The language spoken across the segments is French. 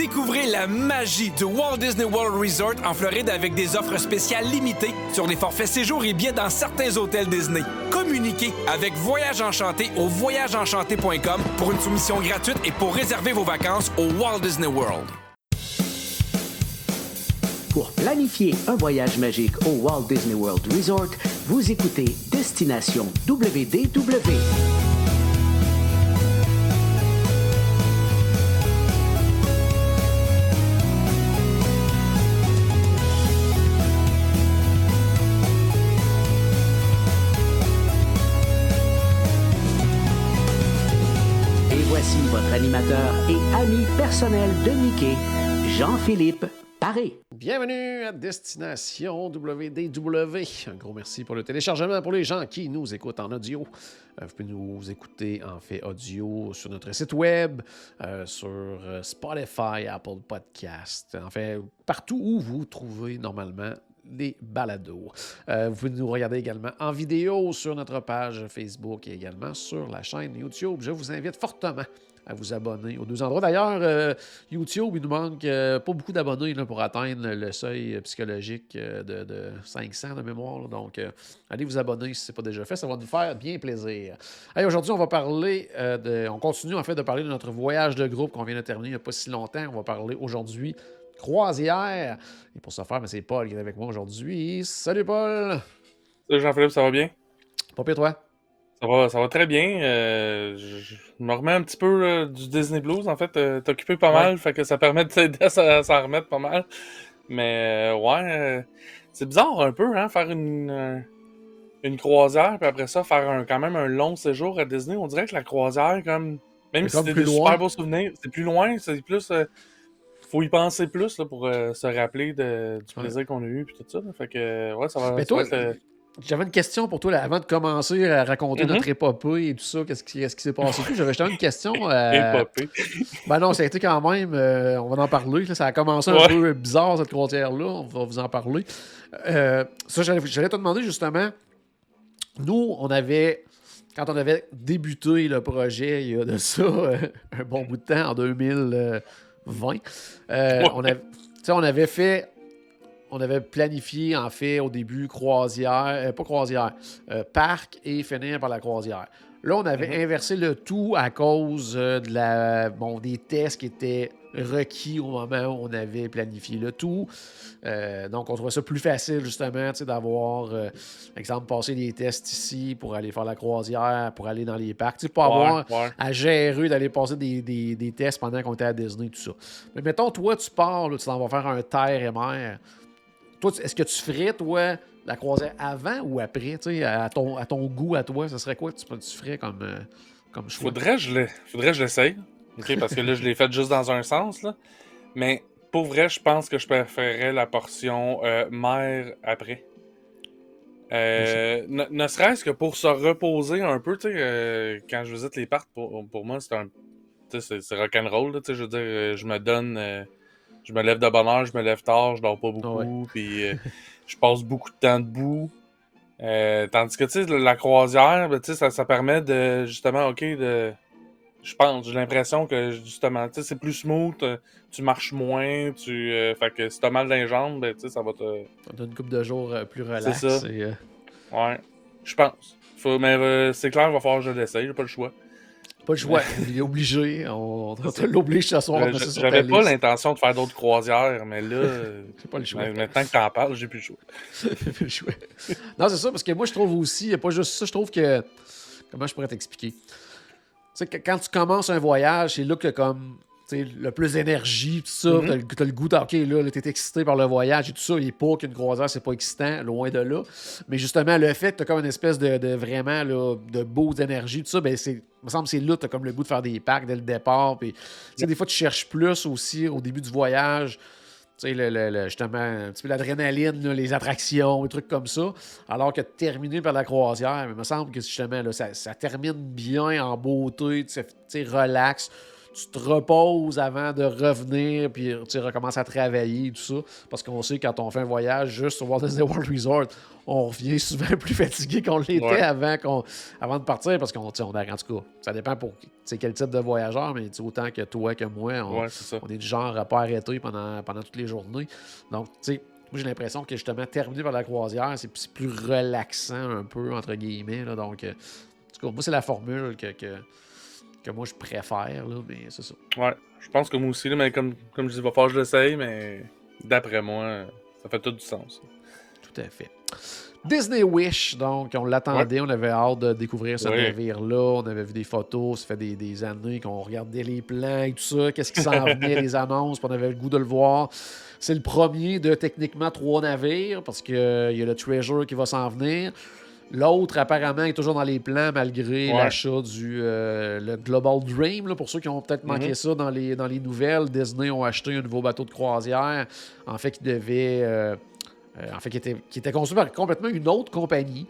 Découvrez la magie du Walt Disney World Resort en Floride avec des offres spéciales limitées sur les forfaits séjours et billets dans certains hôtels Disney. Communiquez avec Voyage Enchanté au voyageenchanté.com pour une soumission gratuite et pour réserver vos vacances au Walt Disney World. Pour planifier un voyage magique au Walt Disney World Resort, vous écoutez Destination WDW. Votre animateur et ami personnel de Mickey, Jean-Philippe Paré. Bienvenue à Destination WDW. Un gros merci pour le téléchargement pour les gens qui nous écoutent en audio. Euh, vous pouvez nous écouter en fait audio sur notre site web, euh, sur euh, Spotify, Apple Podcast, en fait partout où vous trouvez normalement les balados. Vous pouvez nous regarder également en vidéo sur notre page Facebook et également sur la chaîne YouTube. Je vous invite fortement à vous abonner aux deux endroits. D'ailleurs, euh, YouTube, il nous manque euh, pas beaucoup d'abonnés là, pour atteindre le seuil euh, psychologique de, de 500 de mémoire. là. Donc, euh, allez vous abonner si ce n'est pas déjà fait. Ça va nous faire bien plaisir. Hey, Aujourd'hui, on va parler de. On continue en fait de parler de notre voyage de groupe qu'on vient de terminer il n'y a pas si longtemps. On va parler aujourd'hui croisière. Et pour ce faire, ben, c'est Paul qui est avec moi aujourd'hui. Salut Paul! Salut Jean-Philippe, ça va bien? Pas pire toi? Ça va, ça va très bien. Euh, je, me remets un petit peu du Disney Blues. En fait, euh, t'es occupé pas mal, fait que ça permet de t'aider à, s'en- remettre pas mal. Mais euh, ouais, euh, c'est bizarre un peu, hein, faire une, une croisière, puis après ça, faire un, quand même un long séjour à Disney. On dirait que la croisière, comme même si c'est plus des loin. super beaux souvenirs, c'est plus loin, c'est plus. faut y penser plus là, pour se rappeler de, du Ouais. plaisir qu'on a eu, puis tout ça. là. Fait que, ouais, ça va, Mais ça toi, va être, J'avais une question pour toi là, avant de commencer à raconter Mhm. notre épopée et tout ça. Qu'est-ce qui, s'est passé? J'avais justement une question. euh, épopée. ben non, ça a été quand même. euh, on va en parler. là. ça a commencé un Ouais. peu bizarre cette croisière-là. On va vous en parler. Euh, ça, j'allais, te demander justement. Nous, on avait. Quand on avait débuté le projet, il y a de ça un bon bout de temps, en 2020, euh, Ouais. on, avait, on avait fait on avait planifié, en fait, au début, croisière, euh, pas croisière, euh, parc et finir par la croisière. Là, on avait Mhm. inversé le tout à cause euh, de la, bon, des tests qui étaient requis au moment où on avait planifié le tout. Euh, donc, on trouvait ça plus facile, justement, d'avoir, euh, exemple, passer des tests ici pour aller faire la croisière, pour aller dans les parcs. Tu sais, pas avoir ouais. à gérer d'aller passer des, des- des tests pendant qu'on était à Disney, tout ça. Mais mettons, toi, tu pars, là, tu t'en vas faire un terre et mer. Toi, est-ce que tu ferais, toi, la croisière avant ou après, tu sais, à ton, à ton goût, à toi? Ce serait quoi que tu, tu ferais comme, euh, comme choix? Faudrait que je l'essaye. Parce que là, je l'ai fait juste dans un sens. Là. Mais pour vrai, je pense que je préférerais la portion euh, mer après. Euh, ne, serait-ce que pour se reposer un peu, tu sais, euh, quand je visite les parcs, pour, pour moi, c'est un. tu sais, C'est rock'n'roll, tu sais, je veux dire, euh, je me donne. Je me lève de bonne heure, je me lève tard, je dors pas beaucoup, Ah ouais. puis euh, je passe beaucoup de temps debout. Euh, tandis que, tu sais, la croisière, ben, ça, ça permet de, justement, OK, de... Je pense, j'ai l'impression que, justement, tu sais, c'est plus smooth, euh, tu marches moins, tu... euh, fait que si t'as mal dans les jambes, ben, tu sais, ça va te... Ça donne une couple de jours plus relax. ça. et, euh, Ouais, je pense. Faut, mais c'est clair, il va falloir que je l'essaye, j'ai pas le choix. Pas le choix. Il est obligé. On, te l'oblige ce soir. Euh, J'avais pas l'intention de faire d'autres croisières, mais là, C'est pas le choix. maintenant que t'en parles, j'ai plus le choix. Le choix. non, c'est ça, parce que moi, je trouve aussi, il a pas juste ça, je trouve que. Comment je pourrais t'expliquer? Tu sais, que quand tu commences un voyage, c'est là que comme. Le plus d'énergie, tout ça, t'as le- t'as le goût, ok, là, là, t'es excité par le voyage et tout ça, et pas qu'une croisière, c'est pas excitant, loin de là. Mais justement, le fait que t'as comme une espèce de, de vraiment, là, de beau d'énergie, tout ça, ben, c'est, il me semble que c'est là que t'as comme le goût de faire des packs dès le départ, puis, des fois, tu cherches plus aussi au début du voyage, tu sais, le, le- le- justement, un petit peu l'adrénaline, les attractions, des trucs comme ça. Alors que terminer par la croisière, il me semble que justement, là, ça, ça termine bien en beauté, tu sais, tu sais, relax. Tu te reposes avant de revenir, puis tu recommences à travailler, tout ça. Parce qu'on sait quand on fait un voyage juste au Walt Disney World Resort, on revient souvent plus fatigué qu'on l'était avant, qu'on, avant de partir, parce qu'on on a, en tout cas, ça dépend pour quel type de voyageur, mais autant que toi que moi, on, est, du genre à pas arrêter pendant, pendant toutes les journées. Donc, tu sais, moi, j'ai l'impression que justement, terminer par la croisière, c'est plus relaxant un peu, entre guillemets. donc, euh, en tout cas, moi, c'est la formule que, que, moi, je préfère, là, mais c'est ça. Ouais, je pense que moi aussi, mais comme, comme je dis, va falloir que je l'essaye, mais d'après moi, ça fait tout du sens. Tout à fait. Disney Wish, donc on l'attendait, on avait hâte de découvrir ce navire-là, on avait vu des photos, ça fait des, des années qu'on regardait les plans et tout ça, qu'est-ce qui s'en venait, les annonces, puis on avait le goût de le voir. C'est le premier de techniquement trois navires, parce qu'il y a le Treasure qui va s'en venir. L'autre, apparemment, est toujours dans les plans malgré l'achat du euh, le Global Dream. pour ceux qui ont peut-être manqué mhm. ça dans les, dans les nouvelles, Disney ont acheté un nouveau bateau de croisière. En fait, qui devait. Euh, euh, en fait, qui était, qui était conçu par complètement une autre compagnie.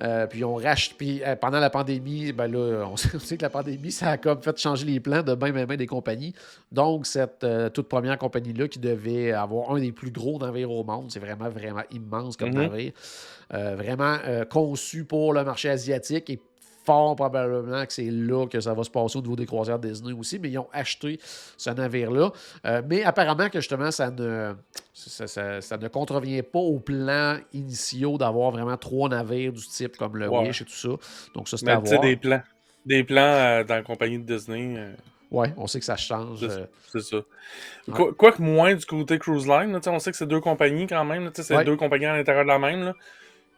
Euh, puis on rachète. Puis euh, pendant la pandémie, ben là, on sait, que la pandémie, ça a comme fait changer les plans de bien, bien, des compagnies. Donc, cette toute première compagnie-là qui devait avoir un des plus gros navires au monde, c'est vraiment, vraiment immense comme mm-hmm. navire. vraiment conçu pour le marché asiatique et fort probablement que c'est là que ça va se passer au niveau des croisières Disney aussi, mais ils ont acheté ce navire-là. Euh, mais apparemment que justement, ça ne, ça, ne contrevient pas aux plans initiaux d'avoir vraiment trois navires du type comme le Wish et tout ça. Donc ça, c'est à voir. des plans. Des plans euh, dans la compagnie de Disney. Euh. Oui, on sait que ça change. C'est ça. Quoique moins du côté Cruise Line, on sait que c'est deux compagnies quand même. C'est deux compagnies à l'intérieur de la même. Là.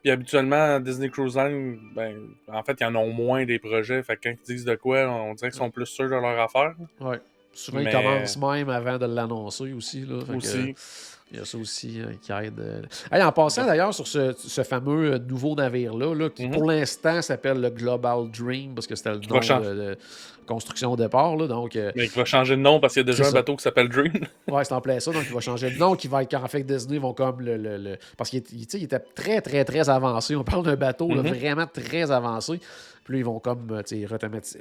Puis habituellement, Disney Cruise Line, ben, en fait, ils en ont moins des projets. Fait que quand ils disent de quoi, on dirait qu'ils sont plus sûrs de leur affaire. Oui. Souvent, ils commencent même avant de l'annoncer aussi. Là. aussi. Il y a ça aussi euh, qui aide. Euh. en passant d'ailleurs sur ce, ce, fameux euh, nouveau navire-là, là, qui mhm. pour l'instant s'appelle le Global Dream, parce que c'était le nom de, construction au départ. Là, donc, euh, Mais il va changer de nom parce qu'il y a déjà un bateau qui s'appelle Dream. ouais, c'est en plein ça. Donc, il va changer de nom. Qui va être, en fait, Disney vont comme le. le, Parce qu'il était très, très, très avancé. On parle d'un bateau mm-hmm. vraiment très avancé. Puis ils vont comme euh,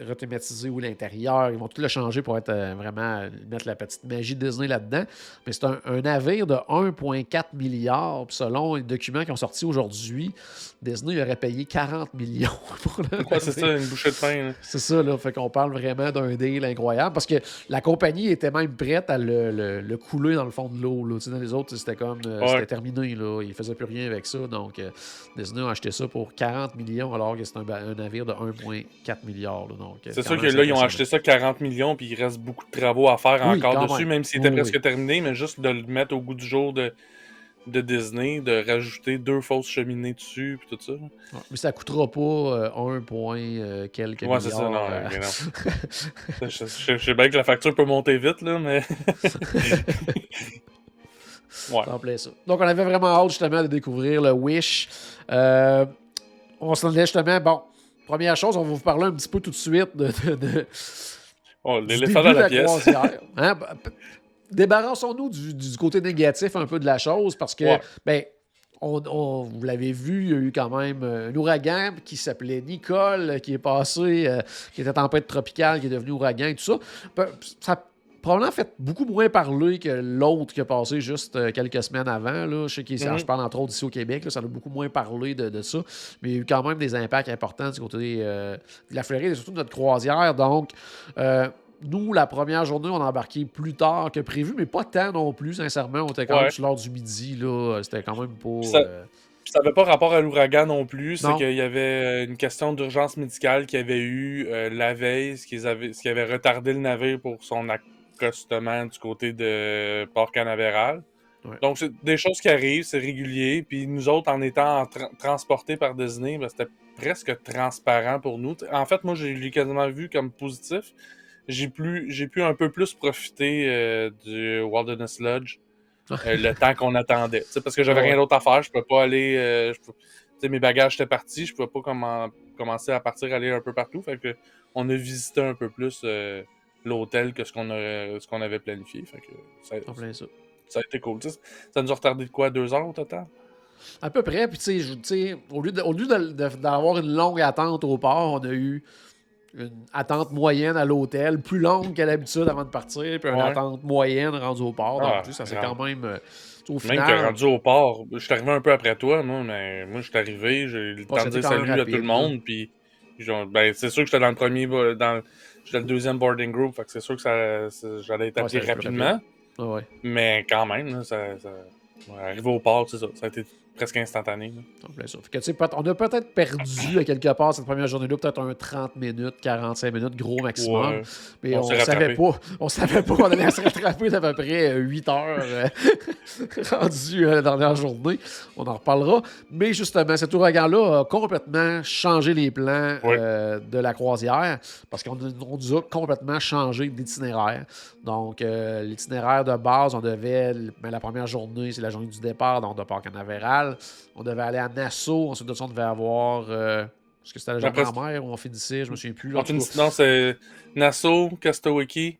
rethématiser où l'intérieur. Ils vont tout le changer pour être euh, vraiment mettre la petite magie Disney là-dedans. Mais c'est un, navire de 1,4 milliard. selon les documents qui ont sorti aujourd'hui, Disney aurait payé 40 millions pour le. c'est ça, une bouchée de pain. C'est ça, là. Fait qu'on parle vraiment d'un deal incroyable parce que la compagnie était même prête à le, couler dans le fond de l'eau. Dans les autres, c'était comme. Euh, c'était terminé. Là. Ils ne faisaient plus rien avec ça. Donc, Disney a acheté ça pour 40 millions alors que c'est un navire de 1,4 milliard. Euh, c'est sûr que là, ils ont acheté ça 40 millions, puis il reste beaucoup de travaux à faire encore dessus, même, s'il était presque terminé, mais juste de le mettre au goût du jour de, de Disney, de rajouter deux fausses cheminées dessus, puis tout ça. mais ça coûtera pas 1 euh, point euh, quelques ouais, c'est ça, non. je, sais bien que la facture peut monter vite, là, mais. ouais. ça. Donc, on avait vraiment hâte, justement, de découvrir le Wish. on s'en est justement, bon, Première chose, on va vous parler un petit peu tout de suite de. oh, l'éléphant dans la, pièce. Hein, débarrassons-nous du, côté négatif un peu de la chose parce que, ben, on, vous l'avez vu, il y a eu quand même un ouragan qui s'appelait Nicole, qui est passé, euh, qui était tempête tropicale, qui est devenu ouragan et tout ça. Ça probablement fait beaucoup moins parler que l'autre qui a passé juste euh, quelques semaines avant. Là. Je sais qu'il mhm. je parle entre autres ici au Québec, ça a beaucoup moins parlé de, ça. Mais il y a eu quand même des impacts importants du côté euh, de la Floride et surtout de notre croisière. Donc, euh, nous, la première journée, on a embarqué plus tard que prévu, mais pas tant non plus, sincèrement. On était quand même sur l'heure du midi. C'était quand même pas. Ça... Ça n'avait pas rapport à l'ouragan non plus. C'est qu'il y avait une question d'urgence médicale qu'il y avait eu la veille, ce qui, avait, ce qui avait retardé le navire pour son, justement du côté de Port Canaveral. Donc, c'est des choses qui arrivent, c'est régulier. Puis nous autres, en étant transportés par Disney, ben, c'était presque transparent pour nous. En fait, moi, j'ai quasiment vu comme positif. J'ai pu, un peu plus profiter euh, du Wilderness Lodge euh, le temps qu'on attendait. parce que j'avais rien d'autre à faire. Je ne pouvais pas aller. Euh, mes bagages étaient partis. Je ne pouvais pas commencer à partir, aller un peu partout. Fait que on a visité un peu plus l'hôtel que ce qu'on ce qu'on avait planifié. Fait que ça, ça. a été cool. ça nous a retardé de quoi, deux heures au total? À peu près. Puis, tu sais, au lieu d'avoir une longue attente au port, on a eu une attente moyenne à l'hôtel, plus longue qu'à l'habitude avant de partir, puis une Ouais. attente moyenne rendue au port. Ah, Donc, tu sais, ça c'est grave. quand même. euh, au Même final. que rendu au port, je suis arrivé un peu après toi, moi, mais moi, je suis arrivé, j'ai eu le temps de dire même salut à tout le monde, puis ben, c'est sûr que j'étais dans le premier, dans, j'étais le deuxième boarding group, fait que c'est sûr que ça, j'allais être appelé rapidement, ouais. mais quand même, là, ça, ça- ouais, arrivé au port, c'est ça, ça a été presque instantané. là. Fait que, on a peut-être perdu à quelque part cette première journée-là, peut-être un 30 minutes, 45 minutes, gros maximum. Ouais. Mais On on, savait pas. On savait pas qu'on allait se rattraper d'à peu près 8 heures euh, rendu euh, la dernière journée. On en reparlera. Mais justement, cet ouragan-là a complètement changé les plans Ouais. euh, de la croisière parce qu'on nous a complètement changé d'itinéraire. Donc, euh, l'itinéraire de base, on devait, ben, la première journée, c'est la journée du départ, donc de Port Canaveral. On devait aller à Nassau. Ensuite de ça, on devait avoir. euh, est-ce que c'était la Après, en mer où on finissait Je me souviens plus. là. Non, c'est Nassau, Castawiki,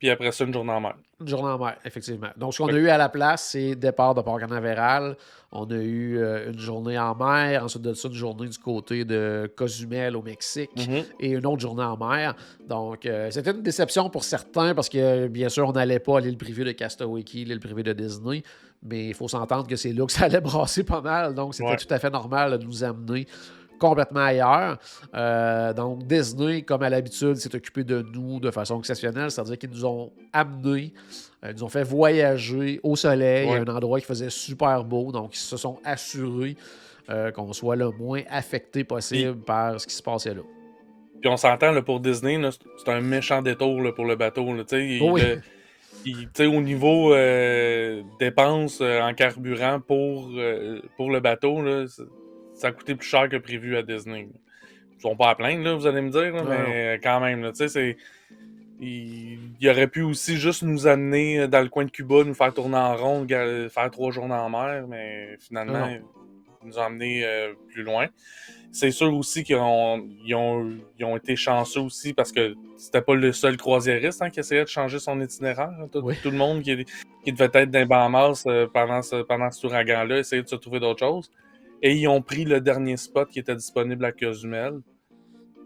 puis après ça, une journée en mer. Une journée en mer, effectivement. Donc, ce qu'on a eu à la place, c'est départ de Port Canaveral. On a eu euh, une journée en mer. Ensuite de ça, une journée du côté de Cozumel au Mexique. Mhm. Et une autre journée en mer. Donc, euh, c'était une déception pour certains parce que, bien sûr, on n'allait pas à l'île privée de Castaway-Key, l'île privée de Disney. Mais il faut s'entendre que c'est là que ça allait brasser pas mal. Donc, c'était Ouais. tout à fait normal de nous amener complètement ailleurs. Euh, donc, Disney, comme à l'habitude, s'est occupé de nous de façon exceptionnelle, c'est-à-dire qu'ils nous ont amenés, euh, ils nous ont fait voyager au soleil, Ouais. à un endroit qui faisait super beau. Donc, ils se sont assurés euh, qu'on soit le moins affecté possible par ce qui se passait là. Puis on s'entend là, pour Disney, là, c'est un méchant détour là, pour le bateau. Là, il- Oui. le- il- au niveau dépenses en carburant pour, pour le bateau, là, ça, a coûté plus cher que prévu à Disney. Ils sont pas à plaindre, là, vous allez me dire, là, mais quand même, tu sais, c'est. Il, il aurait pu aussi juste nous amener dans le coin de Cuba, nous faire tourner en rond, faire trois journées en mer, mais finalement, Non. ils nous ont amenés euh, plus loin. C'est sûr aussi qu'ils ont, ils ont, ils ont été chanceux aussi parce que c'était pas le seul croisiériste hein, qui essayait de changer son itinéraire. hein. Tout, Oui. tout le monde qui, qui devait être d'un Bahamas euh, pendant ce, pendant cet ouragan-là essayait de se trouver d'autres choses. Et ils ont pris le dernier spot qui était disponible à Cozumel.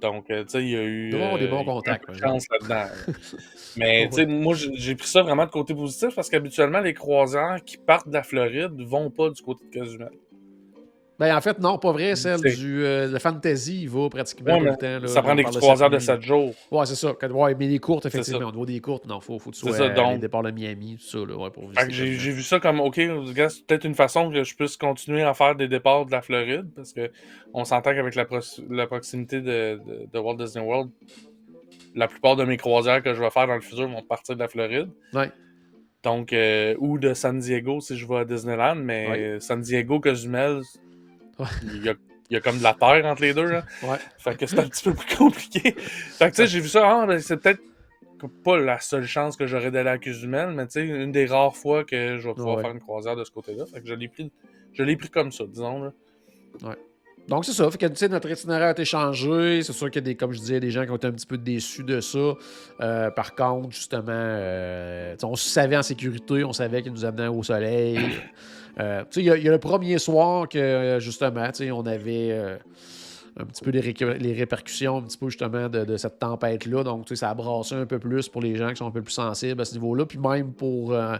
Donc, euh, tu sais, il y a eu. Ont des bons il y a eu contacts, de chance là-dedans. Mais, tu sais, moi, j'ai j'ai pris ça vraiment de côté positif parce qu'habituellement, les croisières qui partent de la Floride vont pas du côté de Cozumel. Ben, en fait, non, pas vrai. Celle C'est- du euh, le Fantasy, il va pratiquement Ouais, tout le temps. là, ça on prend des parle de croisières de cette 7 jours. Ouais, c'est ça. Quand- Ouais, mais les courtes, effectivement. Au niveau des courtes, non, faut, faut que tu sois ça, donc- de Miami, tout ça, là, ouais, pour j'ai vu ça comme, OK, c'est peut-être une façon que je puisse continuer à faire des départs de la Floride, parce que on s'entend qu'avec la, pro- la proximité de, de- de Walt Disney World, la plupart de mes croisières que je vais faire dans le futur vont partir de la Floride. Ouais. Donc, euh, ou de San Diego si je vais à Disneyland, mais Ouais. San Diego, Cozumel. Il y a, il y a comme de la terre entre les deux. Là. Ouais. Fait que c'est un petit peu plus compliqué. Fait que tu sais, j'ai vu ça, ah, ben, c'est peut-être pas la seule chance que j'aurais d'aller à Cozumel, mais tu sais, une des rares fois que je vais pouvoir Ouais. faire une croisière de ce côté-là. Fait que je l'ai pris, je l'ai pris comme ça, disons. Là. Donc, c'est ça. Fait que, tu sais, notre itinéraire a été changé. C'est sûr qu'il y a des, comme je disais, des gens qui ont été un petit peu déçus de ça. Euh, par contre, justement, euh, on se savait en sécurité, on savait qu'il nous amenait au soleil. Euh, il y, a- il y a le premier soir que, euh, justement, on avait euh, un petit peu les, répercussions, un petit peu, justement, de, de cette tempête-là. Donc, ça a brassé un peu plus pour les gens qui sont un peu plus sensibles à ce niveau-là. Puis même pour. euh,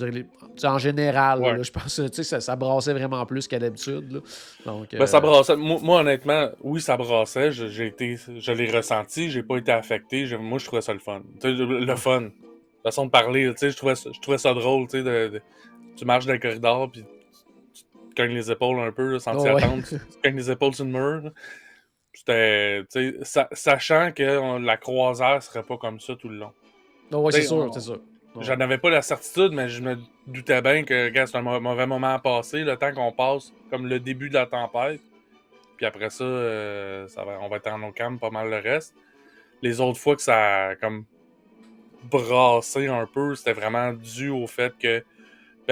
les- en général, Ouais. là, je pense que ça, ça brassait vraiment plus qu'à d'habitude. Donc, Ben, ça brassait. Moi, moi, honnêtement, oui, ça brassait. Je, j'ai été, je l'ai ressenti. J'ai pas été affecté. Moi, je trouvais ça le fun. Le, le fun. Façon de parler, tu sais, je trouvais, ça- je trouvais ça drôle, tu sais, de, de- tu marches dans le corridor, puis tu te cognes les épaules un peu, là, sans t'y Oh, ouais. attendre. Tu te cognes les épaules sur le mur. C'était, sa- sachant que on- la croisière serait pas comme ça tout le long. Non, ouais, c'est sûr, c'est sûr. J'en avais pas la certitude, mais je me doutais bien que c'est un mau- mauvais moment à passer, le temps qu'on passe, comme le début de la tempête. Puis après ça, euh, ça va, on va être en eau calme pas mal le reste. Les autres fois que ça a comme brassé un peu, c'était vraiment dû au fait que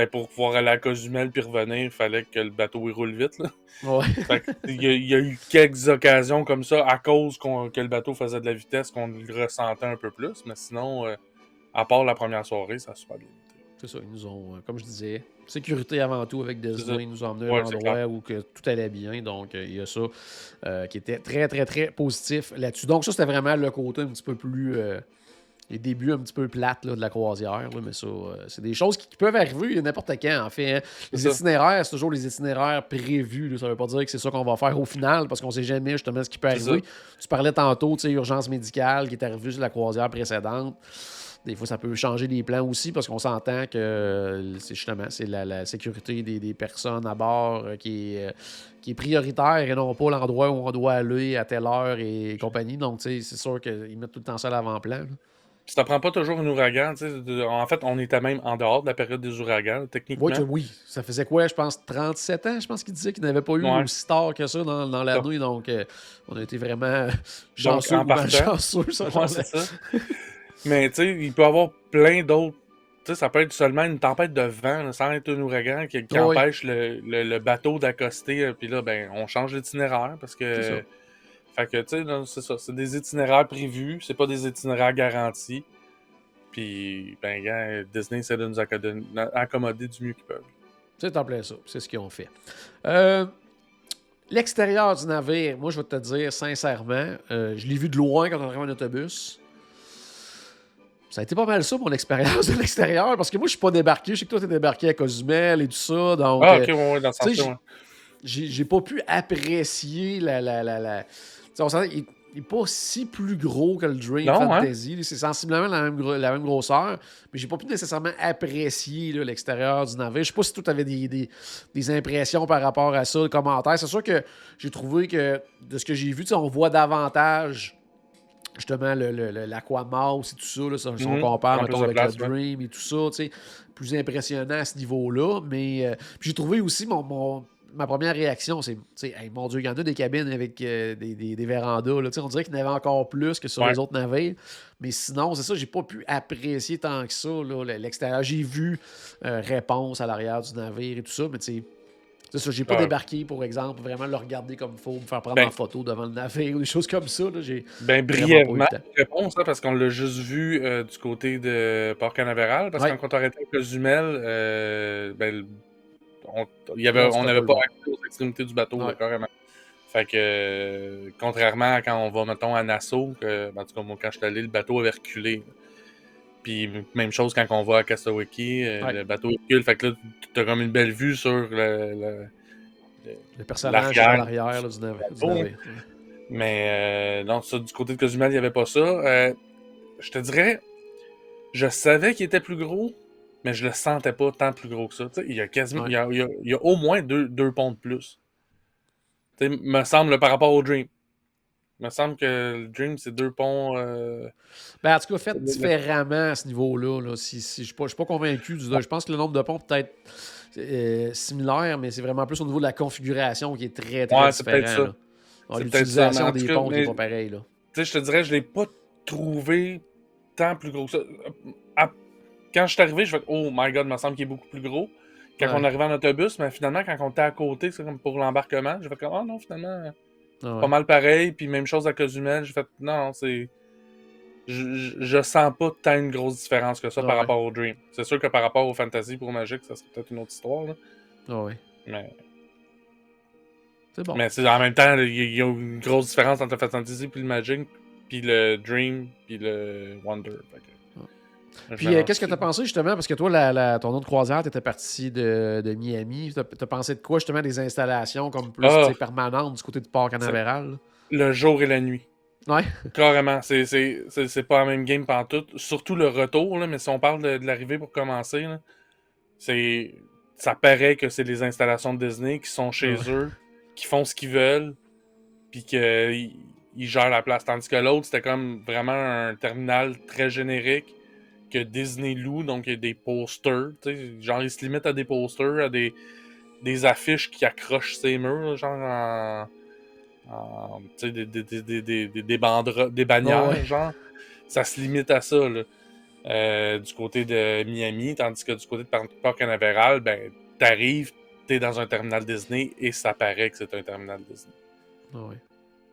ben, pour pouvoir aller à Cozumel puis revenir, il fallait que le bateau il roule vite. Là. Ouais. Fait que, il, y a, il y a eu quelques occasions comme ça à cause que le bateau faisait de la vitesse qu'on le ressentait un peu plus. Mais sinon, euh, à part la première soirée, ça a super bien. C'est ça, ils nous ont, euh, comme je disais, sécurité avant tout avec. Disney. Ils nous ont emmené Ouais, à un endroit où que tout allait bien. Donc, euh, il y a ça euh, qui était très, très, très positif là-dessus. Donc, ça, c'était vraiment le côté un petit peu plus. Les débuts un petit peu plates là, de la croisière. là, mais ça, euh, c'est des choses qui, qui peuvent arriver n'importe quand, en fait. hein. Les ça. itinéraires, c'est toujours les itinéraires prévus. là. Ça veut pas dire que c'est ça qu'on va faire au final, parce qu'on sait jamais justement ce qui peut arriver. Tu parlais tantôt, tu sais, urgence médicale qui est arrivée sur la croisière précédente. Des fois, ça peut changer les plans aussi parce qu'on s'entend que euh, c'est justement c'est la, la sécurité des, des personnes à bord euh, qui, est, qui est prioritaire et non pas l'endroit où on doit aller à telle heure et compagnie. Donc, c'est sûr qu'ils mettent tout le temps ça à l'avant-plan. Puis ça prend pas toujours un ouragan. de- En fait, on était même en dehors de la période des ouragans, techniquement. Oui, oui, ça faisait quoi, je pense, 37 ans, je pense qu'il disait qu'il n'avait pas eu Ouais. aussi tard que ça dans, dans la nuit. Donc, euh, on a été vraiment Donc, chanceux en ou partant- malchanceux. ça, Ouais, ça. Mais tu sais, il peut y avoir plein d'autres. Tu sais, ça peut être seulement une tempête de vent, là, sans être un ouragan, qui, empêche le, le- le bateau d'accoster. euh, Puis là, ben, on change d'itinéraire parce que. Fait que, tu sais, c'est ça. C'est des itinéraires prévus, c'est pas des itinéraires garantis. Puis, ben, gars, Disney essaie de nous accommoder, du mieux qu'ils peuvent. C'est en plein ça. C'est ce qu'ils ont fait. Euh, L'extérieur du navire, moi, je vais te dire sincèrement, euh, je l'ai vu de loin quand on arrive en autobus. Ça a été pas mal ça, mon expérience de l'extérieur, parce que moi, je suis pas débarqué. Je sais que toi, t'es débarqué à Cozumel et tout ça. Donc, Ah, euh, ok, ouais, ouais, dans ce ouais. j'ai pas pu apprécier la. la, la, on s'entend, il, il est pas si plus gros que le Dream Non, hein? Fantasy. C'est sensiblement la même, gro- la même grosseur, mais j'ai pas pu nécessairement apprécier l'extérieur du navire. Je sais pas si tu avais des, des, des impressions par rapport à ça, des commentaires. C'est sûr que j'ai trouvé que de ce que j'ai vu, on voit davantage justement le, le, le- l'Aquamouse et tout ça, là, si on Mhm. compare mettons, avec place, le ouais. Dream et tout ça, plus impressionnant à ce niveau-là. Mais euh, j'ai trouvé aussi mon, mon- ma première réaction, c'est, Hey, mon Dieu, il y en a des cabines avec euh, des, des, des vérandas. Là, on dirait qu'il y en avait encore plus que sur Ouais. les autres navires. Mais sinon, c'est ça, j'ai pas pu apprécier tant que ça le- l'extérieur. J'ai vu euh, réponse à l'arrière du navire et tout ça, mais tu sais. C'est ça, j'ai pas Ouais. débarqué, pour exemple, vraiment le regarder comme il faut, me faire prendre Ben- en photo devant le navire ou des choses comme ça. Là, j'ai... Ben, brièvement, le réponse, hein, parce qu'on l'a juste vu euh, du côté de Port-Canaveral. Parce Ouais. que quand on arrêtait à Cozumel, euh, ben, le- on n'avait pas accès aux extrémités du bateau, là, Ouais. carrément. Fait que, contrairement à quand on va, mettons, à Nassau, que, ben, en tout cas, moi, quand je suis allé, le bateau avait reculé. Puis, même chose quand on va à Castaway, euh, Ouais. le bateau recule. Fait que là, tu as comme une belle vue sur le- le, Le personnage L'arrière. à l'arrière du navire. Mais euh, non, ça, du côté de Cozumel, il n'y avait pas ça. Euh, je te dirais, je savais qu'il était plus gros, mais je le sentais pas tant plus gros que ça. Il y a quasiment, Ouais. il, y a, il y a- il y a au moins deux, deux ponts de plus. Tu sais, me semble par rapport au Dream. me semble que le Dream, c'est deux ponts. euh, Ben, en tout cas, fait Le- différemment à ce niveau-là. Là, si, si, je ne suis, pas- convaincu. Du, je pense que le nombre de ponts peut être euh, similaire, mais c'est vraiment plus au niveau de la configuration qui est très, très Ouais, différent. peut-être. Ah, peut-être L'utilisation des ponts n'est mais- pas pareil. Là. Tu sais, je te dirais, je l'ai pas trouvé tant plus gros que ça. Quand je suis arrivé, je fais Oh my god, il me semble qu'il est beaucoup plus gros. Quand Ouais. on arrivait en autobus, mais finalement, quand on était à côté, c'est comme pour l'embarquement, fait comme Oh non, finalement, Ah ouais. pas mal pareil. Puis même chose à Cozumel, j'ai fait Non, c'est. Je, je, je sens pas tant une grosse différence que ça Ah par ouais. rapport au Dream. C'est sûr que par rapport au Fantasy pour Magic, ça serait peut-être une autre histoire. Là. Ah ouais. Mais, C'est bon. mais c'est- en même temps, il y, a- il y a une grosse différence entre le Fantasy puis le Magic, puis le Dream, puis le Wonder. Fait que- Puis, euh, qu'est-ce que tu as pensé justement? Parce que toi, la, la- ton autre croisière, tu étais parti de, de Miami. Tu as, pensé de quoi justement des installations comme plus Ah. permanentes du côté du port canaveral? Le jour et la nuit. Ouais. Carrément. C'est, pas la même game pantoute. Surtout le retour, là, mais si on parle de, de l'arrivée pour commencer, c'est. Ça paraît que c'est les installations de Disney qui sont chez Ouais. eux, qui font ce qu'ils veulent, puis qu'ils ils gèrent la place. Tandis que l'autre, c'était comme vraiment un terminal très générique que Disney loue, donc il y a des posters. tu sais, Genre, ils se limitent à des posters, à des, des affiches qui accrochent ces murs, genre en. en, tu sais, des, des, des, des, des, bandera- bannières, Ouais, genre. Ça se limite à ça, là. Euh, du côté de Miami, tandis que du côté de Par- Port Canaveral, ben, t'arrives, t'es dans un terminal Disney et ça paraît que c'est un terminal Disney. Ouais.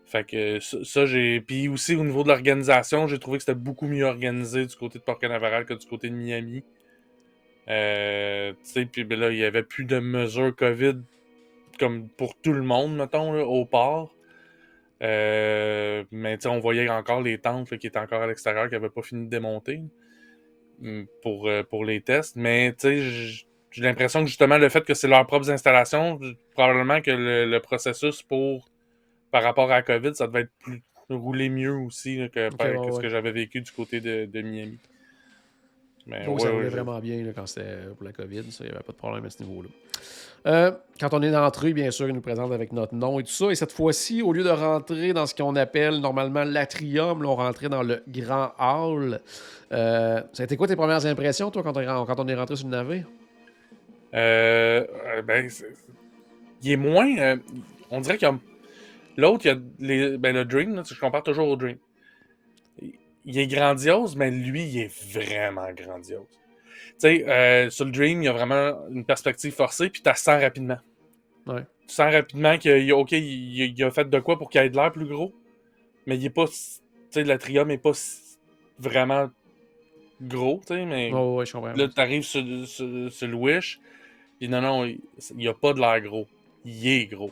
Fait que ça, j'ai. Puis aussi au niveau de l'organisation, j'ai trouvé que c'était beaucoup mieux organisé du côté de Port Canaveral que du côté de Miami. Euh, tu sais, puis ben là, il n'y avait plus de mesures COVID comme pour tout le monde, mettons, au port. Euh, mais on voyait encore les tentes qui étaient encore à l'extérieur, qui n'avaient pas fini de démonter mm, pour, euh, pour les tests. Mais tu sais, j'ai l'impression que justement, le fait que c'est leurs propres installations, probablement que le, processus pour par rapport à la COVID, ça devait être plus rouler mieux aussi que, ce que j'avais vécu du côté de, de Miami. Mais, Donc, ça roulait vraiment bien quand c'était pour la COVID. Il n'y avait pas de problème à ce niveau-là. Euh, quand on est entré, bien sûr, il nous présente avec notre nom et tout ça. Et cette fois-ci, au lieu de rentrer dans ce qu'on appelle normalement l'atrium, on rentrait dans le grand hall. Euh, ça a été quoi tes premières impressions, toi, quand on, quand on est rentré sur le navire? Euh, euh ben, il est moins. on dirait qu'il y a. L'autre, il y a les, ben, le Dream, je compare toujours au Dream. Il est grandiose, mais lui, il est vraiment grandiose. Tu sais, euh, sur le Dream, il y a vraiment une perspective forcée, puis tu sens rapidement. Ouais. Tu sens rapidement qu'il OK, il, a fait de quoi pour qu'il ait de l'air plus gros, mais il est pas. Tu sais, l'atrium est pas vraiment gros, tu sais, mais. Oh, ouais, je comprends. Là, tu arrives sur, sur, le Wish, puis non, non, il, il a pas de l'air gros. Il est gros.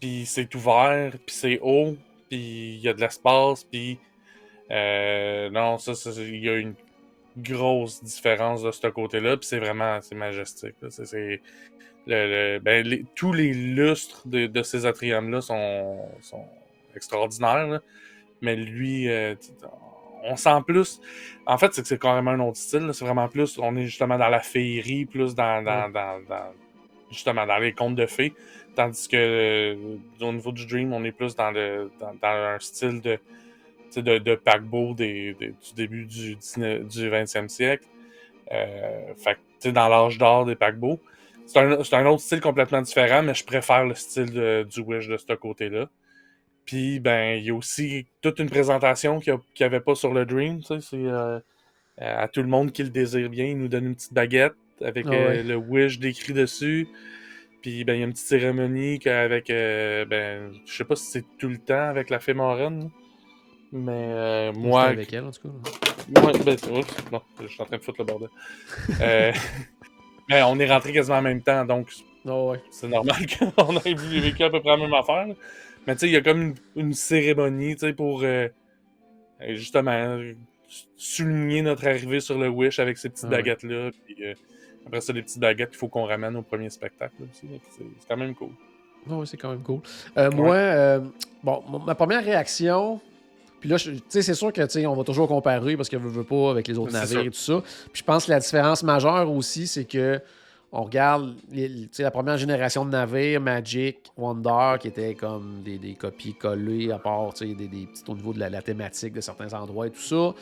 Puis c'est ouvert, puis c'est haut, puis il y a de l'espace, puis. Euh, non, ça, il y a une grosse différence de ce côté-là, puis c'est vraiment c'est majestique. C'est, le, ben, tous les lustres de, ces atriums-là sont, sont, extraordinaires, mais lui, euh, on sent plus. En fait, c'est que c'est carrément un autre style. C'est vraiment plus. On est justement dans la féerie, plus dans, dans, justement dans les contes de fées. Tandis que euh, au niveau du Dream, on est plus dans, le, dans un style de de, de paquebot du début du, du 20e siècle. Euh, fait dans l'âge d'or des paquebots. C'est un, un, autre style complètement différent, mais je préfère le style du Wish de ce côté-là. Puis, ben, il y a aussi toute une présentation qu'il n'y avait pas sur le Dream. C'est euh, à tout le monde qui le désire bien. Il nous donne une petite baguette avec ah euh, le Wish décrit dessus. Puis, ben, il y a une petite cérémonie avec, euh, ben, je sais pas si c'est tout le temps avec la fée marraine. Mais euh, moi. avec elle, en tout cas. Ouais, ben, non, je suis en train de foutre le bordel. euh, mais on est rentré quasiment en même temps, donc oh, ouais. c'est normal qu'on ait vécu à peu près la même affaire. Mais tu sais, il y a comme une, cérémonie, tu sais, pour euh, justement souligner notre arrivée sur le Wish avec ces petites ah, baguettes-là. Puis euh, après ça, les petites baguettes qu'il faut qu'on ramène au premier spectacle aussi. C'est quand même cool. oui, c'est quand même cool. Euh, moi, bon, ma première réaction, puis là, tu sais, c'est sûr que, tu sais, on va toujours comparer parce qu'elle ne veut pas avec les autres navires et tout ça. Puis je pense que la différence majeure aussi, c'est que on regarde la première génération de navires, Magic, Wonder, qui étaient comme des, des copies collées à part des, des au niveau de la, thématique de certains endroits et tout ça.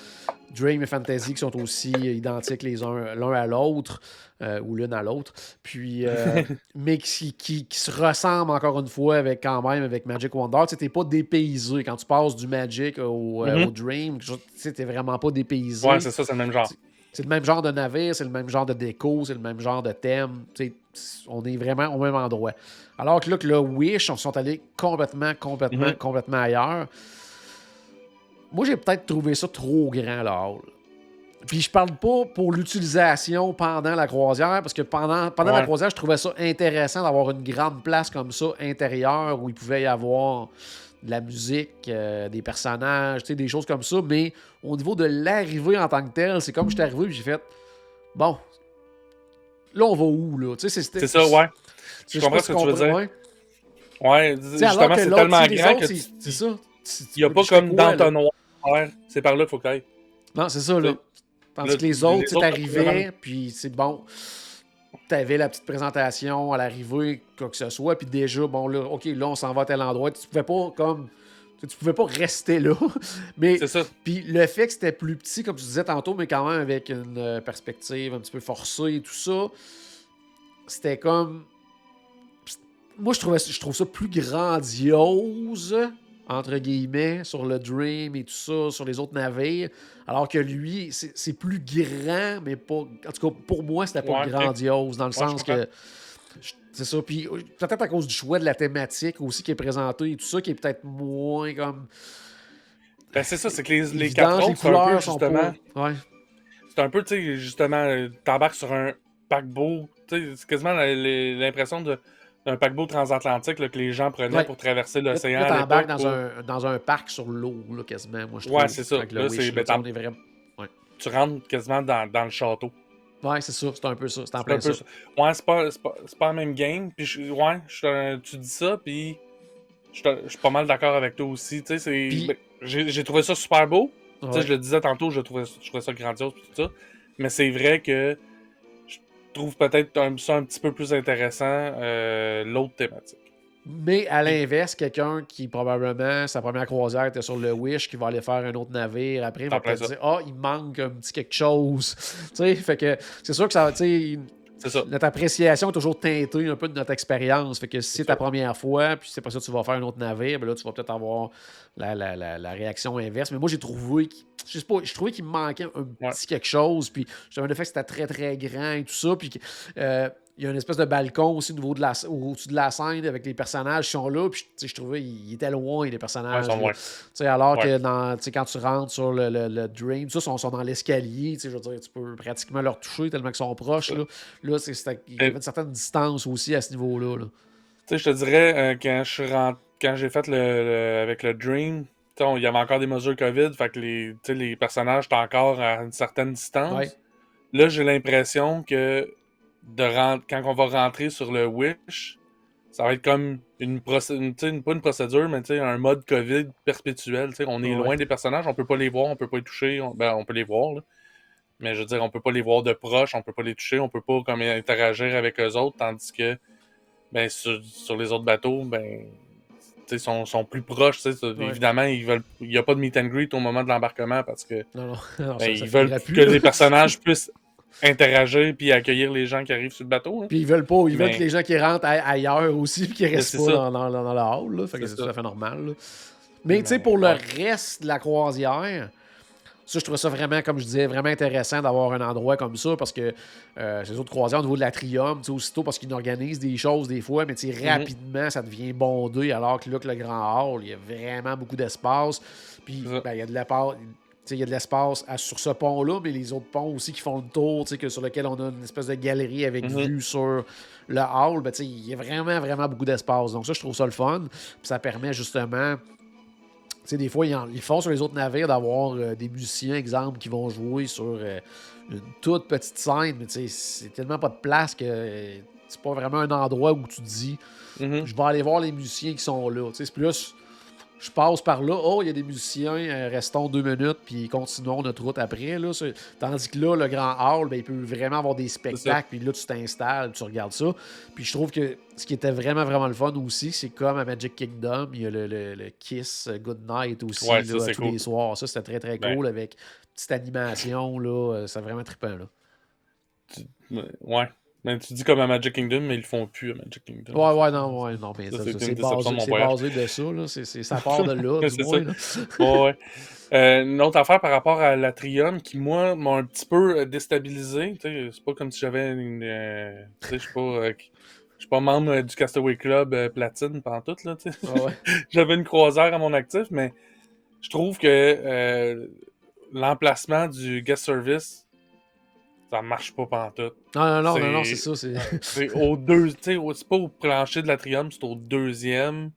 Dream et Fantasy qui sont aussi identiques les uns l'un à l'autre. Euh, ou l'une à l'autre. Puis, euh, mais qui, qui, se ressemblent encore une fois avec quand même avec Magic Wonder. Tu n'es pas dépaysé. Quand tu passes du Magic au, euh, mm-hmm. Dream, tu n'es vraiment pas dépaysé. Ouais, c'est ça, c'est le même genre. C'est le même genre de navire, c'est le même genre de déco, c'est le même genre de thème. on est vraiment au même endroit. Alors que là, que le Wish, on sont allés complètement, complètement, mm-hmm. complètement ailleurs. Moi, j'ai peut-être trouvé ça trop grand, là. Puis je parle pas pour l'utilisation pendant la croisière, parce que pendant, pendant la croisière, je trouvais ça intéressant d'avoir une grande place comme ça, intérieure, où il pouvait y avoir de la musique, euh, des personnages, des choses comme ça. Mais au niveau de l'arrivée en tant que telle, c'est comme je suis arrivé et j'ai fait Bon, là, on va où, là? C'est ça, ouais. Je comprends ce que tu veux dire. Ouais, ouais justement, c'est tellement grand que. C'est ça. Il n'y a pas comme d'entonnoir. C'est par là qu'il faut que tu Non, c'est ça, là. Tandis que les autres, tu arrivais, puis c'est bon. Tu avais la petite présentation à l'arrivée, quoi que ce soit, puis déjà, bon, là, OK, là, on s'en va à tel endroit. Tu pouvais pas, comme. Tu pouvais pas rester là. mais ça. Puis le fait que c'était plus petit, comme tu disais tantôt, mais quand même avec une euh, perspective un petit peu forcée et tout ça, c'était comme. Moi, je, trouvais, je trouve ça plus grandiose entre guillemets, sur le Dream et tout ça, sur les autres navires. Alors que lui, c'est plus grand, mais pas. En tout cas, pour moi, c'était pas grandiose, dans le sens que. C'est ça. Puis peut-être à cause du choix de la thématique aussi qui est présentée et tout ça, qui est peut-être moins comme. Ben, c'est ça, c'est que les, les quatre autres, sont un peu, justement. Ouais. c'est un peu, tu sais, justement, euh, t'embarques sur un paquebot. Tu sais, c'est quasiment l'impression de- d'un paquebot transatlantique là, que les gens prenaient Ouais. pour traverser l'océan. là, t'embarques dans un, dans un parc sur l'eau, là, quasiment, moi, je Ouais, c'est ça. Là, c'est- ben, tu rentres quasiment dans, dans le château. Ouais, c'est ça, c'est un peu ça. C'est en plein un peu ça. ça. Ouais, c'est pas, c'est pas, c'est pas la même game. Puis, je- ouais, je un- tu dis ça, puis je suis je suis pas mal d'accord avec toi aussi. Tu sais, c'est- Puis- ben, j'ai j'ai trouvé ça super beau. Tu sais, je le disais tantôt, je trouvais, je trouvais ça grandiose, tout ça. Mais c'est vrai que trouve peut-être un- ça un petit peu plus intéressant, euh, l'autre thématique. Mais à l'inverse, quelqu'un qui probablement, sa première croisière était sur le Wish, qui va aller faire un autre navire après, va En plein peut-être dire Ah, il manque un petit quelque chose. tu sais, fait que c'est sûr que ça, sais, C'est ça. notre appréciation est toujours teintée un peu de notre expérience. Fait que si c'est ta première fois, puis c'est pas ça que tu vas faire un autre navire, ben là, tu vas peut-être avoir la, la- la- la réaction inverse. Mais moi, j'ai trouvé qu'il- je sais pas, je trouvais qu'il me manquait un Ouais. petit quelque chose. Puis j'avais le fait que c'était très, très grand et tout ça. Puis que, euh, il y a une espèce de balcon aussi au niveau de la, au-dessus de la scène avec les personnages qui sont là. Puis je trouvais qu'ils étaient loin, les Ouais, personnages. ils sont alors que Ouais. dans, quand tu rentres sur le, le, le Dream, ça, ils sont, sont dans l'escalier, je veux dire, tu peux pratiquement leur toucher tellement qu'ils sont proches. Là, là c'est, il y avait une certaine distance aussi à ce niveau-là. là. Je te dirais, euh, quand je suis quand j'ai fait le, le- avec le Dream, il y avait encore des mesures COVID, fait que les, les personnages étaient encore à une certaine distance. Ouais. Là, j'ai l'impression que de quand on va rentrer sur le Wish, ça va être comme une procédure, pas une procédure, mais un mode COVID perpétuel. On est Ouais. loin des personnages, on peut pas les voir, on peut pas les toucher. On, ben, on peut les voir, là. mais je veux dire, on peut pas les voir de proche, on peut pas les toucher, on peut pas comme interagir avec eux autres, tandis que ben, sur, sur les autres bateaux, ben, sais, sont, sont plus proches. Évidemment, ils veulent, il n'y a pas de meet and greet au moment de l'embarquement parce que Non, non, non, ben, ça- ça ils veulent plus, que les personnages puissent interagir puis accueillir les gens qui arrivent sur le bateau. Puis ils veulent pas, ils veulent Mais- que les gens qui rentrent ailleurs aussi, puis qui restent pas dans, dans, dans la hall. Là, fait que C'est tout à fait normal. là. Mais tu sais, pour le reste de la croisière, ça, je trouve ça vraiment, comme je disais, vraiment intéressant d'avoir un endroit comme ça parce que euh, ces autres croisières au niveau de l'atrium, aussitôt parce qu'ils organisent des choses des fois, mais Mhm. rapidement, ça devient bondé alors que là, que le grand hall, il y a vraiment beaucoup d'espace. Puis, ben, il y a de tu sais, Il y a de l'espace sur ce pont-là, mais les autres ponts aussi qui font le tour, que sur lequel on a une espèce de galerie avec Mhm. vue sur le hall, ben, il y a vraiment, vraiment beaucoup d'espace. Donc ça, je trouve ça le fun. Puis ça permet justement tu sais, des fois, ils, en- ils font sur les autres navires d'avoir euh, des musiciens, exemple, qui vont jouer sur euh, une toute petite scène, mais c'est tellement pas de place que euh, c'est pas vraiment un endroit où tu te dis Mhm. je vais aller voir les musiciens qui sont là. C'est plus je passe par là, oh, il y a des musiciens, euh, restons deux minutes, puis continuons notre route après. Là, Tandis que là, le grand hall, ben, il peut vraiment avoir des spectacles, puis là, tu t'installes, tu regardes ça. Puis je trouve que ce qui était vraiment, vraiment le fun aussi, c'est comme à Magic Kingdom, il y a le, le- le Kiss euh, Good Night aussi, Ouais, là, ça, c'est tous cool. les soirs. Ça, c'était très, très Ben. cool avec petite animation, là, euh, c'est vraiment trippant. Là. Ouais. Mais tu dis comme à Magic Kingdom, mais ils le font plus à Magic Kingdom. Ouais, ouais, non, ouais, non, mais Ça, ça, c'est ça, basé, de ça, là. C'est, c'est- ça part de là, du C'est moins. ça. là. Ouais, ouais. Euh, une autre affaire par rapport à l'Atrium qui, moi, m'a un petit peu euh, déstabilisé. C'est pas comme si j'avais une. euh, tu sais, je suis pas. euh, je suis pas membre du Castaway Club Platine pendant tout, là. Ah ouais. J'avais une croisière à mon actif, mais je trouve que l'emplacement du guest service, ça marche pas pantoute. Non, non, non, non, non, C'est- ça. C'est... Au deux, tu sais, au- c'est pas au plancher de l'atrium, c'est au deuxième.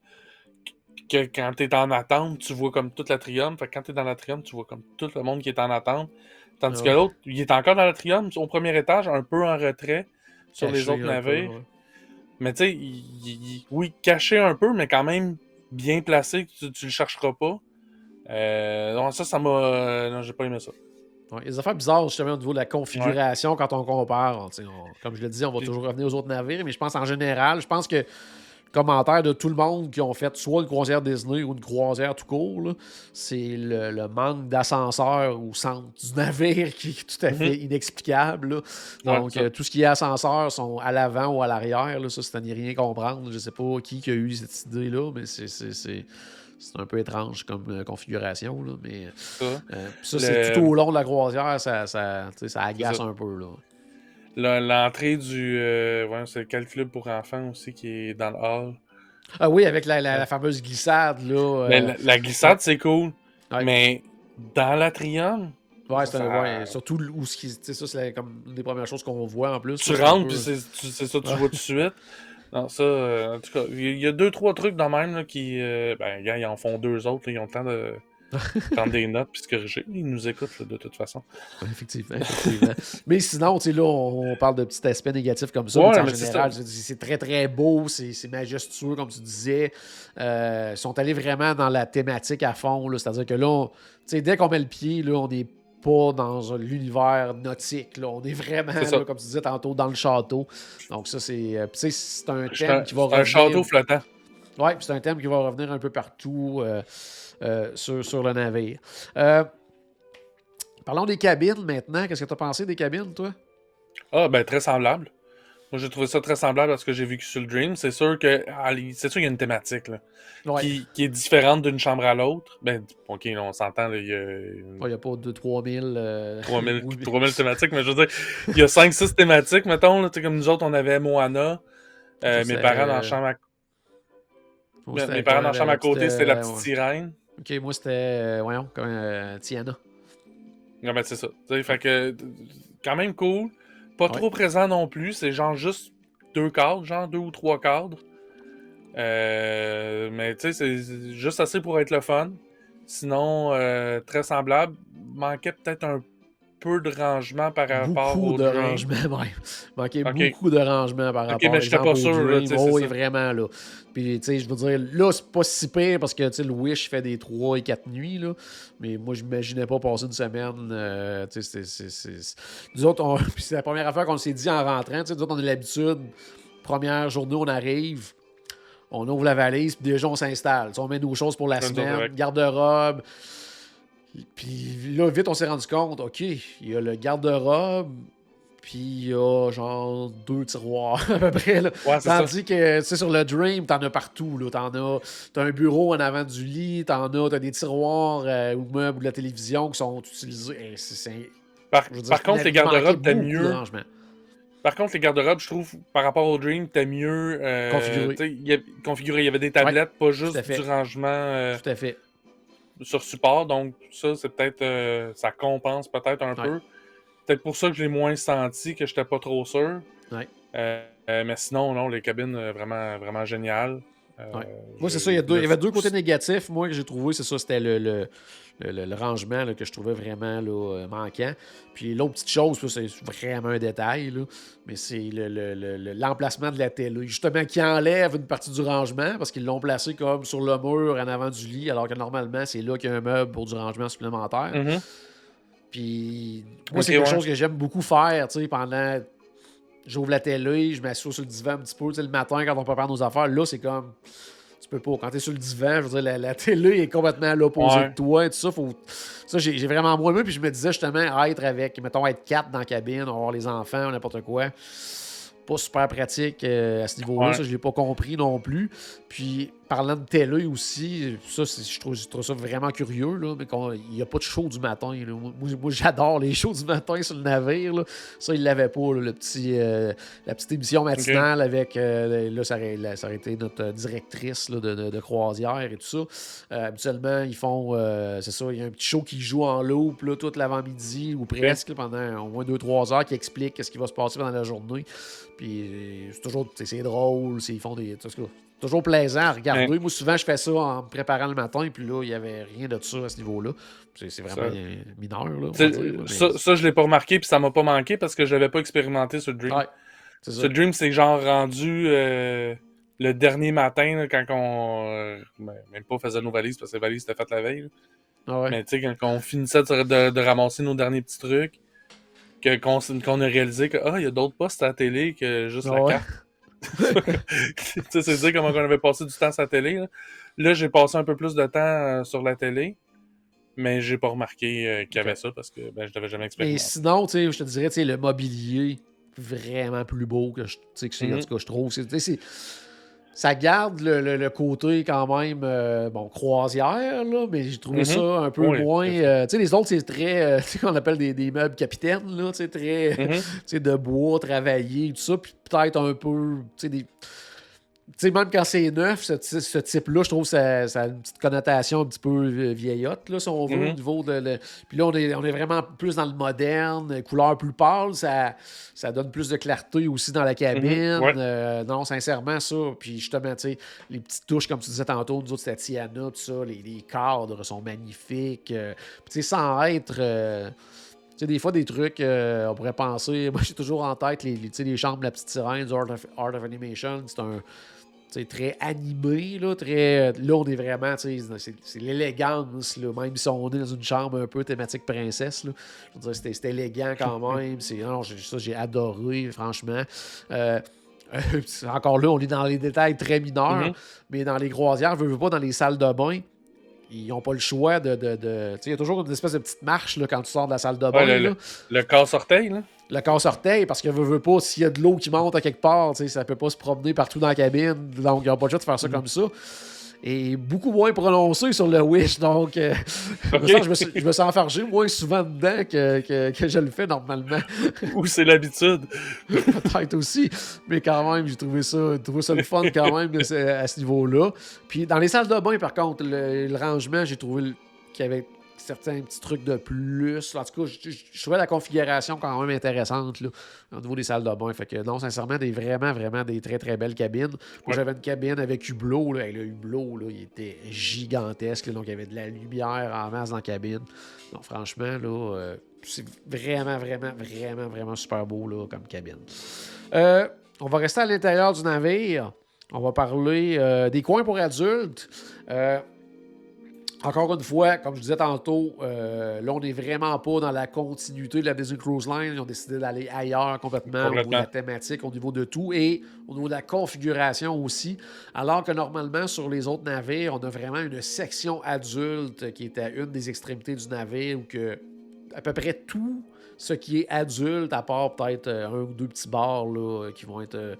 Que quand t'es en attente, tu vois comme toute l'atrium. Fait que quand t'es dans l'atrium, tu vois comme tout le monde qui est en attente. Tandis Ah que l'autre, il est encore dans l'atrium, au premier étage, un peu en retrait sur les autres peu, navires. ouais. Mais tu sais, oui, caché un peu, mais quand même bien placé, que tu, tu le chercheras pas. Euh, non, ça, ça m'a. euh, non, j'ai pas aimé ça. Ouais, des affaires bizarres justement au niveau de la configuration quand on compare. On- comme je le dis, on va toujours revenir aux autres navires, mais je pense en général, je pense que commentaire de tout le monde qui ont fait soit une croisière Disney ou une croisière tout court, c'est le, le manque d'ascenseur au centre du navire qui est tout à fait inexplicable. là. Ouais, Donc, euh, tout ce qui est ascenseur sont à l'avant ou à l'arrière. Ça, c'est à n'y rien comprendre. Je sais pas qui, qui a eu cette idée-là, mais c'est- c'est c'est- c'est un peu étrange comme euh, configuration. Là, mais Ça. euh, ça, Le- c'est tout au long de la croisière, ça, ça, ça agace ça. un peu. Là. L'entrée du. Euh, ouais, c'est quel club pour enfants aussi qui est dans le hall. Ah oui, avec la, la- la fameuse glissade. Là, euh, Mais la, la glissade, c'est cool. Ouais. Mais dans l'atrium, Ouais, c'est un- Ça- ouais, surtout où ce qui. Tu sais, ça, c'est comme une des premières choses qu'on voit en plus. Tu c'est rentres, puis c'est c'est ça, tu vois tout de suite. Non, ça, euh, en tout cas, il y, a- il y a deux, trois trucs dans même là, qui. euh, ben, gars, ils en font deux autres, là, ils ont le temps de prendre des notes puis se corriger. Ils nous écoutent, là, de toute façon. Effectivement, effectivement. mais sinon, tu sais, là, on, on parle de petits aspects négatifs comme ça. Ouais, mais en mais général, c'est très, très beau, c'est c'est majestueux, comme tu disais. Euh, ils sont allés vraiment dans la thématique à fond. là. C'est-à-dire que là, on- tu sais, dès qu'on met le pied, là, on n'est pas dans un- l'univers nautique. Là. On est vraiment, là, comme tu disais tantôt, dans le château. Donc, ça, c'est euh, puis tu sais, c'est un thème qui va c'est un revenir. château flottant. Oui, c'est un thème qui va revenir un peu partout euh, euh, sur, sur le navire. Euh, parlons des cabines maintenant. Qu'est-ce que tu as pensé des cabines, toi? Ah, ben, très semblable. Moi, j'ai trouvé ça très semblable à ce que j'ai vécu sur le Dream. C'est sûr que ah, c'est sûr qu'il y a une thématique là, Ouais. qui, qui est différente d'une chambre à l'autre. Ben, ok, là, on s'entend, il y a n'y a pas de 3000. euh, 3000, oui, 3000 thématiques, mais je veux dire, il y a 5-6 thématiques, mettons. Là, comme nous autres, on avait Moana. Euh, Ça, mes c'est, parents dans euh, la chambre à, moi, mes parents dans la chambre à côté, c'était la petite ouais. sirène. Ok, moi c'était, euh, voyons, comme euh, Tiana. Non, ben, c'est ça. Fait que, quand même cool. Pas Ouais. trop présent non plus. C'est genre juste deux cadres, genre deux ou trois cadres. Euh, mais tu sais, c'est juste assez pour être le fun. Sinon, euh, très semblable. Manquait peut-être un peu de rangement par rapport Beaucoup au de rangement, même. Manquait Ok. beaucoup de rangement par Ok, rapport mais j'étais exemple, pas sûr, là, oui, ça. vraiment, là. Puis, tu sais, je veux dire, là, c'est pas si pire parce que, tu sais, le Wish fait des 3 et 4 nuits, là. Mais moi, je m'imaginais pas passer une semaine. euh, tu sais, c'est- Nous autres, on- puis c'est la première affaire qu'on s'est dit en rentrant. Tu sais, nous autres, on a l'habitude, première journée, on arrive. On ouvre la valise, puis déjà, on s'installe. On met nos choses pour la semaine, garde-robe. Puis là, vite, on s'est rendu compte, OK, il y a le garde-robe, puis il y a genre deux tiroirs à peu près. Là. Ouais, c'est ça. Tandis que, tu sais, sur le Dream, t'en as partout. Là. T'en as, t'as un bureau en avant du lit, t'en as, t'as des tiroirs euh, ou meubles ou de la télévision qui sont utilisés. Eh, c'est- c'est- Par, dire, contre, les garde-robes, t'as mieux. Par contre, les garde-robes, je trouve, par rapport au Dream, t'as mieux. euh, Configuré. il y a- configuré. Il y avait des tablettes, pas juste du rangement euh, Tout à fait. sur support. Donc, ça, c'est peut-être. ça compense peut-être un Ouais. peu. Peut-être pour ça que je l'ai moins senti, que j'étais pas trop sûr. Ouais. Euh, euh, mais sinon, non, les cabines, euh, vraiment, vraiment géniales. Euh, Ouais. Moi, c'est ça. Il y, a deux- il y le- avait deux côtés négatifs. Moi, que j'ai trouvé, c'est ça. C'était le, le, le- rangement là, que je trouvais vraiment là, manquant. Puis l'autre petite chose, c'est vraiment un détail, là, mais c'est le- le- le- le- l'emplacement de la télé. Justement, qui enlève une partie du rangement parce qu'ils l'ont placé comme sur le mur en avant du lit, alors que normalement, c'est là qu'il y a un meuble pour du rangement supplémentaire. Mhm. Puis moi, c'est quelque ouais. chose que j'aime beaucoup faire, tu sais, pendant. J'ouvre la télé, je m'assois sur le divan un petit peu, tu sais, le matin quand on prépare nos affaires. Là, c'est comme. Tu peux pas. Quand t'es sur le divan, je veux dire, la, la télé est complètement à l'opposé Ouais. de toi et tout ça. Faut... Ça, j'ai vraiment moins aimé. Puis je me disais justement, être avec, mettons, être quatre dans la cabine, avoir les enfants n'importe quoi. Pas super pratique euh, à ce niveau-là. Ouais. Ça, je l'ai pas compris non plus. Puis, parlant de télé aussi, ça, je trouve, je trouve ça vraiment curieux, là, mais il n'y a pas de show du matin. là. Moi, moi, j'adore les shows du matin sur le navire. là. Ça, il l'avait pas, là, le petit, euh, la petite émission matinale avec. euh, là, ça aurait, là, ça aurait été notre euh, directrice de, de- de croisière et tout ça. Euh, habituellement, ils font. c'est ça, il y a un petit show qui joue en loop là, toute l'avant-midi ou presque pendant au moins 2-3 heures qui explique ce qui va se passer pendant la journée. Puis c'est toujours c'est drôle, ils font des. tout toujours plaisant à regarder. Ouais. Moi, souvent, je fais ça en me préparant le matin, puis là, il n'y avait rien de ça à ce niveau-là. C'est vraiment Ça- mineur, là. dire, mais- Ça, ça, je l'ai pas remarqué, puis ça m'a pas manqué parce que je l'avais pas expérimenté sur le Dream. Ouais. Ce Dream, c'est genre rendu euh, le dernier matin, là, quand on. euh, ben, même pas faisait nos valises, parce que les valises étaient faites la veille. là. Ah ouais. Mais tu sais, quand on finissait de, de- de ramasser nos derniers petits trucs, qu'on a réalisé que, ah, il y a d'autres postes à la télé que juste Ah la ouais. carte. tu sais, c'est dire comment on avait passé du temps sur la télé. Là, Là, j'ai passé un peu plus de temps euh, sur la télé, mais j'ai pas remarqué euh, qu'il y avait ça parce que ben, je l'avais jamais Mais expérimenté. sinon, tu sais, je te dirais, tu sais, le mobilier, vraiment plus beau que je, que c'est- en Mhm. tout cas, je trouve. C'est- tu sais, c'est- ça garde le, le- le côté quand même, euh, bon, croisière, là, mais j'ai trouvé Mhm. ça un peu Oui, moins. euh, tu sais, les autres, c'est très, euh, tu sais, qu'on appelle des, des meubles capitaines, là, tu sais, très, Mhm. tu sais, de bois travaillé, tout ça, puis peut-être un peu, tu sais, des, sais, même quand c'est neuf, ce, ce type-là, je trouve que ça, ça a une petite connotation un petit peu euh, vieillotte, là, si on veut, Mhm. au niveau de. le- Puis là, on est, on est vraiment plus dans le moderne, couleur plus pâle, ça, ça donne plus de clarté aussi dans la cabine. Mhm, ouais. Euh, non, sincèrement, ça. Puis justement, tu sais, les petites touches, comme tu disais tantôt, nous autres, c'était Tiana, tout ça, les, les cadres sont magnifiques. euh, tu sais, sans être. euh, tu sais, des fois, des trucs, euh, on pourrait penser. Moi, j'ai toujours en tête les, les chambres de la petite sirène du Art of, Art of Animation. C'est un. Très animé, là, très... Là, on est vraiment, c'est- l'élégance, même si on est dans une chambre un peu thématique princesse, là. Je veux dire, c'était- élégant quand même. C'est, non, j'ai- ça, j'ai adoré, franchement. Euh, encore là, on est dans les détails très mineurs, Mhm. mais dans les croisières, veux, veux pas, dans les salles de bain, ils n'ont pas le choix de. de, de- tu sais, il y a toujours une espèce de petite marche là, quand tu sors de la salle de bain. Ouais, le, le casse-orteil, là. le casse-orteil, parce que veut, veut pas, s'il y a de l'eau qui monte à quelque part, tu sais, ça peut pas se promener partout dans la cabine. Donc, ils n'ont pas le choix de faire ça Mm. comme ça. Et beaucoup moins prononcé sur le Wish. Donc, euh, je me sens- je, me, suis- je me sens enfargé moins souvent dedans que, que, que je le fais normalement. Ou c'est l'habitude. Peut-être aussi. Mais quand même, j'ai trouvé ça, trouvé ça le fun quand même à ce niveau-là. Puis dans les salles de bain, par contre, le, le rangement, j'ai trouvé qu'il y avait certains petits trucs de plus. En tout cas, je, je- je trouvais la configuration quand même intéressante là, au niveau des salles de bain. Fait que non, sincèrement, des vraiment, vraiment des très, très belles cabines. Moi, Ouais. j'avais une cabine avec hublot. Là, et le hublot, là, il était gigantesque. là. donc, il y avait de la lumière en masse dans la cabine. Donc, franchement, là, euh, c'est vraiment, vraiment, vraiment, vraiment super beau là, comme cabine. Euh, on va rester à l'intérieur du navire. On va parler euh, des coins pour adultes. Encore une fois, comme je disais tantôt, euh, là, on n'est vraiment pas dans la continuité de la Disney Cruise Line. Ils ont décidé d'aller ailleurs complètement, au niveau de la thématique, au niveau de tout et au niveau de la configuration aussi. Alors que normalement, sur les autres navires, on a vraiment une section adulte qui est à une des extrémités du navire où que à peu près tout ce qui est adulte, à part peut-être euh, un ou deux petits bars là, qui vont être euh,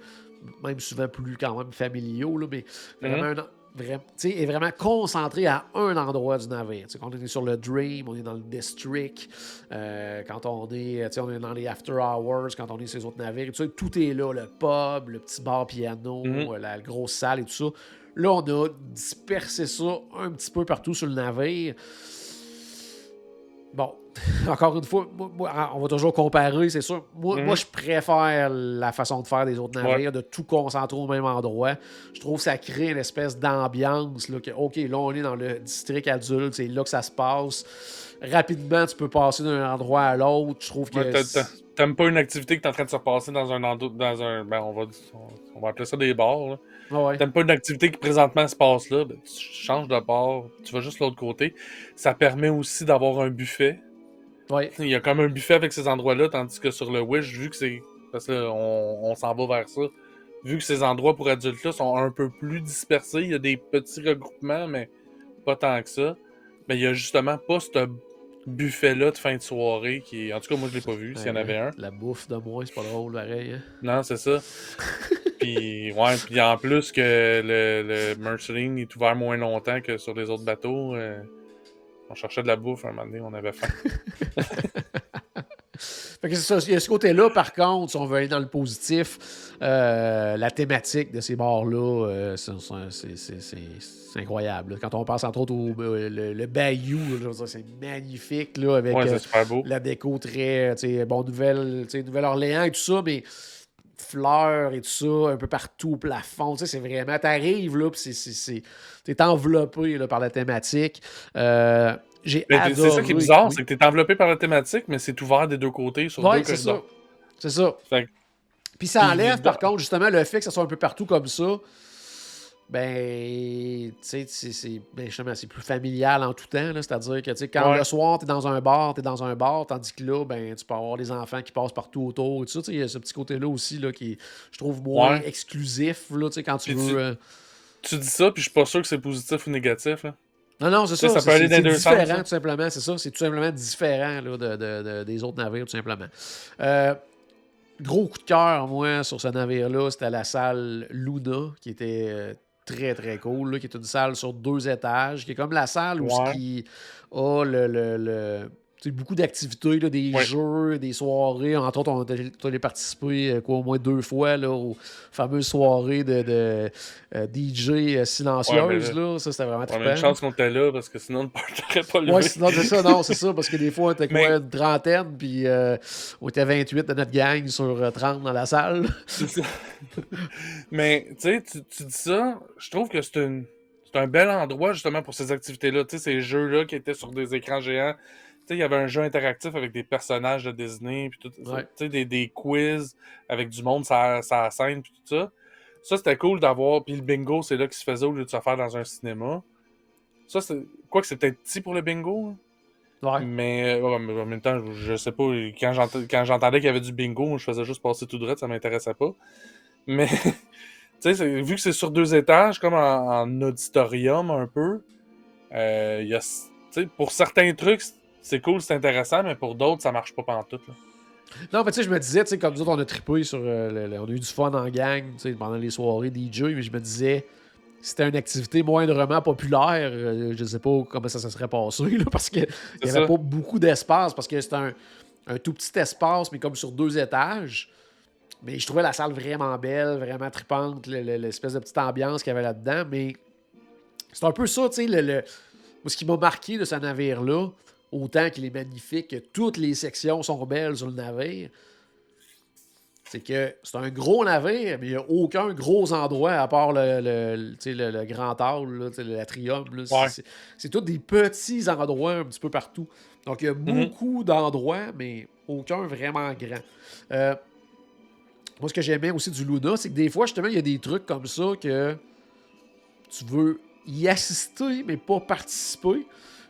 même souvent plus quand même familiaux, là, mais vraiment, un- vraiment, tu est vraiment concentré à un endroit du navire. Quand on est sur le Dream, on est dans le District, euh, quand on est, on est dans les After Hours, quand on est sur les autres navires, tout est là, le pub, le petit bar piano, Mhm. euh, la grosse salle et tout ça. Là, on a dispersé ça un petit peu partout sur le navire. Bon, encore une fois, moi- moi, on va toujours comparer, c'est sûr. Moi, Mhm. moi, je préfère la façon de faire des autres navires, de tout concentrer au même endroit. Je trouve que ça crée une espèce d'ambiance. Que, OK, là, on est dans le district adulte, c'est là que ça se passe. Rapidement, tu peux passer d'un endroit à l'autre. Je trouve que. Ouais, T'aimes pas une activité qui est en train de se passer dans un dans un. Ben, on va, on va appeler ça des bars. là. Ah ouais. T'aimes pas une activité qui présentement se passe là, ben, tu changes de bar, tu vas juste de l'autre côté. Ça permet aussi d'avoir un buffet. Ouais. Il y a comme un buffet avec ces endroits-là, tandis que sur le Wish, vu que c'est. Parce que là, on, on s'en va vers ça. Vu que ces endroits pour adultes-là sont un peu plus dispersés, il y a des petits regroupements, mais pas tant que ça. Mais il y a justement pas ce buffet-là de fin de soirée qui. En tout cas, moi je l'ai pas vu, s'il y en avait un. La bouffe de moi, c'est pas drôle, pareil. hein. Non, c'est ça. puis, ouais, puis en plus que le, le Merceline est ouvert moins longtemps que sur les autres bateaux, euh, on cherchait de la bouffe un moment donné, on avait faim. Fait que c'est ça. Il y a ce côté-là, par contre, si on veut aller dans le positif, euh, la thématique de ces bars-là, euh, c'est- incroyable. Quand on pense entre autres au euh, le, le Bayou, c'est magnifique là, avec Ouais, euh, la déco très, bon, Nouvelle, Nouvelle-Orléans et tout ça, mais fleurs et tout ça, un peu partout au plafond, tu sais, c'est vraiment, t'arrives là, puis c'est- t'es enveloppé là, par la thématique. Euh, j'ai adoré. c'est ça qui est bizarre, oui. c'est que t'es enveloppé par la thématique, mais c'est ouvert des deux côtés sur Ouais, deux corridors. C'est ça. Puis ça enlève, par contre, justement, le fait que ça soit un peu partout comme ça. Ben, tu sais, ben, c'est plus familial en tout temps. C'est-à-dire que, tu sais, quand Ouais. le soir, t'es dans un bar, t'es dans un bar, tandis que là, ben, tu peux avoir des enfants qui passent partout autour et tout ça. Tu sais, Il y a ce petit côté-là aussi, là, qui est, je trouve, moins Ouais. exclusif, là, tu sais, quand tu Puis veux... tu- euh, Tu dis ça, puis je suis pas sûr que c'est positif ou négatif. hein. Non, non, c'est Tu ça. ça c'est- peut aller dans deux différent, tout simplement. C'est ça. C'est tout simplement différent là, de, de- de- des autres navires, tout simplement. Euh, gros coup de cœur, moi, sur ce navire-là, c'était la salle Luna, qui était euh, très, très cool, là, qui est une salle sur deux étages, qui est comme la salle où Ouais. ce qui a le, le- beaucoup d'activités, des Ouais. jeux, des soirées. Entre autres, on a allé participer euh, quoi, au moins deux fois là, aux fameuses soirées de, de, euh, DJ euh, silencieuses. Ouais, là. Ça, c'était vraiment On très a une chance qu'on était là parce que sinon le party n'aurait pas levé. Ouais, sinon, c'est ça, non, c'est ça, parce que des fois, on était quoi, Mais- une trentaine, puis euh, on était 28 de notre gang sur euh, 30 dans la salle. Ça. Mais tu sais, tu tu dis ça, je trouve que c'est une- c'est un bel endroit justement pour ces activités-là. Tu sais, ces jeux-là qui étaient sur des écrans géants. Il y avait un jeu interactif avec des personnages de Disney, puis tout, Ouais. des, des quiz avec du monde sur la scène, puis tout ça. Ça, c'était cool d'avoir. Puis le bingo, c'est là qu'il se faisait au lieu de se faire dans un cinéma. Ça, c'est. Quoi que c'est peut-être petit pour le bingo, hein. Ouais. mais, euh, ouais, mais en même temps, je, je sais pas. Quand j'ent- quand j'entendais qu'il y avait du bingo, je faisais juste passer tout droit, ça m'intéressait pas. Mais, tu sais, vu que c'est sur deux étages, comme en, en auditorium un peu, euh, y a, tu sais, pour certains trucs, c'est cool, c'est intéressant, mais pour d'autres, ça marche pas pantoute. Là. Non, mais tu sais, je me disais, tu sais, comme nous autres, on a trippé sur. euh, le- on a eu du fun en gang, tu sais, pendant les soirées DJ, mais je me disais, c'était une activité moindrement populaire, euh, je sais pas comment ça, se serait passé, là, parce qu'il n'y avait ça. pas beaucoup d'espace, parce que c'était un, un tout petit espace, mais comme sur deux étages. Mais je trouvais la salle vraiment belle, vraiment le- l'espèce de petite ambiance qu'il y avait là-dedans. Mais c'est un peu ça, tu sais, le, le- ce qui m'a marqué de ce navire-là, autant qu'il est magnifique, que toutes les sections sont belles sur le navire, c'est que c'est un gros navire, mais il n'y a aucun gros endroit à part le, grand hall, l'atrium. Ouais. C'est tous des petits endroits un petit peu partout. Donc il y a Mhm. beaucoup d'endroits, mais aucun vraiment grand. Euh, moi, ce que j'aimais aussi du Luna, c'est que des fois, justement, il y a des trucs comme ça que tu veux y assister, mais pas participer.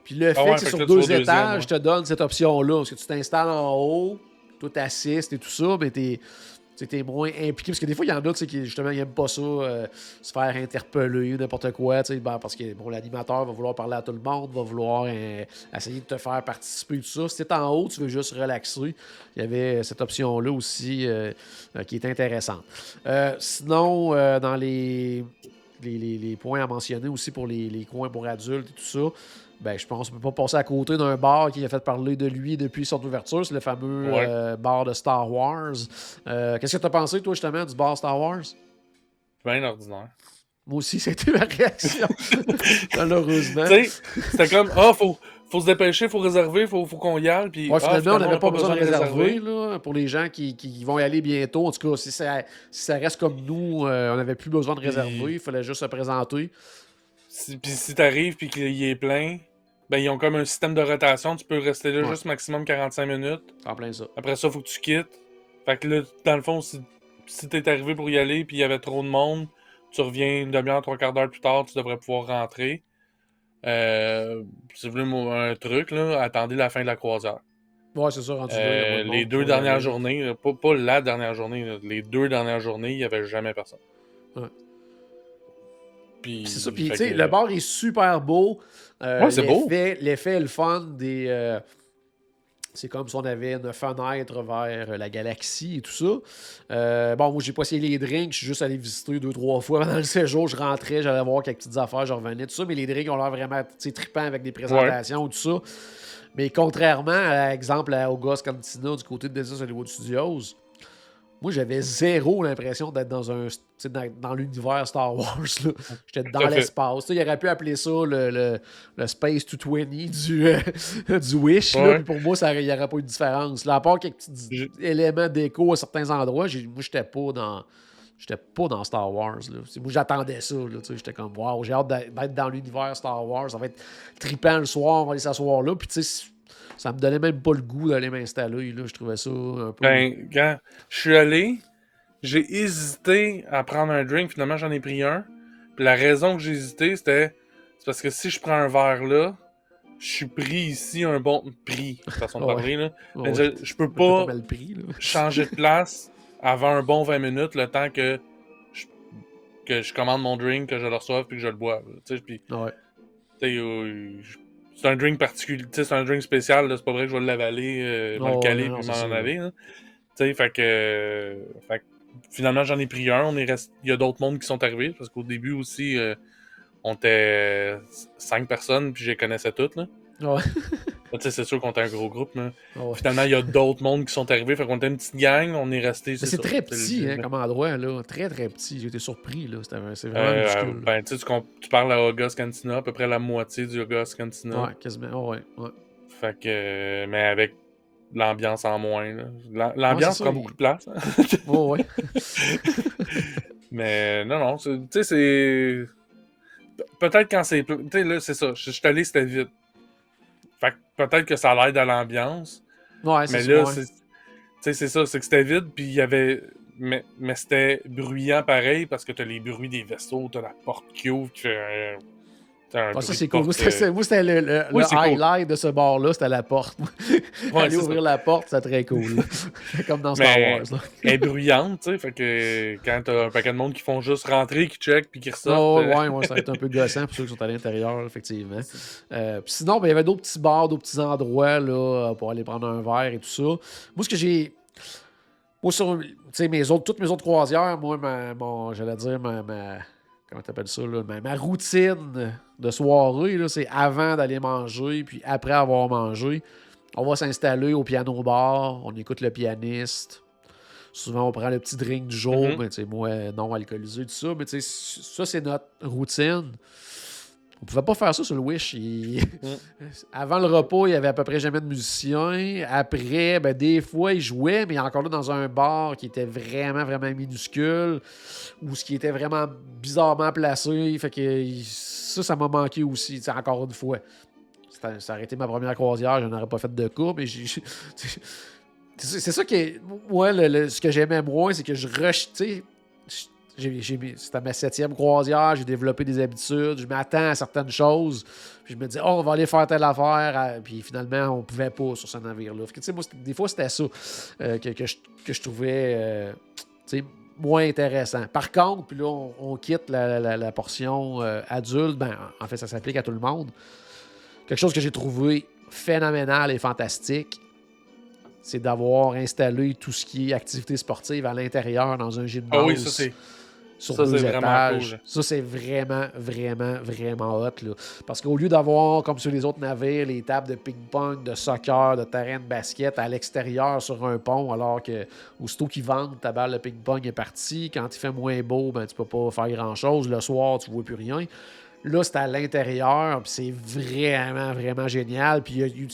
Puis le fait Ah ouais, que c'est fait sur deux étages, ouais. te donne cette option-là. Parce que tu t'installes en haut, tout assiste et tout ça, mais t'es. tu sais, t'es moins impliqué. Parce que des fois, il y en a qui, justement, ils n'aiment pas ça, euh, se faire interpeller, n'importe quoi. ben, parce que bon, l'animateur va vouloir parler à tout le monde, va vouloir euh, essayer de te faire participer, tout ça. Si t'es en haut, tu veux juste relaxer. Il y avait cette option-là aussi euh, qui est intéressante. Sinon, dans les, les, les- les points à mentionner aussi pour les, les coins pour adultes et tout ça, ben, je pense qu'on ne peut pas passer à côté d'un bar qui a fait parler de lui depuis son ouverture. C'est le fameux Ouais. euh, bar de Star Wars. Euh, Qu'est-ce que tu as pensé, toi, justement, du bar Star Wars? Bien ordinaire. Moi aussi, c'était ma réaction. Malheureusement. c'était comme, ah, faut, faut se dépêcher, faut réserver, faut, faut qu'on y aille. Puis, Ouais, ah, finalement, on n'avait pas besoin de réserver là, pour les gens qui, qui vont y aller bientôt. En tout cas, si ça, si ça reste comme nous, euh, on n'avait plus besoin de réserver. Il fallait juste se présenter. Si, puis si t'arrives puis qu'il est plein, ben ils ont comme un système de rotation, tu peux rester là Ouais. juste maximum 45 minutes. En plein ça. Après ça, faut que tu quittes. Fait que là, dans le fond, si, si t'es arrivé pour y aller puis il y avait trop de monde, tu reviens une demi-heure, trois quarts d'heure plus tard, tu devrais pouvoir rentrer. Euh, si vous voulez un truc, là, attendez la fin de la croisière. Ouais, c'est ça, rendu Euh, les deux dernières aller. journées, pas, pas la dernière journée, là, les deux dernières journées, il n'y avait jamais personne. Ouais. Puis, C'est ça. Puis, tu sais, le bar est super beau. Euh, Ouais, c'est beau. l'effet- est le fun des. euh, c'est comme si on avait une fenêtre vers la galaxie et tout ça. Euh, bon, moi, j'ai pas essayé les drinks. Je suis juste allé visiter deux, trois fois pendant le séjour. Je rentrais, j'allais voir quelques petites affaires, je revenais, tout ça. Mais les drinks ont l'air vraiment trippants avec des présentations, tout ça. Mais contrairement, à exemple, à August Cantina du côté de Disney Hollywood Studios, moi, j'avais zéro l'impression d'être dans un dans, dans l'univers Star Wars. J'étais dans l'espace. Il aurait pu appeler ça le, le, le Space 220 du, euh, du Wish. là. Ouais. Puis Pour moi, ça, il n'y aurait pas eu de différence. Là, à part quelques petits éléments d'écho à certains endroits, moi, j'étais pas dans. J'étais pas dans Star Wars. Là. Moi, j'attendais ça. J'étais comme, waouh, j'ai hâte d'être d'être dans l'univers Star Wars. Ça va être trippant le soir. On va aller s'asseoir là. Puis, tu sais, ça me donnait même pas le goût d'aller m'installer. là. Je trouvais ça un peu. Ben, quand je suis allé, j'ai hésité à prendre un drink, finalement j'en ai pris un. Puis la raison que j'ai hésité, c'était c'est parce que si je prends un verre là, je suis pris ici un bon prix, façon de Ouais. parler. Là. Ouais, Mais je, je peux pas pris. Changer de place avant un bon 20 minutes, le temps que je, que je commande mon drink, que je le reçoive, puis que je le boive. Tu sais, puis, Ouais. tu sais, euh, je- c'est un drink particulier, c'est un drink spécial, c'est pas vrai que je vais l'avaler, euh, Oh, le caler, puis m'en aller. Tu sais, fait que, euh, fait finalement j'en ai pris un. On est rest... Il y a d'autres mondes qui sont arrivés, parce qu'au début aussi, euh, on était cinq personnes, puis je les connaissais toutes. Là. Ouais. C'est sûr qu'on était un gros groupe, mais Ah ouais. finalement, il y a d'autres mondes qui sont arrivés. Fait qu'on était une petite gang, on est resté. C'est très petit hein, comme endroit, là. Très, très petit. J'ai été surpris, là. C'est vraiment Euh, ben, tu sais, tu parles à August Cantina, à peu près la moitié du August Cantina. Ouais, quasiment. Oh, ouais, ouais. Fait que, euh, mais avec l'ambiance en moins. L'ambiance prend beaucoup de place. hein. Oh, ouais. mais non, non, c'est- tu sais, c'est. Pe- Peut-être quand c'est. Tu sais, là, c'est ça. Je je suis allé, c'était vite. Fait que peut-être que ça l'aide à l'ambiance. Ouais, c'est Mais là, c'est. Ça, c'est que c'était vide, puis il y avait. Mais, mais c'était bruyant pareil, parce que t'as les bruits des vaisseaux, t'as la porte qui ouvre, qui fait un Ah, ça, c'est cool. Moi, porte, c'était- euh, c'est- moi, c'était le, le- Oui, le c'est cool. highlight de ce bar-là, c'était la porte. Ouais, Aller c'est ouvrir la porte, c'était très cool. Comme dans Star Mais- Wars. Là. elle est bruyante, tu sais. Fait que quand t'as un paquet de monde qui font juste rentrer, qui check, puis qui Oh, ressortent. euh, ouais, ouais, ça va être un peu gossant pour ceux qui sont à l'intérieur, effectivement. Euh, puis sinon, ben, il y avait d'autres petits bars, d'autres petits endroits là, pour aller prendre un verre et tout ça. Moi, ce que j'ai. Moi, sur tu sais, mes autres, toutes mes autres croisières, moi, ma, mon, j'allais dire, ma, ma- comment t'appelles ça, là, ma, ma routine de soirée, c'est avant d'aller manger, puis après avoir mangé, on va s'installer au piano bar, on écoute le pianiste. Souvent, on prend le petit drink du jour, Mhm. mais tu sais, moi, non alcoolisé, tout ça. Mais ça, c'est notre routine. On pouvait pas faire ça sur le Wish. Il- Avant le repas, il y avait à peu près jamais de musiciens. Après, ben, des fois, ils jouaient, mais encore là dans un bar qui était vraiment, vraiment minuscule, ou ce qui était vraiment bizarrement placé. Fait que il- ça, ça m'a manqué aussi, encore une fois. Ça aurait été ma première croisière, je n'aurais pas fait de coup, mais j'ai. C'est ça qui Moi, le- le- ce que j'aimais moins, c'est que je rush. C'était ma septième croisière, j'ai développé des habitudes, je m'attends à certaines choses. Puis je me dis, oh, on va aller faire telle affaire. Puis finalement, on pouvait pas sur ce navire-là. Des fois, c'était ça euh, que, que je, que je trouvais euh, moins intéressant. Par contre, puis là, on, on quitte la, la- la portion euh, adulte. Ben, en fait, ça s'applique à tout le monde. Quelque chose que j'ai trouvé phénoménal et fantastique, c'est d'avoir installé tout ce qui est activité sportive à l'intérieur dans un gymnase Ah oui, ça c'est. Sur ça, deux étages. cool. Ça, c'est vraiment, vraiment, vraiment hot. Là. Parce qu'au lieu d'avoir, comme sur les autres navires, les tables de ping-pong, de soccer, de terrain de basket à l'extérieur sur un pont, alors que aussitôt qu'ils vendent, ta balle de ping-pong est partie. Quand il fait moins beau, ben, tu peux pas faire grand-chose. Le soir, tu vois plus rien. Là, c'est à l'intérieur, puis c'est vraiment, vraiment génial. Puis il y a-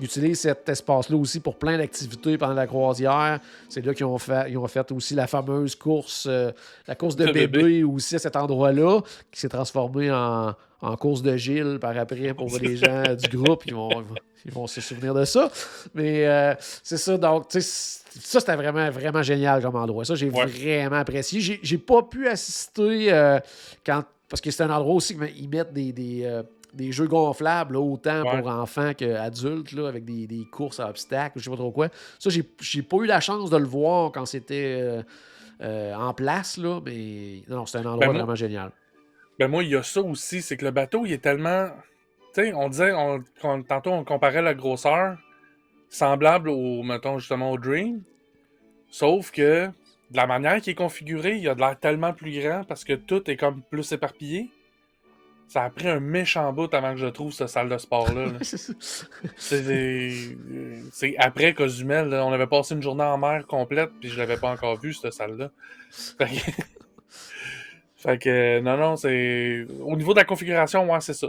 utilisent cet espace-là aussi pour plein d'activités pendant la croisière. C'est là qu'ils ont fait, ils ont fait aussi la fameuse course, euh, la course de De bébé, bébé. aussi à cet endroit-là, qui s'est transformé en, en course de Gilles par après pour les gens du groupe. Ils vont, ils vont se souvenir de ça. Mais euh, c'est ça, donc, tu sais, ça, c'était vraiment, vraiment génial comme endroit. Ça, j'ai Ouais. vraiment apprécié. J'ai, pas pu assister euh, quand. Parce que c'est un endroit aussi qu'ils mettent des. des des jeux gonflables, là, autant Ouais. pour enfants qu'adultes, avec des, des courses à obstacles, je sais pas trop quoi. Ça, j'ai, pas eu la chance de le voir quand c'était euh, euh, en place, là, mais non, c'est un endroit Ben, moi- vraiment génial. Ben moi, il y a ça aussi, c'est que le bateau, il est tellement. Tu sais, on disait, on, tantôt, on comparait la grosseur semblable au, mettons, justement, au Dream. Sauf que, de la manière qu'il est configuré, il a de l'air tellement plus grand parce que tout est comme plus éparpillé. Ça a pris un méchant bout avant que je trouve cette salle de sport-là. là. C'est. C'est c'est après Cozumel, là, on avait passé une journée en mer complète, puis je l'avais pas encore vu, cette salle-là. Fait que... fait que, non, non, c'est... Au niveau de la configuration, ouais, c'est ça.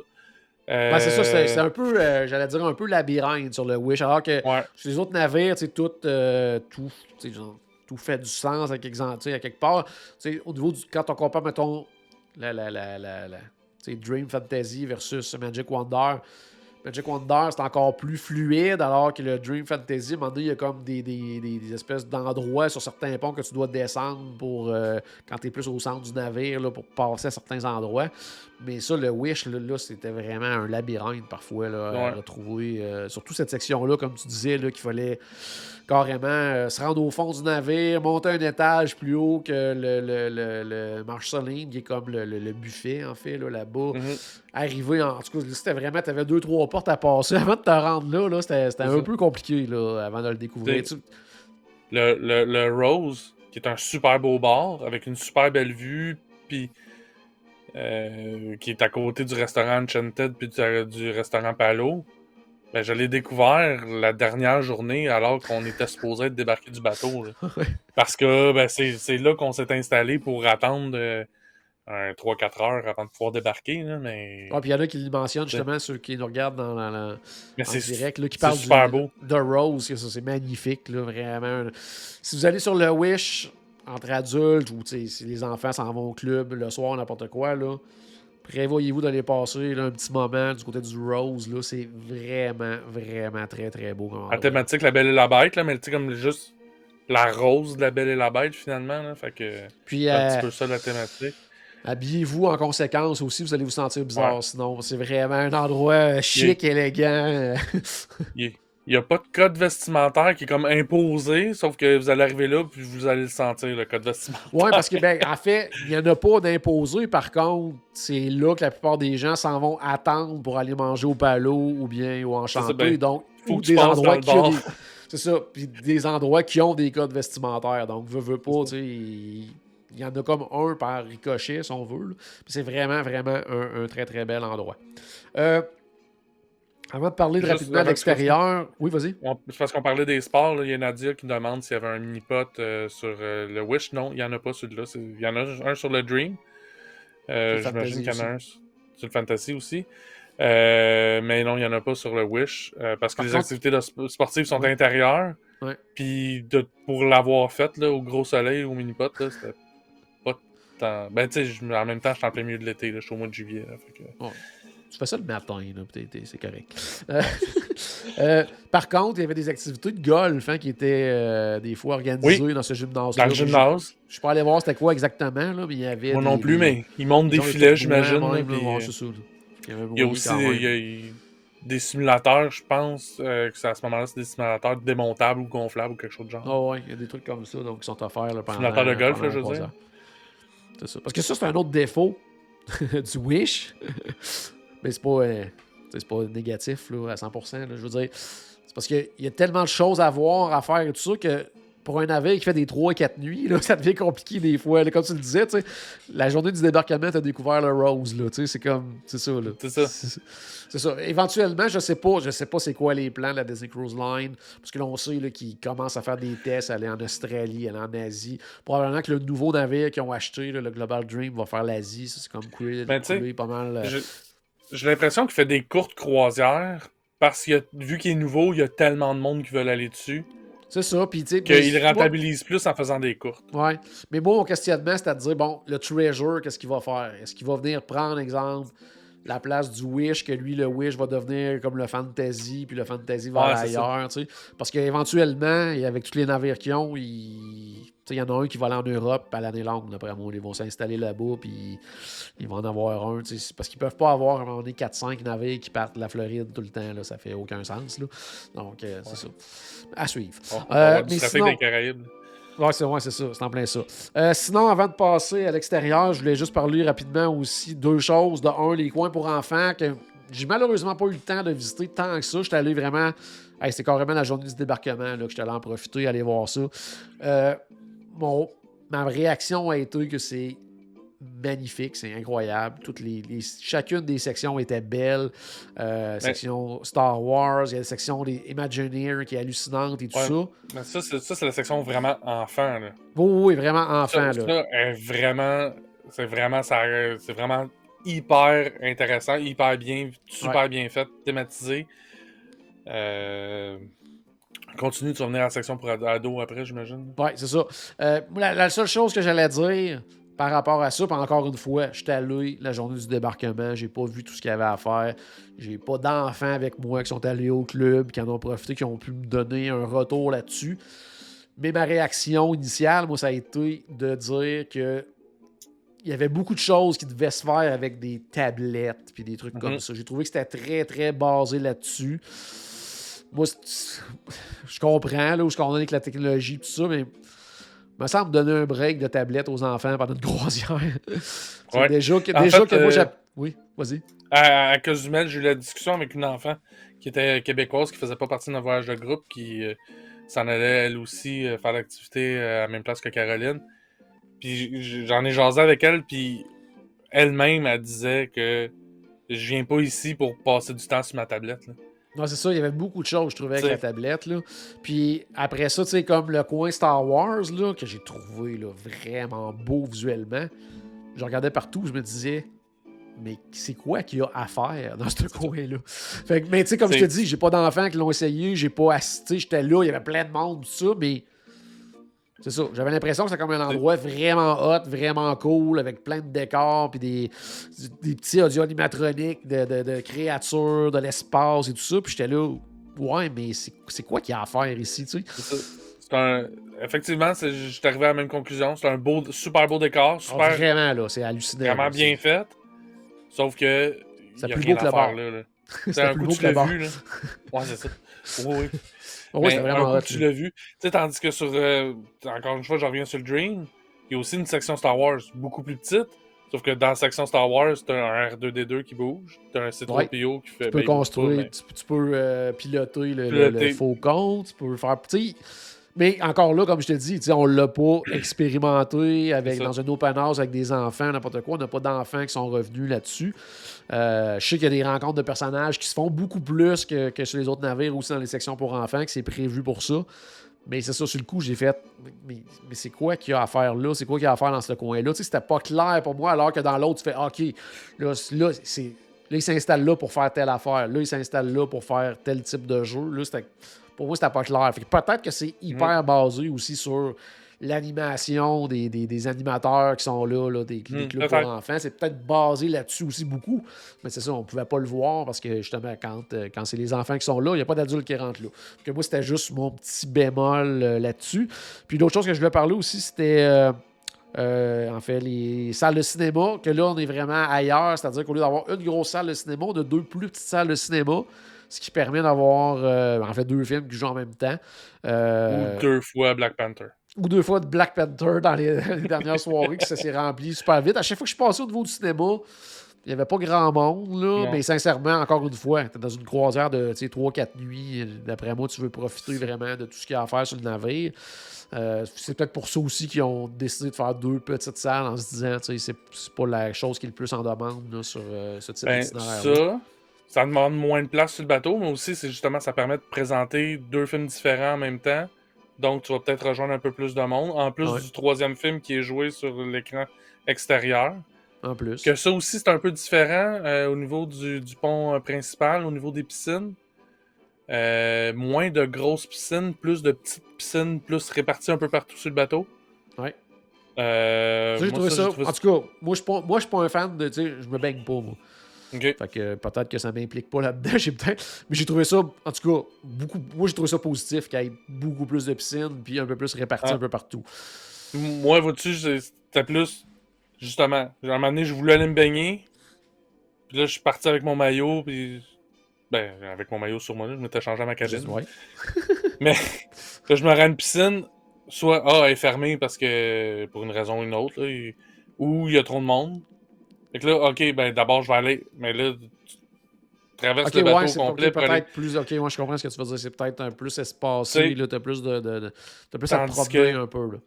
Euh, Ouais, c'est ça, c'est, c'est un peu, euh, j'allais dire, un peu labyrinthe sur le Wish, alors que Ouais, sur les autres navires, tu sais, tout, euh, tout, genre, tout fait du sens à quelque, à quelque part. Tu sais, au niveau du, quand on compare, mettons, la, la, la, la, la- tu sais, Dream Fantasy versus Magic Wonder, Magic Wonder, c'est encore plus fluide, alors que le Dream Fantasy, à un moment donné, il y a comme des, des, des- des espèces d'endroits sur certains ponts que tu dois descendre pour euh, quand tu es plus au centre du navire là, pour passer à certains endroits. Mais ça, le Wish, là, là, c'était vraiment un labyrinthe parfois là, à Ouais. retrouver. euh, surtout cette section-là, comme tu disais, là, qu'il fallait carrément euh, se rendre au fond du navire, monter un étage plus haut que le, le, le, le qui est comme le, le- buffet, en fait, là, là-bas. mhm. Arriver en. En tout cas, c'était vraiment. Tu avais deux, trois portes à passer. Avant de te rendre là, là c'était un ça. peu compliqué là, avant de le découvrir. Tu- le, le, le Rose, qui est un super beau bar, avec une super belle vue, puis euh, qui est à côté du restaurant Enchanted, puis du, du restaurant Palo. Ben, je l'ai découvert la dernière journée alors qu'on était supposé être débarqué du bateau. là. Parce que ben, c'est là qu'on s'est installé pour attendre euh, un 3-4 heures avant de pouvoir débarquer. Là, mais Ah, puis il y en a qui le mentionnent justement, ceux qui nous regardent dans la, la- mais en direct, là, qui parlent super de, beau. de Rose, que ça c'est magnifique, là, vraiment. Si vous allez sur le Wish entre adultes ou si les enfants s'en vont au club le soir, n'importe quoi, là, prévoyez-vous d'aller passer là, un petit moment du côté du Rose. Là, c'est vraiment, vraiment très, très beau. comme La thématique La Belle et la Bête, là, mais tu comme juste la rose de La Belle et la Bête finalement. Là, fait que Puis c'est un euh, petit peu ça la thématique. habillez-vous en conséquence aussi, vous allez vous sentir bizarre sinon. C'est vraiment un endroit euh, chic, élégant. euh. Il n'y a pas de code vestimentaire qui est comme imposé, sauf que vous allez arriver là puis vous allez le sentir, le code vestimentaire. Oui, parce que, ben, en fait, il n'y en a pas d'imposé. Par contre, c'est là que la plupart des gens s'en vont attendre pour aller manger au palo ou bien au enchanté. ben, donc, faut ou des endroits qui ont des. C'est ça. Puis des endroits qui ont des codes vestimentaires. Donc, veux, veux pas, tu sais. Il il y en a comme un par ricochet, si on veut. C'est vraiment, vraiment un, un très, très bel endroit. Euh, avant de parler de rapidement de avant que l'extérieur. Oui, vas-y. C'est parce qu'on parlait des sports, là, il y a Nadia qui demande s'il y avait un mini-pot euh, sur euh, le Wish. Non, il n'y en a pas celui-là. Il y en a un sur le Dream. Euh, J'imagine qu'il y en a un sur sur le Fantasy aussi. Euh, mais non, il n'y en a pas sur le Wish. euh, parce que Par les contre- activités de sportives sont Ouais. intérieures. Ouais. Puis de- pour l'avoir fait là, au gros soleil, au mini-pot, c'était pas tant. Ben, tu sais, en même temps, je suis en plein milieu de l'été. Je suis au mois de juillet. là, fait que- Tu fais ça le matin, là, c'est correct. Euh, euh, par contre, il y avait des activités de golf hein, qui étaient euh, des fois organisées dans ce gymnase Dans le gymnase. Je suis pas allé voir c'était quoi exactement, là, mais il y avait. Moi des- non plus, des- mais ils montent des filets, j'imagine. là, là, là. Il y, a aussi des, y a- simulateurs, je pense, euh, que à ce moment-là, c'est des simulateurs démontables ou gonflables ou quelque chose de genre. Ah ouais, il y a des trucs comme ça donc, qui sont offerts là, pendant. Simulateur de golf, là, je veux dire. heures. C'est ça. Parce que ça, c'est un autre défaut du Wish. Mais c'est pas, euh, c'est pas négatif là, à 100%. là. je veux dire, c'est parce qu'il y a tellement de choses à voir, à faire et tout ça que pour un navire qui fait des 3 et 4 nuits, là, ça devient compliqué des fois. là. Comme tu le disais, la journée du débarquement, tu as découvert le Rose. C'est comme. C'est ça. là. C'est ça. C'est ça. Éventuellement, je sais pas, je sais pas c'est quoi les plans de la Disney Cruise Line, parce que là, on sait là, qu'ils commencent à faire des tests, aller en Australie, aller en Asie. Probablement que le nouveau navire qu'ils ont acheté, là, le Global Dream, va faire l'Asie. Ça, c'est comme cool, Ben, pas mal. euh, J'ai l'impression qu'il fait des courtes croisières parce que vu qu'il est nouveau, il y a tellement de monde qui veulent aller dessus C'est ça. Puis, tu sais, qu'il moi- rentabilise plus en faisant des courtes. Ouais. Mais moi, mon questionnement, c'est à dire, bon, le Treasure, qu'est-ce qu'il va faire? Est-ce qu'il va venir prendre, exemple, la place du Wish, que lui, le Wish va devenir comme le Fantasy, puis le Fantasy va Ouais, aller ailleurs, tu sais? Parce qu'éventuellement, avec tous les navires qu'ils ont, il... il y en a un qui va aller en Europe à l'année longue, d'après moi. Ils vont s'installer là-bas, puis ils vont en avoir un, Parce qu'ils peuvent pas avoir, à un moment donné, 4-5 navires qui partent de la Floride tout le temps, là. Ça fait aucun sens, là. Donc, euh, c'est ça. À suivre. On Euh, mais sinon- des Caraïbes. Ouais, c'est ouais, ça, c'est en plein ça. Euh, sinon, avant de passer à l'extérieur, je voulais juste parler rapidement aussi deux choses. De un, les coins pour enfants que j'ai malheureusement pas eu le temps de visiter tant que ça. J'étais allé vraiment. Hey, c'était carrément la journée du débarquement là, que j'étais allé en profiter, aller voir ça. Euh, mon, ma réaction a été que c'est magnifique, c'est incroyable. Toutes les, les- chacune des sections était belle. Euh, section Star Wars, il y a la section des Imagineers qui est hallucinante et tout Ouais. ça. Mais ça, c'est ça, c'est la section vraiment enfant. Là. Oui, oui, vraiment enfant. ça, là. ça est vraiment, c'est vraiment, ça, c'est vraiment hyper intéressant, hyper bien, super bien fait, thématisé. Euh, continue, tu vas venir à la section pour ado- ados après, j'imagine. Oui, c'est ça. Euh, la, la seule chose que j'allais dire par rapport à ça, puis encore une fois, j'étais allé la journée du débarquement, j'ai pas vu tout ce qu'il y avait à faire. J'ai pas d'enfants avec moi qui sont allés au club, qui en ont profité, qui ont pu me donner un retour là-dessus. Mais ma réaction initiale, moi, ça a été de dire que il y avait beaucoup de choses qui devaient se faire avec des tablettes puis des trucs comme Mhm. ça. J'ai trouvé que c'était très, très basé là-dessus. Moi, je comprends là, où je qu'on est avec la technologie tout ça, mais il me semble donner un break de tablette aux enfants pendant une croisière. Ouais. déjà que, En déjà fait, que moi, euh, j'ai... Oui, vas-y. À, à Cozumel, j'ai eu la discussion avec une enfant qui était québécoise, qui faisait pas partie de notre voyage de groupe, qui euh, s'en allait elle aussi euh, faire l'activité à la même place que Caroline. Puis j'en ai jasé avec elle, puis elle-même, elle disait que je viens pas ici pour passer du temps sur ma tablette. là. Non, c'est ça, il y avait beaucoup de choses, je trouvais, avec la tablette. Là. Puis après ça, tu sais, comme le coin Star Wars, là, que j'ai trouvé là, vraiment beau visuellement, je regardais partout, je me disais, mais c'est quoi qu'il y a à faire dans ce coin-là? Fait que, mais tu sais, comme je te dis, j'ai pas d'enfants qui l'ont essayé, j'ai pas assisté, j'étais là, il y avait plein de monde, tout ça, mais c'est ça. J'avais l'impression que c'était comme un endroit vraiment hot, vraiment cool, avec plein de décors, puis des, des petits audio animatroniques de, de- de créatures, de l'espace et tout ça. Puis j'étais là, ouais, mais c'est quoi qu'il y a à faire ici, tu sais? C'est ça. Un... Effectivement, j'étais arrivé à la même conclusion. C'est un beau, super beau décor, Ah, super, vraiment, là, c'est hallucinant. vraiment là, bien fait. Sauf que. C'est plus rien beau que le bar. C'est un plus coup beau tu que le vu, là. Ouais, c'est ça. Oui, oui. Vraiment un coup tu l'as vu. Tu sais, tandis que sur. euh, encore une fois, je reviens sur le Dream. Il y a aussi une section Star Wars beaucoup plus petite. Sauf que dans la section Star Wars, t'as un R2D2 qui bouge. T'as un C3PO qui fait. Tu peux ben, pas, construire, tu, tu peux euh, piloter le, le- Piloter. le faucon, tu peux faire petit. Mais encore là, comme je te dis, on l'a pas expérimenté avec, dans un open house avec des enfants, n'importe quoi. On n'a pas d'enfants qui sont revenus là-dessus. Euh, je sais qu'il y a des rencontres de personnages qui se font beaucoup plus que, que sur les autres navires, aussi dans les sections pour enfants, que c'est prévu pour ça. Mais c'est ça, sur le coup, j'ai fait. Mais, mais c'est quoi qu'il y a à faire là? C'est quoi qu'il y a à faire dans ce coin-là? Tu sais, c'était pas clair pour moi, alors que dans l'autre, tu fais OK, là, là, c'est. Là, il s'installe là pour faire telle affaire. Là, il s'installe là pour faire tel type de jeu. Là, c'était. Pour moi, c'était pas clair. Fait que peut-être que c'est hyper basé aussi sur l'animation des, des- des animateurs qui sont là, là, des, des Hmm, clubs pour enfants. C'est peut-être basé là-dessus aussi beaucoup. Mais c'est ça, on pouvait pas le voir parce que justement, quand, euh, quand c'est les enfants qui sont là, il n'y a pas d'adultes qui rentrent là. Fait que moi, c'était juste mon petit bémol euh, là-dessus. Puis l'autre chose que je voulais parler aussi, c'était. euh, euh, en fait, les salles de cinéma, que là, on est vraiment ailleurs, c'est-à-dire qu'au lieu d'avoir une grosse salle de cinéma, on a deux plus petites salles de cinéma, ce qui permet d'avoir, euh, en fait, deux films qui jouent en même temps. Euh, Ou deux fois Black Panther. ou deux fois de Black Panther dans les, les dernières soirées, que ça s'est rempli super vite. À chaque fois que je suis passé au niveau du cinéma, il n'y avait pas grand monde, là, Non. mais sincèrement, encore une fois, tu dans une croisière de 3-4 nuits. D'après moi, tu veux profiter vraiment de tout ce qu'il y a à faire sur le navire. Euh, c'est peut-être pour ça aussi qu'ils ont décidé de faire deux petites salles en se disant, tu sais, c'est c'est pas la chose qui est le plus en demande là, sur euh, ce type Ben, d'itinéraire. ça, ça demande moins de place sur le bateau, mais aussi, c'est justement, ça permet de présenter deux films différents en même temps. Donc, tu vas peut-être rejoindre un peu plus de monde. En plus Ouais. du troisième film qui est joué sur l'écran extérieur. En plus. Que ça aussi, c'est un peu différent euh, au niveau du, du pont euh, principal, au niveau des piscines. Euh, moins de grosses piscines, plus de petites piscines, plus réparties un peu partout sur le bateau. Ouais. Euh, Ça, j'ai moi, trouvé ça, ça. j'ai trouvé En tout cas, moi, je suis pas, moi, je suis pas un fan de. Tu sais, je me baigne pas, moi. Fait que euh, peut-être que ça m'implique pas là-dedans. J'ai peut-être. Mais j'ai trouvé ça, en tout cas, beaucoup. Moi, j'ai trouvé ça positif qu'il y ait beaucoup plus de piscines, puis un peu plus réparti Ah. un peu partout. Moi, vois-tu, c'était plus. Justement, à un moment donné, je voulais aller me baigner. Puis là, je suis parti avec mon maillot. Puis. Ben, avec mon maillot sur moi, là, je m'étais changé à ma cabine. Ouais. Mais là, je me rends à une piscine. Soit, ah, elle est fermée parce que. Pour une raison ou une autre. Là, ou il y a trop de monde. Fait que là, ok, ben d'abord, je vais aller. Mais là, tu traverses le bateau ouais, c'est complet peut-être plus. Ok, moi, je comprends ce que tu veux dire. C'est peut-être un plus Tu espacé, là. T'as plus de. de, de- t'as plus à te que- un peu, là.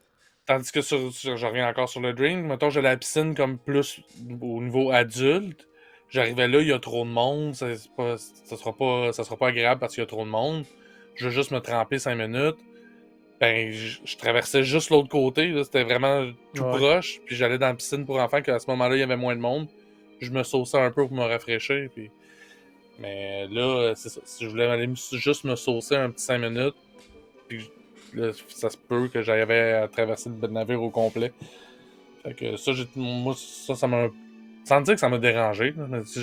Tandis que sur, sur- je reviens encore sur le drink, mettons, j'ai la piscine comme plus au niveau adulte. J'arrivais là, il y a trop de monde, ça, pas, ça, sera pas, ça sera pas agréable parce qu'il y a trop de monde. Je veux juste me tremper 5 minutes. Ben, je, je traversais juste l'autre côté, c'était vraiment tout Ouais. proche. Puis j'allais dans la piscine pour enfants, qu'à ce moment-là, il y avait moins de monde. Je me sauçais un peu pour me rafraîchir. Puis... Mais là, c'est ça. Si je voulais aller juste me saucer un petit 5 minutes, puis là, ça se peut que j'avais à traverser le navire au complet. Fait que ça, moi, ça, ça m'a. Sans dire que ça m'a dérangé, un, petit,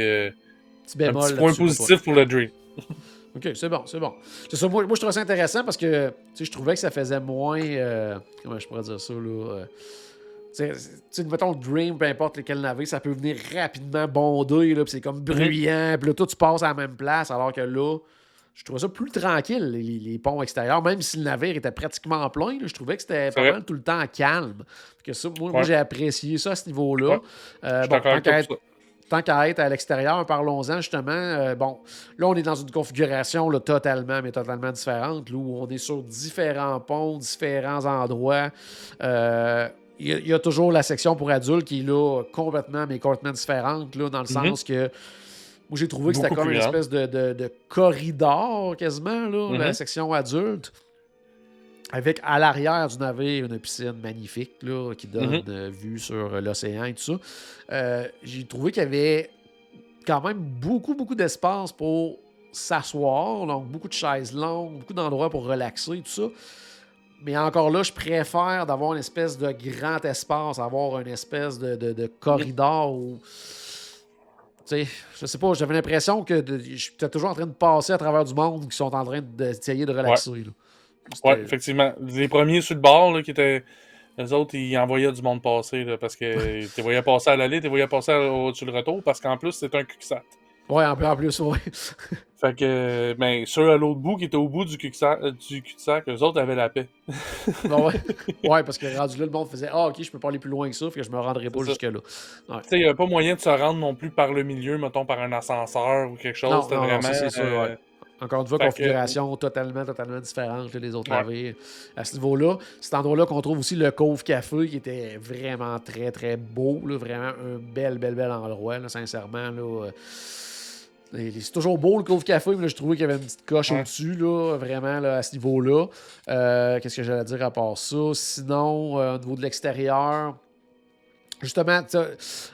euh, Petit un petit point positif pour le Dream. Ok, c'est bon, c'est bon. C'est ça, moi, moi, je trouvais ça intéressant parce que, je trouvais que ça faisait moins. euh, comment je pourrais dire ça, là? euh, tu mettons le Dream, peu importe lequel navire, ça peut venir rapidement bonder, là, puis c'est comme bruyant, puis là, toi, tu passes à la même place, alors que là, je trouvais ça plus tranquille, les, les ponts extérieurs, même si le navire était pratiquement plein, là, je trouvais que c'était pas mal tout le temps calme. Que ça, moi, j'ai apprécié ça à ce niveau-là. Ouais. Euh, bon, tant qu'à être- à l'extérieur, parlons-en justement. Euh, bon, là, on est dans une configuration là, totalement, mais totalement différente, là, où on est sur différents ponts, différents endroits. Euh, Il y, a- il y a toujours la section pour adultes qui est là complètement, mais complètement différente, là, dans le Mhm. sens que Moi, j'ai trouvé que c'était comme une espèce de, de- de corridor, quasiment, là, la Mhm. section adulte. Avec à l'arrière du navire une piscine magnifique là, qui donne Mhm. euh, vue sur euh, l'océan et tout ça. Euh, j'ai trouvé qu'il y avait quand même beaucoup, beaucoup d'espace pour s'asseoir. Donc, beaucoup de chaises longues, beaucoup d'endroits pour relaxer, tout ça. Mais encore là, je préfère d'avoir une espèce de grand espace, avoir une espèce de, de- de corridor où. Tu sais, je sais pas, j'avais l'impression que j'étais toujours en train de passer à travers du monde qui sont en train d'essayer de relaxer. là. Ouais, effectivement. Les premiers sur le bord, là, qui étaient. Les autres, ils envoyaient du monde passer, là, parce que tu voyais passer à l'aller, tu voyais passer au- sur le retour, parce qu'en plus, c'est un cul-de-sac. Ouais, en plus, en plus, ouais. Fait que, ben, ceux à l'autre bout qui étaient au bout du cul-de-sac, euh, du eux autres avaient la paix. Non, ouais. ouais, parce que rendu là, le monde faisait Ah, ok, je peux pas aller plus loin que ça, fait que je me rendrai pas jusque-là. Tu sais, il n'y avait pas moyen de se rendre non plus par le milieu, mettons, par un ascenseur ou quelque chose. Non, C'était non, vraiment. ça, c'est sûr, euh. Encore une fois, Fait que- configuration totalement, totalement différente là, des autres Ouais. navires. À ce niveau-là, cet endroit-là qu'on trouve aussi le Cove Café, qui était vraiment très, très beau. là, vraiment un bel, bel, bel endroit, là, sincèrement. Là, euh, c'est toujours beau le Cove Café, mais là, je trouvais qu'il y avait une petite coche Ouais. au-dessus, là, vraiment, là, à ce niveau-là. Euh, Qu'est-ce que j'allais dire à part ça? Sinon, euh, au niveau de l'extérieur, justement,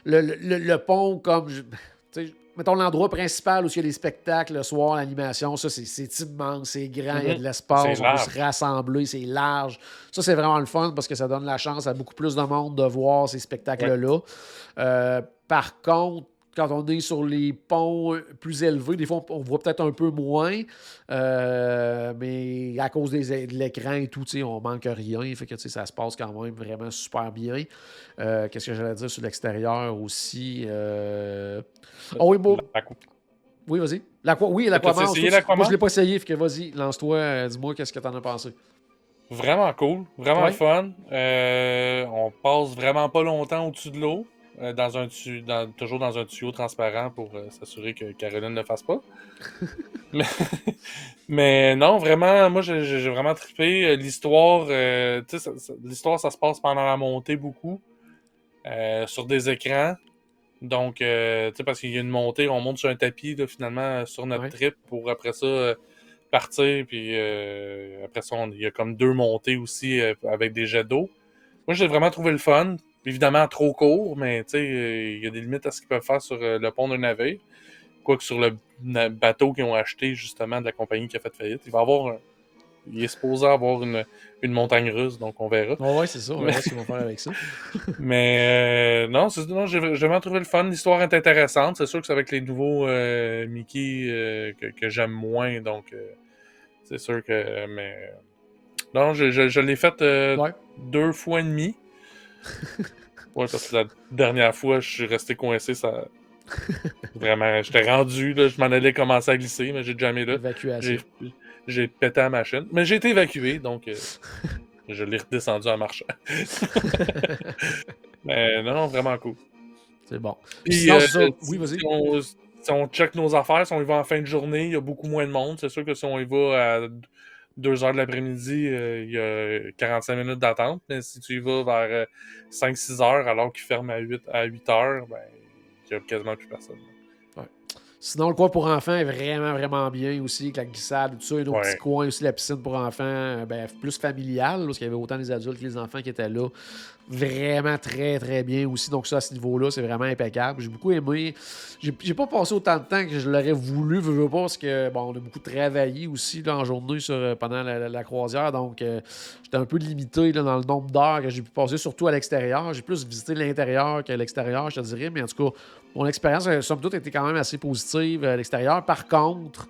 le, le- le pont, comme. je- Mettons l'endroit principal où il y a les spectacles le soir, l'animation, ça c'est- immense, c'est grand, il y a de Mhm. l'espace, C'est on peut se rassembler, c'est large. Ça c'est vraiment le fun parce que ça donne la chance à beaucoup plus de monde de voir ces spectacles-là. Euh, par contre, quand on est sur les ponts plus élevés, des fois on, on voit peut-être un peu moins, euh, mais à cause des- de l'écran et tout, on manque rien, fait que ça se passe quand même vraiment super bien. Euh, Qu'est-ce que j'allais dire sur l'extérieur aussi? Euh... Oh oui, bon, oui, vas-y. Oui, l'Aquamar? Moi, je l'ai pas essayé, fait que vas-y, lance-toi, euh, dis-moi qu'est-ce que t'en as pensé. Vraiment cool, vraiment Ouais. fun. Euh, on passe vraiment pas longtemps au-dessus de l'eau, euh, dans un tu- dans- toujours dans un tuyau transparent pour euh, s'assurer que Caroline ne le fasse pas. mais, mais non, vraiment, moi j'ai vraiment trippé. Euh, L'histoire, euh, ça- ça- l'histoire, ça se passe pendant la montée beaucoup, sur des écrans. Donc, tu sais, parce qu'il y a une montée, on monte sur un tapis, là, finalement, sur notre Ouais. trip pour après ça partir. Puis après ça, on- il y a comme deux montées aussi avec des jets d'eau. Moi, j'ai vraiment trouvé le fun. Évidemment, trop court, mais tu sais, euh, il y a des limites à ce qu'ils peuvent faire sur euh, le pont d'un navire. Quoique sur le bateau qu'ils ont acheté, justement, de la compagnie qui a fait faillite, il va avoir un- Il est supposé avoir une, une montagne russe, donc on verra. Ouais, ouais, c'est ça. On verra ce qu'ils vont faire avec ça. Mais euh, non, non j'ai vraiment trouvé le fun. L'histoire est intéressante. C'est sûr que c'est avec les nouveaux euh, Mickey euh, que, que j'aime moins. Donc, c'est sûr que. Mais. Non, je, je, je l'ai fait Ouais. deux fois et demi. ouais, parce que la dernière fois, je suis resté coincé. Ça... Vraiment, j'étais rendu. Là, je m'en allais commencer à glisser, mais j'ai jamais là. Évacuation. J'ai j'ai pété la machine. Mais j'ai été évacué, donc euh, je l'ai redescendu en marchant. mais non, non, vraiment cool. C'est bon. Puis, Sinon, euh, Oui, vas-y. Si on, si on check nos affaires, si on y va en fin de journée, il y a beaucoup moins de monde. C'est sûr que si on y va à 2 heures de l'après-midi, euh, il y a 45 minutes d'attente. Mais si tu y vas vers 5-6 heures, alors qu'il ferme à 8, à 8 heures, ben, il y a quasiment plus personne. Sinon, le coin pour enfants est vraiment, vraiment bien aussi, avec la glissade, tout ça. Et nos Ouais. petits coins aussi, la piscine pour enfants, euh, ben, plus familiale, parce qu'il y avait autant les adultes que les enfants qui étaient là. Vraiment très, très bien aussi. Donc, ça, à ce niveau-là, c'est vraiment impeccable. J'ai beaucoup aimé. J'ai pas passé autant de temps que je l'aurais voulu, veux, veux pas, parce que, bon, on a beaucoup travaillé aussi là, en journée sur, euh, pendant la croisière. Donc, euh, j'étais un peu limité là, dans le nombre d'heures que j'ai pu passer, surtout à l'extérieur. J'ai plus visité l'intérieur que l'extérieur, je te dirais. Mais en tout cas, mon expérience, euh, somme toute, était quand même assez positive à l'extérieur. Par contre,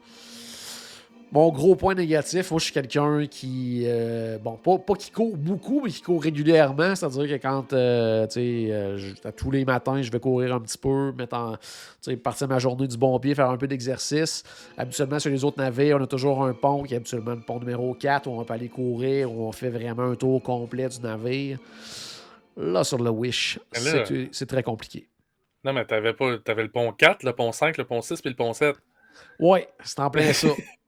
mon gros point négatif, moi, je suis quelqu'un qui, euh, bon, pas, pas qui court beaucoup, mais qui court régulièrement. C'est-à-dire que quand, euh, tu sais, euh, tous les matins, je vais courir un petit peu, mettre en, tu sais, partir ma journée du bon pied, faire un peu d'exercice. Habituellement, sur les autres navires, on a toujours un pont qui est habituellement le pont numéro 4 où on peut aller courir, où on fait vraiment un tour complet du navire. Là, sur le Wish, là- c'est très compliqué. Non, mais t'avais pas. T'avais le pont 4, le pont 5, le pont 6 puis le pont 7. Ouais, c'est en plein ça.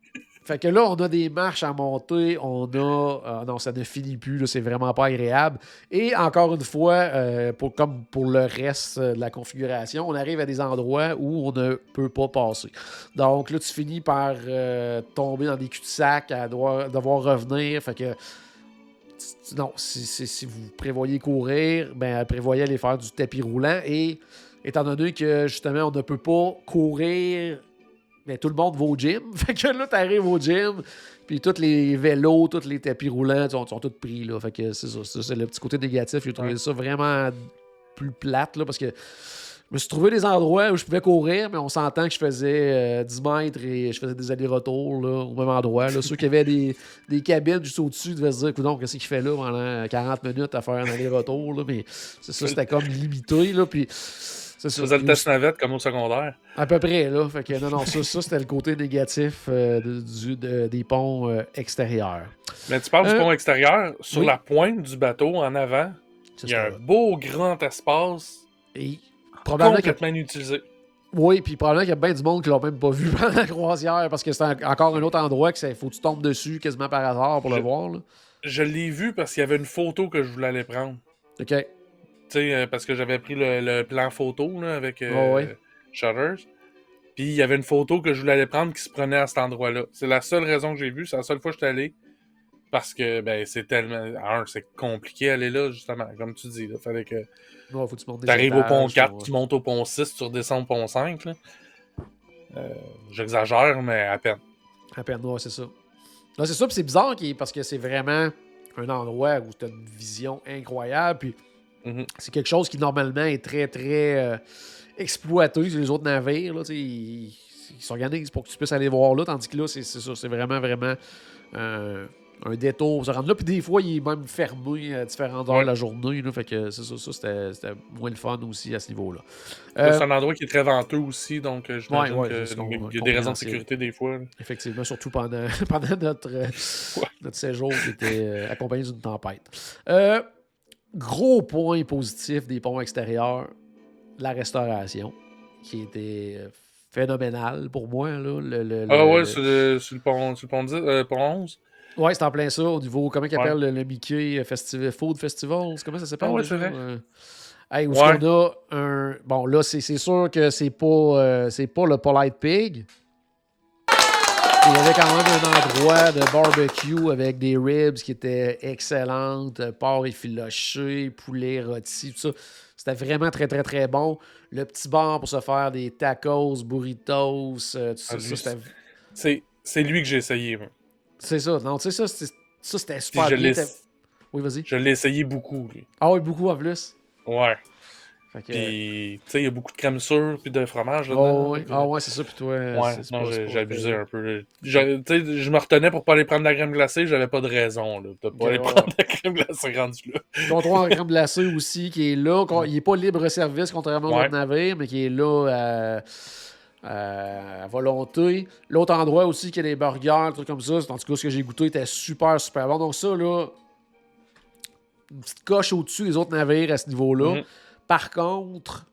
Fait que là, on a des marches à monter, on a... ah non, ça ne finit plus, c'est vraiment pas agréable. Et encore une fois, euh, pour, comme pour le reste euh, de la configuration, on arrive à des endroits où on ne peut pas passer. Donc là, tu finis par euh, tomber dans des cul-de-sac, à devoir, revenir. Fait que non, si, si- si vous prévoyez courir, ben prévoyez aller faire du tapis roulant. Et étant donné que justement, on ne peut pas courir, mais tout le monde va au gym. Fait que là, tu arrives au gym, puis tous les vélos, tous les tapis roulants sont, sont tous pris. Là. Fait que c'est ça, c'est le petit côté négatif. J'ai trouvé Ouais. ça vraiment plus plate là, parce que je me suis trouvé des endroits où je pouvais courir, mais on s'entend que je faisais euh, 10 mètres et je faisais des allers-retours là, au même endroit. Là. Ceux qui avaient des, des cabines juste au-dessus devaient se dire, Coudonc, qu'est-ce qu'il fait là pendant 40 minutes à faire un aller-retour? là? Mais c'est ça, c'était comme limité. Là, puis ça. faisais le test navette comme au secondaire. à peu près, là. Fait que non, non, ça, ça c'était le côté négatif euh, du- de- des ponts euh, extérieurs. Mais tu parles Euh, du pont extérieur. Sur oui. la pointe du bateau, en avant, Ça, il y a un beau grand espace Et probablement que complètement inutilisé. Oui, puis probablement qu'il y a bien du monde qui l'a même pas vu pendant la croisière parce que c'est en- encore un autre endroit que il faut que tu tombes dessus quasiment par hasard pour le voir. Là. Je l'ai vu parce qu'il y avait une photo que je voulais aller prendre. OK. Sais, euh, parce que j'avais pris le, le plan photo là, avec euh, ouais. Shutters. Puis il y avait une photo que je voulais aller prendre qui se prenait à cet endroit-là. C'est la seule raison que j'ai vue, c'est la seule fois que je suis allé. Parce que ben c'est tellement. Un, c'est compliqué aller là, justement, comme tu dis. Il fallait que que tu arrives au pont étages, 4, ouais. tu montes au pont 6, tu redescends au pont 5. là. Euh, J'exagère, mais à peine. À peine, ouais, c'est ça. Là, c'est ça, puis c'est bizarre parce que c'est vraiment un endroit où tu as une vision incroyable, puis Mhm. c'est quelque chose qui normalement est très, très euh, exploité sur les autres navires. Là, ils s'organisent pour que tu puisses aller voir là, tandis que là, c'est c'est ça, c'est vraiment, vraiment euh, un détour pour se rendre là. Puis des fois, il est même fermé à différentes heures Ouais. de la journée. Là, fait que c'est ça, ça c'était moins le fun aussi à ce niveau-là. Là, Euh, C'est un endroit qui est très venteux aussi, donc j'imagine Ouais, ouais, que c'est ce qu'on- il y a des raisons de sécurité des fois. Effectivement, surtout pendant, pendant notre, notre séjour qui était accompagné d'une tempête. Euh, gros point positif des ponts extérieurs, la restauration, qui était euh, phénoménale pour moi. Là, le, le- Ah ouais, le- sur le, sur le pont, sur le pont, 10, euh, pont 11. Ouais, c'est en plein ça, au niveau, comment ils Ouais. appellent le, le Mickey Festival, Food Festival, comment ça s'appelle? Ah ouais, c'est vrai. Euh, hey, où Ouais. qu'on a un... Bon, là, c'est sûr que c'est pas, euh, c'est pas le Polite Pig. Il y avait quand même un endroit de barbecue avec des ribs qui étaient excellentes, euh, porc effiloché, poulet rôti, tout ça. C'était vraiment très, très, très bon. Le petit bar pour se faire des tacos, burritos, euh, tout ça, Ah, ça, C'est lui que j'ai essayé. c'est ça. Non, tu sais, ça, c'était- ça, c'était super je bien. Oui, vas-y. je l'ai essayé beaucoup, lui. Ah oui, beaucoup en plus. Ouais. Puis, tu sais, il y a beaucoup de crème sûre puis de fromage. oh, là-dedans. ouais. Ah ouais, c'est ça. Puis toi, Ouais, non, j'ai abusé un peu. Je, tu sais, je me retenais pour pas aller prendre de la crème glacée, j'avais pas de raison là, de pas aller prendre de la crème glacée rendue là. Comptoir en crème glacée aussi, qui est là. Il n'est pas libre-service, contrairement à notre navire, mais qui est là à, à- à volonté. L'autre endroit aussi, qui a des burgers, des trucs comme ça. En tout cas, ce que j'ai goûté était super, super bon. Donc ça, là, une petite coche au-dessus des autres navires à ce niveau-là. Mhm. Par contre,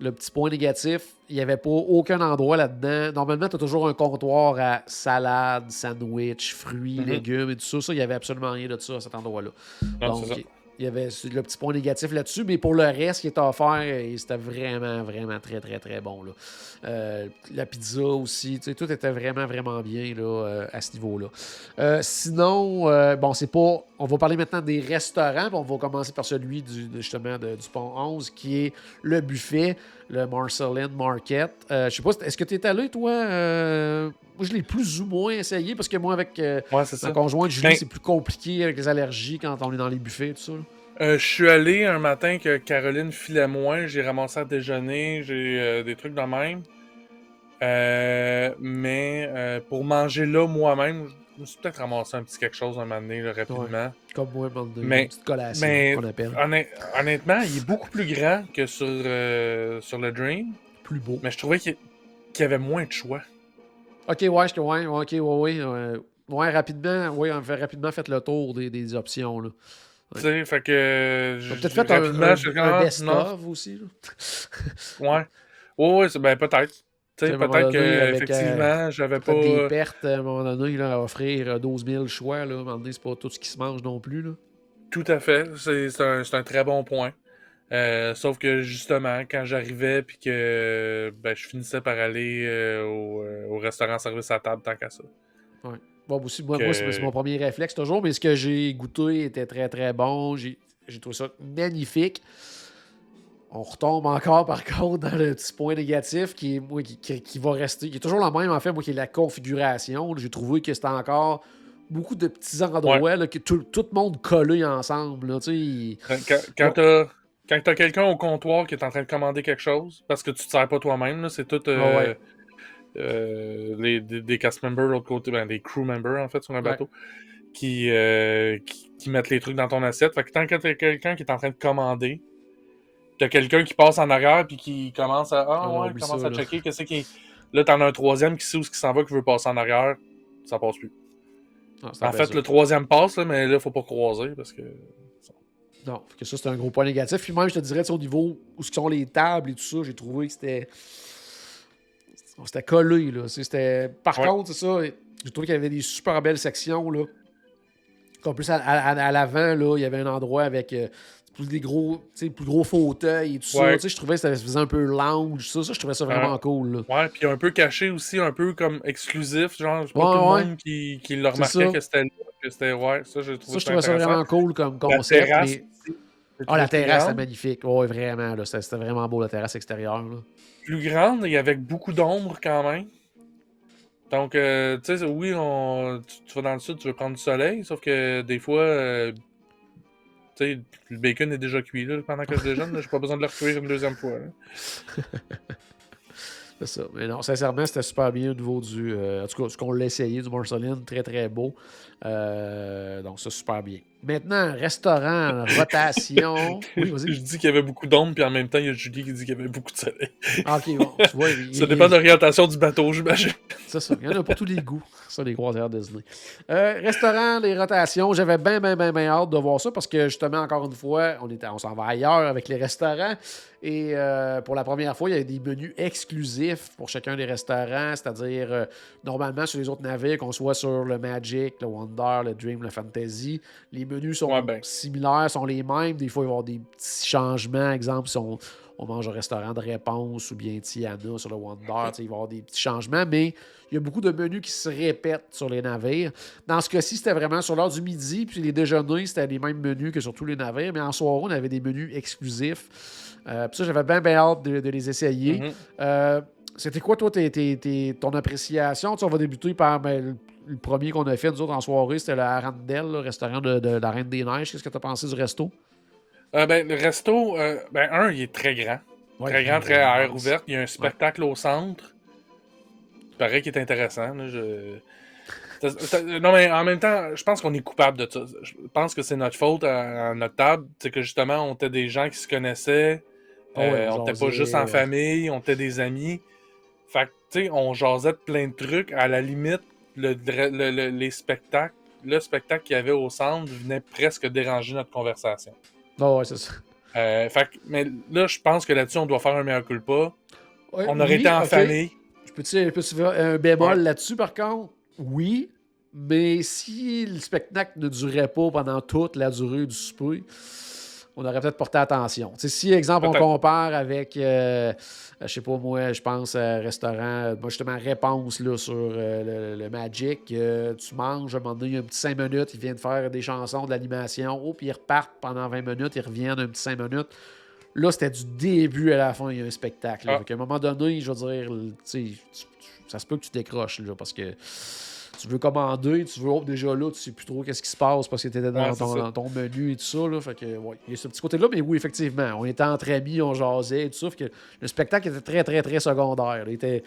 le petit point négatif, il n'y avait pas aucun endroit là-dedans. Normalement, tu as toujours un comptoir à salade, sandwich, fruits, Mhm. légumes et tout ça. Ça, il n'y avait absolument rien de ça à cet endroit-là. Donc. Il y avait le petit point négatif là-dessus, mais pour le reste qui était offert, et c'était vraiment, vraiment très, très, très bon. Là. Euh, la pizza aussi, tout était vraiment, vraiment bien là, euh, à ce niveau-là. Euh, sinon, euh, bon, c'est pas. On va parler maintenant des restaurants, on va commencer par celui du, du pont 11, qui est le buffet, le Marceline Market. Euh, je sais pas, est-ce que tu es allé, toi Euh, Moi, je l'ai plus ou moins essayé, parce que moi, avec euh, Ouais, ça. conjointe Julie, Ben- c'est plus compliqué avec les allergies quand on est dans les buffets, tout ça. Euh, je suis allé un matin que Caroline filait moins, j'ai ramassé à déjeuner, j'ai euh, des trucs de même. Euh, mais euh, pour manger là moi-même, je me suis peut-être ramassé un petit quelque chose un moment donné, là, rapidement. Comme donné, Mais- une petite collation mais- qu'on appelle. Honnêt- honnêtement, il est beaucoup plus grand que sur, euh, sur le Dream, Plus beau. mais je trouvais qu'il qu'il y avait moins de choix. Ok, ouais, je- ouais, ok, ouais, ouais. euh, ouais, rapidement, ouais, on fait rapidement fait le tour des, des options. Là. Tu sais, fait que. Peut-être fait un, un, un best-of aussi. là. Ouais. Ouais, ouais, ben peut-être. Peut-être qu'effectivement, j'avais pas. des pertes à un moment donné, là, à offrir 12 000 choix. Là, à un moment donné, c'est pas tout ce qui se mange non plus. Là. Tout à fait. C'est un, un, très bon point. Euh, sauf que justement, quand j'arrivais puis que ben, je finissais par aller euh, au, euh, au, restaurant service à table tant qu'à ça. Ouais. Bon, aussi, moi, moi c'est mon premier réflexe toujours, mais ce que j'ai goûté était très très bon. J'ai trouvé ça magnifique. On retombe encore, par contre, dans le petit point négatif qui, est, moi, qui, qui, va rester, qui est toujours le même, en fait, moi, qui est la configuration. J'ai trouvé que c'était encore beaucoup de petits endroits, là, que tout, tout, le monde collé ensemble. Là, quand quand tu t'as quelqu'un au comptoir qui est en train de commander quelque chose, parce que tu te sers pas toi-même, c'est tout euh, euh, les, des, cast members de l'autre côté, ben, des crew members en fait sur un bateau, euh, qui, qui, mettent les trucs dans ton assiette. Fait que tant que t'as quelqu'un qui est en train de commander, t'as quelqu'un qui passe en arrière puis qui commence à. Ah ouais, commence à checker. Qu'est-ce qui. Là, t'en as un troisième qui sait où qui s'en va, qui veut passer en arrière, ça passe plus. Ah, en fait, le troisième passe, mais là, faut pas croiser parce que. Non, que ça, c'est un gros point négatif. Puis même, je te dirais, au niveau où sont les tables et tout ça, j'ai trouvé que c'était. C'était collé, là. C'était... Par contre, c'est ça, j'ai trouvé qu'il y avait des super belles sections, là. En plus, à, l'avant, là, il y avait un endroit avec euh, plus des gros, plus gros fauteuils et tout ça. Je trouvais que ça faisait un peu lounge, ça, ça je trouvais ça vraiment cool. Là. Ouais, puis un peu caché aussi, un peu comme exclusif, genre, je pas tout le monde qui, qui le remarquait que c'était là, que c'était, ouais, ça, je trouvé ça. je trouvais ça vraiment cool comme concept. mais... Ah, la terrasse, c'est magnifique. Oui, vraiment. C'était vraiment beau, la terrasse extérieure. Là. Plus grande et avec beaucoup d'ombre quand même. Donc, euh, tu sais, oui, on, tu, vas dans le sud, tu veux prendre du soleil, sauf que des fois, euh, tu sais, le bacon est déjà cuit là, pendant que je déjeune. J'ai pas besoin de le recuire une deuxième fois. c'est ça. Mais non, sincèrement, c'était super bien au niveau du. Euh, en tout cas, ce qu'on l'a essayé, du Marceline, très très beau. donc, c'est super bien. Maintenant, restaurant, rotation. Oui, vas-y. Je dis qu'il y avait beaucoup d'ombre, puis en même temps, il y a Julie qui dit qu'il y avait beaucoup de soleil. Ah, ok, bon. Tu vois, ça dépend de l'orientation du bateau, j'imagine. C'est ça. Il y en a pour tous les goûts. Ça, les croisières Disney. Euh, restaurant, les rotations. J'avais bien, bien, bien, bien hâte de voir ça parce que, justement, encore une fois, on, on s'en va ailleurs avec les restaurants. Et euh, pour la première fois, il y a des menus exclusifs pour chacun des restaurants, c'est-à-dire euh, normalement sur les autres navires, qu'on soit sur le Magic, le Wonder, le Dream, le Fantasy, les menus sont ben. similaires, sont les mêmes. Des fois, il va y avoir des petits changements. Exemple, si on, mange au restaurant de réponse ou bien Tiana sur le Wonder, il va y avoir des petits changements, mais il y a beaucoup de menus qui se répètent sur les navires. Dans ce cas-ci, c'était vraiment sur l'heure du midi, puis les déjeuners, c'était les mêmes menus que sur tous les navires, mais en soirée, on avait des menus exclusifs. Euh, puis ça, j'avais bien, bien hâte de, les essayer. Mm-hmm. Euh, c'était quoi, toi, ton appréciation? on va débuter par ben, le premier qu'on a fait, nous autres, en soirée, c'était le Arandel, le restaurant de, la Reine des Neiges. Qu'est-ce que tu as pensé du resto? Euh, ben, le resto, euh, ben, un, il est très grand. très grand, très à air ouverte. Il y a un spectacle au centre. Il paraît qu'il est intéressant. je... Non, mais en même temps, je pense qu'on est coupable de ça. Je pense que c'est notre faute à, notre table. C'est que justement, on était des gens qui se connaissaient. Ah euh, on était pas juste en famille, on était des amis. Fait que, tu sais, on jasait de plein de trucs. À la limite, le, les spectacles, le spectacle qu'il y avait au centre venait presque déranger notre conversation. Oh ouais, c'est ça. Euh, fait, mais là, je pense que là-dessus, on doit faire un meilleur culpa. Ouais, on aurait été en famille. Je peux-tu peux faire un bémol là-dessus, par contre? Oui, mais si le spectacle ne durait pas pendant toute la durée du souper, on aurait peut-être porté attention. si, exemple, on compare avec, euh, je sais pas moi, je pense un restaurant, moi justement, réponse là, sur euh, le, Magic, euh, tu manges, à un moment donné, il y a un petit 5 minutes, ils viennent faire des chansons, de l'animation, oh, puis ils repartent pendant 20 minutes, ils reviennent un petit 5 minutes. Là, c'était du début à la fin, il y a un spectacle. Ah. à un moment donné, je veux dire, ça se peut que tu décroches, là, parce que tu veux commander, tu veux, oh, déjà là, tu sais plus trop qu'est-ce qui se passe parce que tu étais dans, ton, menu et tout ça. Là, fait que, ouais, il y a ce petit côté-là, mais oui, effectivement, on était entre amis, on jasait et tout ça. Fait que le spectacle était très, très, très secondaire. Il était,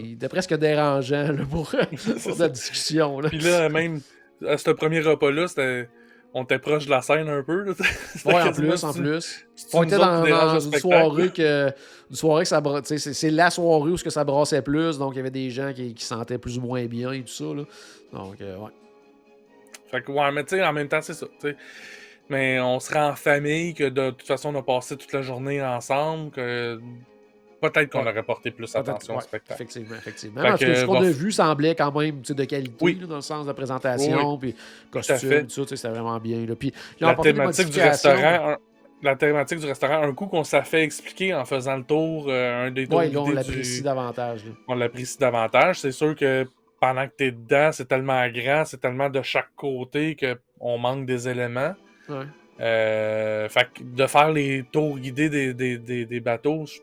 il était presque dérangeant pour, la discussion. Puis là, même à ce premier repas-là, c'était on était proche de la scène un peu. ouais, en plus, en plus. On était dans, une soirée que. Une soirée que ça C'est la soirée où que ça brassait plus, donc il y avait des gens qui, qui sentaient plus ou moins bien et tout ça. Là. Donc, euh, ouais. Fait que, ouais, mais tu sais, en même temps, c'est ça. Mais on serait en famille, que de toute façon, on a passé toute la journée ensemble, que peut-être qu'on Ouais. aurait porté plus attention ouais, au spectacle. Effectivement, effectivement. Parce que que, ce qu'on a vu semblait quand même tu de qualité Oui. là, dans le sens de la présentation, puis costume, tout ça, tu c'était vraiment bien. Là. Puis, La thématique du restaurant, un- la thématique du restaurant, un coup qu'on s'est fait expliquer en faisant le tour, euh, un des tours là, on l'apprécie du- davantage. là. on l'apprécie davantage. C'est sûr que pendant que t'es dedans, c'est tellement grand, c'est tellement de chaque côté qu'on manque des éléments. Ouais. Euh, fait que de faire les tours guidés des, des, des, des bateaux, je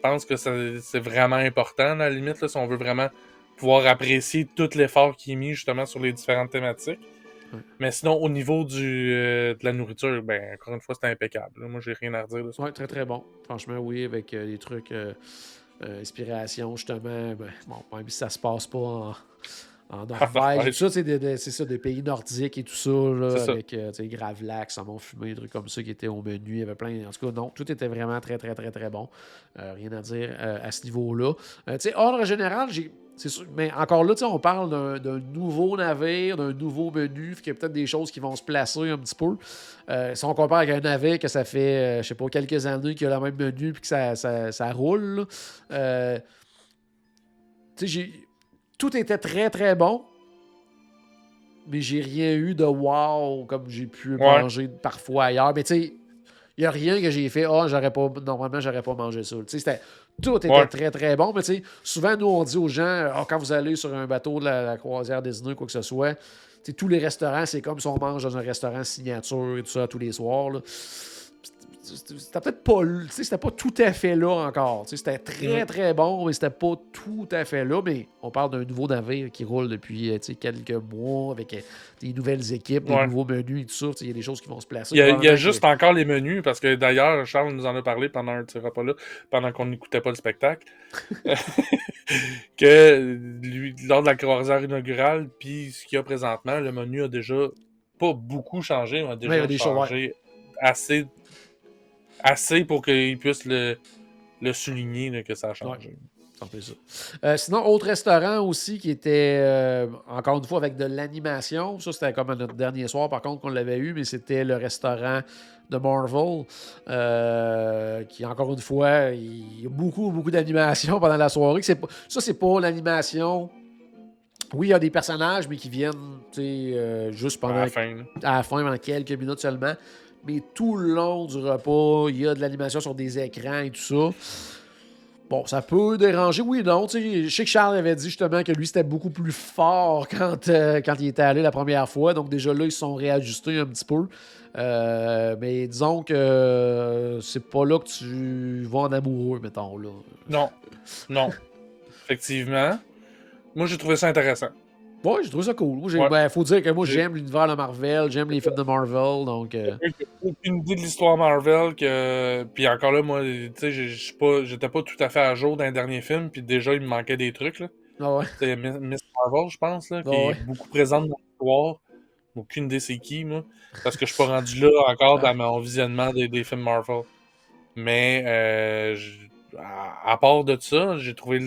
pense que c'est vraiment important, à la limite, là, si on veut vraiment pouvoir apprécier tout l'effort qui est mis justement sur les différentes thématiques. Ouais. Mais sinon, au niveau du, euh, de la nourriture, ben, encore une fois, c'est impeccable. là. Moi, j'ai rien à redire de ça. Ouais, très très bon. Franchement, oui, avec euh, des trucs euh, inspiration, justement. Ben, bon, même si ça se passe pas en, en Norvège, tout ça, c'est ça, des pays nordiques et tout ça, là, C'est ça. avec euh, Gravelax, saumon fumé, des trucs comme ça qui étaient au menu. Il y avait plein. En tout cas, non, tout était vraiment très très très très bon. Euh, rien à dire euh, à ce niveau-là. Euh, ordre général, j'ai. C'est sûr, mais encore là, tu sais, on parle d'un- nouveau navire, d'un nouveau menu, qu'il y a peut-être des choses qui vont se placer un petit peu. Euh, si on compare avec un navire que ça fait, euh, je sais pas, quelques années qu'il a le même menu puis que ça, ça, ça roule, euh, tu sais, j'ai- tout était très très bon, mais j'ai rien eu de wow comme j'ai pu Ouais. manger parfois ailleurs. Mais tu sais, il n'y a rien que j'ai fait, ah, j'aurais pas, normalement, j'aurais pas mangé ça. Tout était Ouais. très très bon, mais tu sais, souvent, nous, on dit aux gens, Ah, quand vous allez sur un bateau de la, la croisière Disney, quoi que ce soit, tous les restaurants, c'est comme si on mange dans un restaurant signature et tout ça tous les soirs. là. C'était peut-être pas, tu sais, c'était pas tout à fait là encore. Tu sais, C'était très Mhm. très bon, mais c'était pas tout à fait là. Mais on parle d'un nouveau navire qui roule depuis euh, tu sais, quelques mois avec euh, des nouvelles équipes, des Ouais. nouveaux menus et tout ça. Il y a des choses qui vont se placer. Il y a, il y a Probablement juste que- encore les menus, parce que d'ailleurs, Charles nous en a parlé pendant un repas-là, pendant qu'on n'écoutait pas le spectacle, que lui, lors de la croisière inaugurale, puis ce qu'il y a présentement, le menu a déjà pas beaucoup changé, mais a déjà Ouais, changé assez, assez pour qu'il puisse le, le souligner là, que ça a changé. Euh, sinon, autre restaurant aussi qui était, euh, encore une fois, avec de l'animation. Ça, c'était comme notre dernier soir, par contre, qu'on l'avait eu, mais c'était le restaurant de Marvel, euh, qui, encore une fois, il y a beaucoup, beaucoup d'animation pendant la soirée. C'est pas- ça, c'est pas l'animation. Oui, il y a des personnages, mais qui viennent juste À pendant la fin. là. à la fin, pendant quelques minutes seulement. Mais tout le long du repas, il y a de l'animation sur des écrans et tout ça. Bon, ça peut déranger, oui, non. Je sais que Charles avait dit justement que lui, c'était beaucoup plus fort quand, euh, quand il était allé la première fois. Donc, déjà là, ils se sont réajustés un petit peu. Euh, mais disons que euh, c'est pas là que tu vas en amoureux, mettons. Là. Non, non. Effectivement. Moi, j'ai trouvé ça intéressant. Ouais, j'ai trouvé ça cool. Ouais. ben, faut dire que moi, J'ai- j'aime l'univers de Marvel, j'aime les films de Marvel. Donc, euh, J'ai aucune idée de l'histoire Marvel que puis encore là moi tu sais je pas j'étais pas tout à fait à jour d'un dernier film puis déjà il me manquait des trucs là ah ouais. c'est Miss Marvel je pense là qui Ah ouais. est beaucoup présente dans l'histoire aucune idée c'est qui moi parce que je suis pas rendu là encore dans mon visionnement des, des films Marvel mais euh, je- à, à part de ça j'ai trouvé,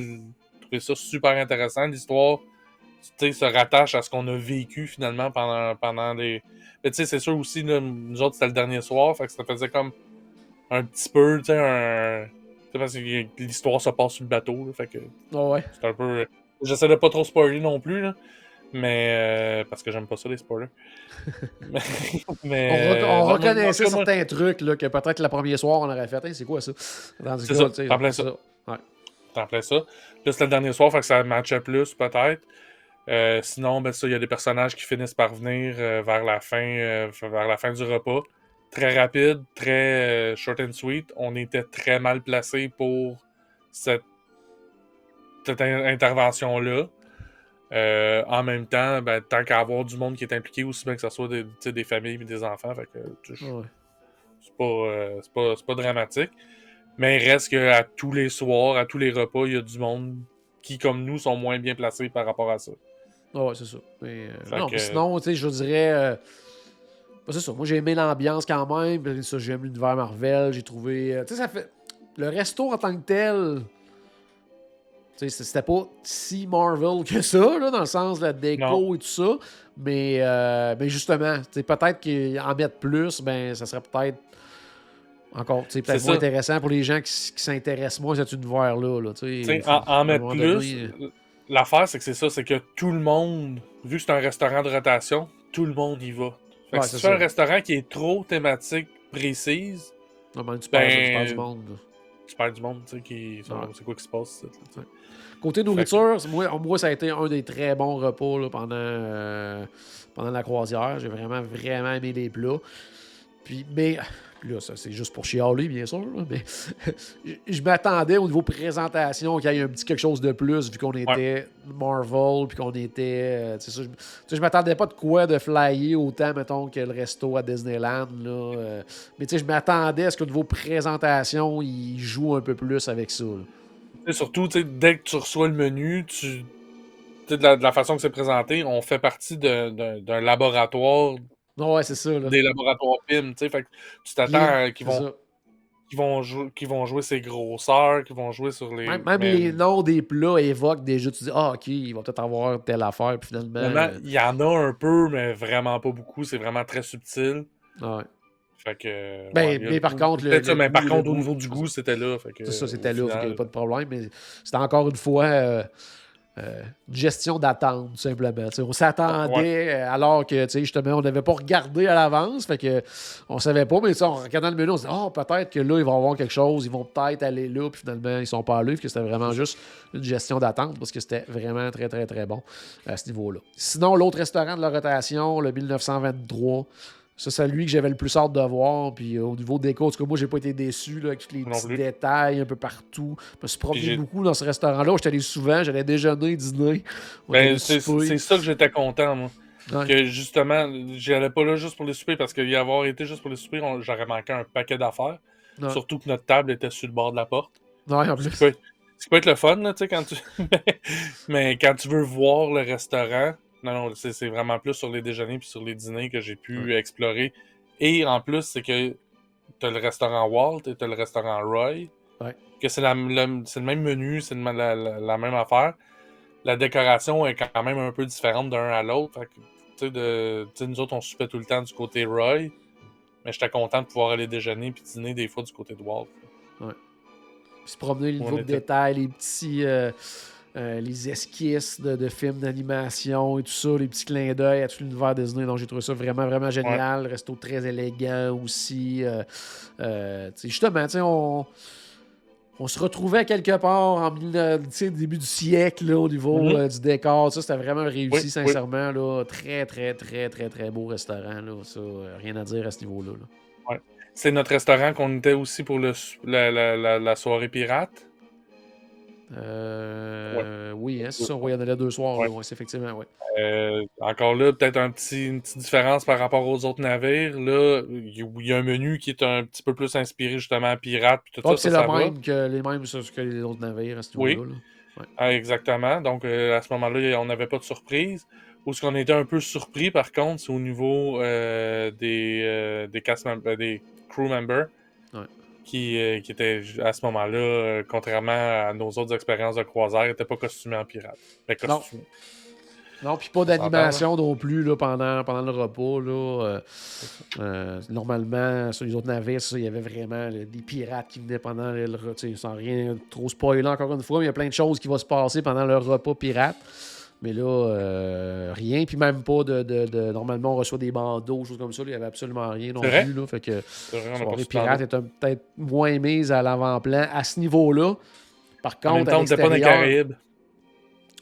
trouvé ça super intéressant l'histoire se rattache à ce qu'on a vécu finalement pendant, pendant les. Mais tu sais, c'est sûr aussi, là, nous autres, c'était le dernier soir, fait que ça faisait comme un petit peu, tu sais, un. Tu sais, parce que l'histoire se passe sur le bateau, là, fait que Ah ouais. c'est un peu. J'essaie de pas trop spoiler non plus, là. Mais. euh, parce que j'aime pas ça, les spoilers. mais. mais, On, euh, on non, non, reconnaissait moi, certains trucs là, que peut-être le premier soir, on aurait fait. Hey, c'est quoi ça? C'est là, t'en plein ça. Ouais. T'en plais ça. Plus le dernier soir, fait que ça matchait plus, peut-être. Euh, sinon, ben ça, il y a des personnages qui finissent par venir euh, vers la fin euh, vers la fin du repas. Très rapide, très short and sweet. On était très mal placé pour cette, cette in- intervention-là. En même temps, ben, tant qu'à avoir du monde qui est impliqué, aussi bien que ce soit des, familles et des enfants, fait que tu sais, Ouais. c'est pas, c'est pas, c'est pas dramatique. Mais il reste qu'à tous les soirs, à tous les repas, il y a du monde qui, comme nous, sont moins bien placés par rapport à ça. Ah ouais, c'est ça. Mais, euh, non, que- mais sinon, tu sais, je dirais. euh, ben, c'est ça. Moi, j'ai aimé l'ambiance quand même. Ça, j'aime l'univers Marvel. J'ai trouvé. euh, tu sais, ça fait. Le resto en tant que tel. Tu sais, c'était pas si Marvel que ça, là, dans le sens de la déco Non. et tout ça. Mais, euh, mais justement, tu sais, peut-être qu'en mettre plus, ben, ça serait peut-être Encore, C'est peut-être moins ça. intéressant pour les gens qui, qui s'intéressent moins à cet univers-là. Là, en, en mettre plus, donné, l'affaire, c'est que c'est ça, c'est que tout le monde, vu que c'est un restaurant de rotation, tout le monde y va. Fait que Ouais, si c'est tu fais un restaurant qui est trop thématique précise, tu perds, Ben, tu perds du monde. tu perds du monde, tu sais, qui Ouais. c'est quoi qui se passe. là. Côté nourriture, moi, moi, ça a été un des très bons repas là, pendant, euh, pendant la croisière. J'ai vraiment, vraiment aimé les plats. Puis, mais, là, ça, c'est juste pour chialer, bien sûr. là, mais je- m'attendais au niveau présentation qu'il y ait un petit quelque chose de plus, vu qu'on était Marvel, puis qu'on était. euh, tu sais, ça, je, je m'attendais pas de quoi de flyer autant, mettons, que le resto à Disneyland. Là, euh, mais tu sais, je m'attendais à ce qu'au niveau présentation, il joue un peu plus avec ça. sais, surtout, tu sais, dès que tu reçois le menu, tu. de la, de la façon que c'est présenté, on fait partie d'un d'un laboratoire, Ouais, c'est ça. Là. des laboratoires PIM, tu sais, fait que tu t'attends à- qu'ils vont, qu'ils vont, vont jouer ces grosseurs, qu'ils vont jouer sur les... Même, les noms des plats évoquent déjà, tu dis, ah, ok, il va peut-être avoir telle affaire, puis finalement. finalement, il y en a un peu, mais vraiment pas beaucoup, c'est vraiment très subtil. euh, ouais. Fait que... Ben, ouais, il mais par goût. contre, le- Peut-être ça, le mais par contre, au niveau du goût, c'était là. C'est ça, c'était là, fait final, n'y a pas de problème, mais c'était encore une fois euh, euh, une gestion d'attente, tout simplement. On s'attendait alors que, tu sais, justement, on n'avait pas regardé à l'avance, fait que on savait pas, mais en regardant le menu, on se dit, oh, peut-être que là, ils vont avoir quelque chose, ils vont peut-être aller là, puis finalement, ils sont pas allés, puis que c'était vraiment juste une gestion d'attente, parce que c'était vraiment très, très, très bon à ce niveau-là. Sinon, l'autre restaurant de la rotation, le 1923, ça, c'est lui que j'avais le plus hâte de voir. Puis euh, au niveau déco, en tout cas, moi, j'ai pas été déçu là, avec tous les Non petits plus. détails un peu partout. Je me suis promené beaucoup dans ce restaurant-là. J'étais allé souvent, j'allais déjeuner, dîner. Ben, c'est ça que j'étais content, moi. Ouais. Que justement, j'y allais pas là juste pour les souper, parce qu'y avoir été juste pour les souper, j'aurais manqué un paquet d'affaires. Ouais. Surtout que notre table était sur le bord de la porte. Ouais, en Ce qui peut être, ce qui peut être le fun, là, tu sais, quand tu... mais quand tu veux voir le restaurant, non, non, c'est vraiment plus sur les déjeuners puis sur les dîners que j'ai pu explorer. Et en plus, c'est que t'as le restaurant Walt et t'as le restaurant Roy. Ouais. Que c'est le, même menu, c'est la, la- la même affaire. La décoration est quand même un peu différente d'un à l'autre. Tu de- tu sais, nous autres, on soupait tout le temps du côté Roy. Mais j'étais content de pouvoir aller déjeuner puis dîner des fois du côté de Walt. Puis se promener le niveau de détails, les petits. euh, euh, les esquisses de, de films d'animation et tout ça, les petits clins d'œil à tout l'univers Disney. Donc, j'ai trouvé ça vraiment, vraiment génial. Resto très élégant aussi. Euh, euh, justement, on, on se retrouvait quelque part en début du siècle là, au niveau Mhm. euh, du décor. Ça, c'était vraiment réussi, Oui, oui. sincèrement. Là. Très, très, très, très, très beau restaurant. Là. Ça, rien à dire à ce niveau-là. là. C'est notre restaurant qu'on était aussi pour le, s- la, la- la- la soirée pirate. Euh, Oui, hein, c'est ça. Il y en deux soirs. Ouais. là, ouais, effectivement, oui. Euh, encore là, peut-être un petit, une petite différence par rapport aux autres navires. Là, il y a- un menu qui est un petit peu plus inspiré justement à pirate. Puis tout Ah, ça, c'est le va. même que les mêmes que les autres navires à ce Oui. niveau-là. Ah, exactement. Donc, euh, à ce moment-là, on n'avait pas de surprise. Où ce qu'on était un peu surpris, par contre, c'est au niveau des, des, cast mem- des crew members. Qui, euh, qui étaient, à ce moment-là, euh, contrairement à nos autres expériences de croisière, n'étaient pas costumés en pirate. Mais Non. puis pas d'animation non plus là, pendant, pendant le repas. Là, Euh, euh, normalement, sur les autres navires, il y avait vraiment là, des pirates qui venaient pendant le repas. Sans rien trop spoiler encore une fois, mais il y a plein de choses qui vont se passer pendant le repas pirate. Mais là, euh, rien. Puis même pas de, de- de- Normalement, on reçoit des bandeaux, choses comme ça. là, il n'y avait absolument rien non plus. Là, fait que C'est vrai, on la n'a pas soirée su parler. pirate est un- peut-être moins mise à l'avant-plan à ce niveau-là. Par En même contre, temps, à on n'était pas dans les Caraïbes.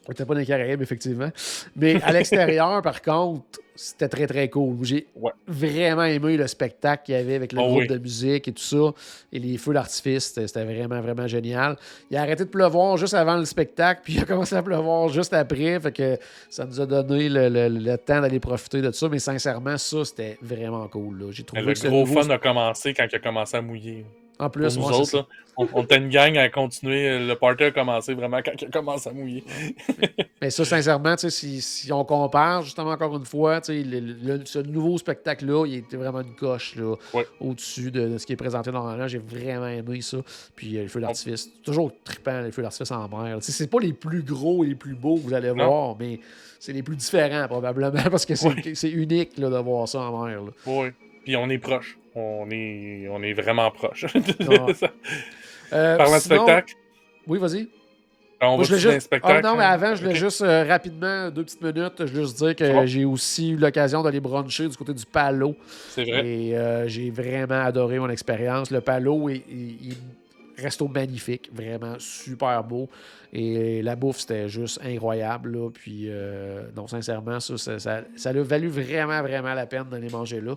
on était pas dans les Caraïbes, effectivement. Mais à l'extérieur, par contre, c'était très, très cool. J'ai Ouais. vraiment aimé le spectacle qu'il y avait avec le Oh groupe oui. de musique et tout ça. Et les feux d'artifice, c'était vraiment, vraiment génial. Il a arrêté de pleuvoir juste avant le spectacle, puis il a commencé à pleuvoir juste après. Fait que ça nous a donné le, le- le temps d'aller profiter de ça. Mais sincèrement, ça, c'était vraiment cool. là. J'ai trouvé Le que gros nouveau- fun a commencé quand il a commencé à mouiller. En Pour plus, nous autres, là, on, on était une gang à continuer. Le party a commencé vraiment quand il a commencé à mouiller. Mais ça, sincèrement, si, si on compare, justement, encore une fois, le- le- ce nouveau spectacle-là, il était vraiment une coche Ouais. au-dessus de, de ce qui est présenté normalement. J'ai vraiment aimé ça. Puis euh, les feux d'artifice, toujours trippant, les feux d'artifice en mer. C'est pas les plus gros et les plus beaux que vous allez Non. voir, mais c'est les plus différents, probablement, parce que c'est unique là, de voir ça en mer. là. Oui. Puis on est proche. On est, on est vraiment proche. Euh, Parlant de sinon- spectacle, Oui, vas-y. on Moi, va je juste- spectacle? Ah, non, mais avant, je voulais juste euh, rapidement, deux petites minutes, je voulais juste dire que j'ai aussi eu l'occasion d'aller bruncher du côté du Palo. C'est vrai. Et euh, j'ai vraiment adoré mon expérience. Le Palo est, est- est un resto magnifique, vraiment super beau. Et la bouffe, c'était juste incroyable. là. Puis, euh, non, sincèrement, ça, ça, ça, ça a valu vraiment, vraiment la peine d'aller manger là.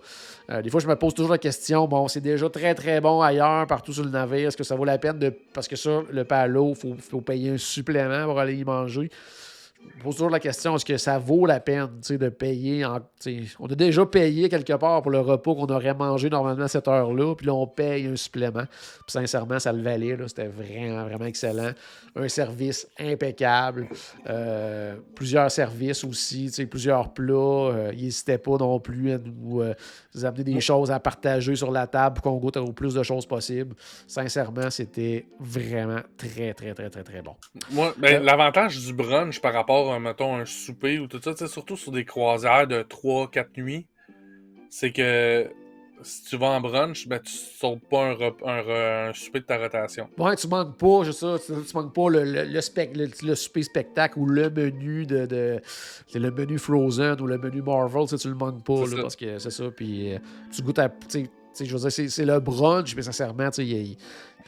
Euh, des fois, je me pose toujours la question bon, c'est déjà très, très bon ailleurs, partout sur le navire. Est-ce que ça vaut la peine de. Parce que ça, le Palo, il faut, faut payer un supplément pour aller y manger. Pose toujours la question, est-ce que ça vaut la peine de payer? En, on a déjà payé quelque part pour le repas qu'on aurait mangé normalement à cette heure-là, puis là, on paye un supplément. Puis sincèrement, ça le valait. C'était vraiment, vraiment excellent. Un service impeccable. Euh, plusieurs services aussi, plusieurs plats. Euh, ils n'hésitaient pas non plus à nous, euh, nous amener des choses à partager sur la table pour qu'on goûte au plus de choses possible. Sincèrement, c'était vraiment très, très, très, très, très bon. Moi, ben, Euh, l'avantage du brunch par rapport à, mettons, un souper ou tout ça, surtout sur des croisières de 3-4 nuits, c'est que si tu vas en brunch, ben, tu sautes pas un, un souper de ta rotation. Ouais, tu manques pas, je sais tu, tu manques pas le, le, le, spec- le, le souper spectacle ou le menu de, de le menu Frozen ou le menu Marvel, tu, le manques pas là, parce que c'est ça. Puis euh, tu goûtes à, je veux dire, c'est, c'est le brunch, mais sincèrement, il y,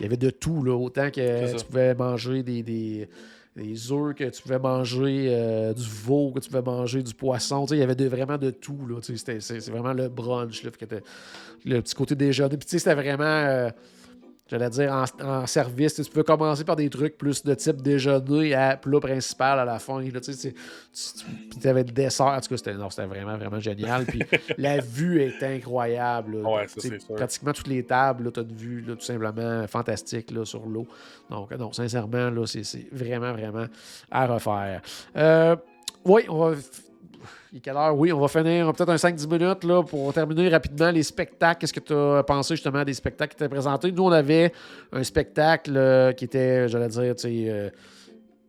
y avait de tout là, autant que tu pouvais manger des, des des œufs, que tu pouvais manger euh, du veau, que tu pouvais manger du poisson. Il y avait vraiment de tout. C'est, vraiment le brunch. Là, que le petit côté déjeuner. Puis c'était vraiment, euh, j'allais dire, en, en service. Tu, peux commencer par des trucs plus de type déjeuner à plat principal à la fin. Là, tu avais le dessert. En tout cas, c'était, non, c'était vraiment, vraiment génial. Puis la vue est incroyable. là. Ouais, ça, c'est sûr. Pratiquement toutes les tables, tu as une vue là, tout simplement fantastique là, sur l'eau. Donc, non, sincèrement, là, c'est, c'est vraiment, vraiment à refaire. Euh, oui, on va. Il est quelle heure? Oui, on va finir peut-être un 5-10 minutes là, pour terminer rapidement les spectacles. Qu'est-ce que tu as pensé justement des spectacles qui étaient présentés? Nous, on avait un spectacle euh, qui était, j'allais dire, tu sais, euh,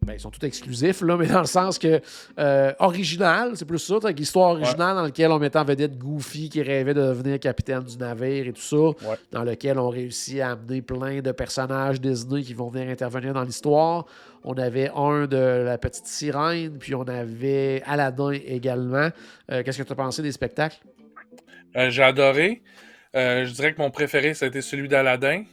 ben, ils sont tous exclusifs, là, mais dans le sens que euh, original, c'est plus ça, avec l'histoire originale dans laquelle on mettait en vedette Goofy qui rêvait de devenir capitaine du navire et tout ça, dans lequel on réussit à amener plein de personnages Disney qui vont venir intervenir dans l'histoire. On avait un de la petite sirène, puis on avait Aladdin également. Euh, Qu'est-ce que tu as pensé des spectacles? Euh, J'ai adoré. Euh, je dirais que mon préféré, ça a été celui d'Aladin.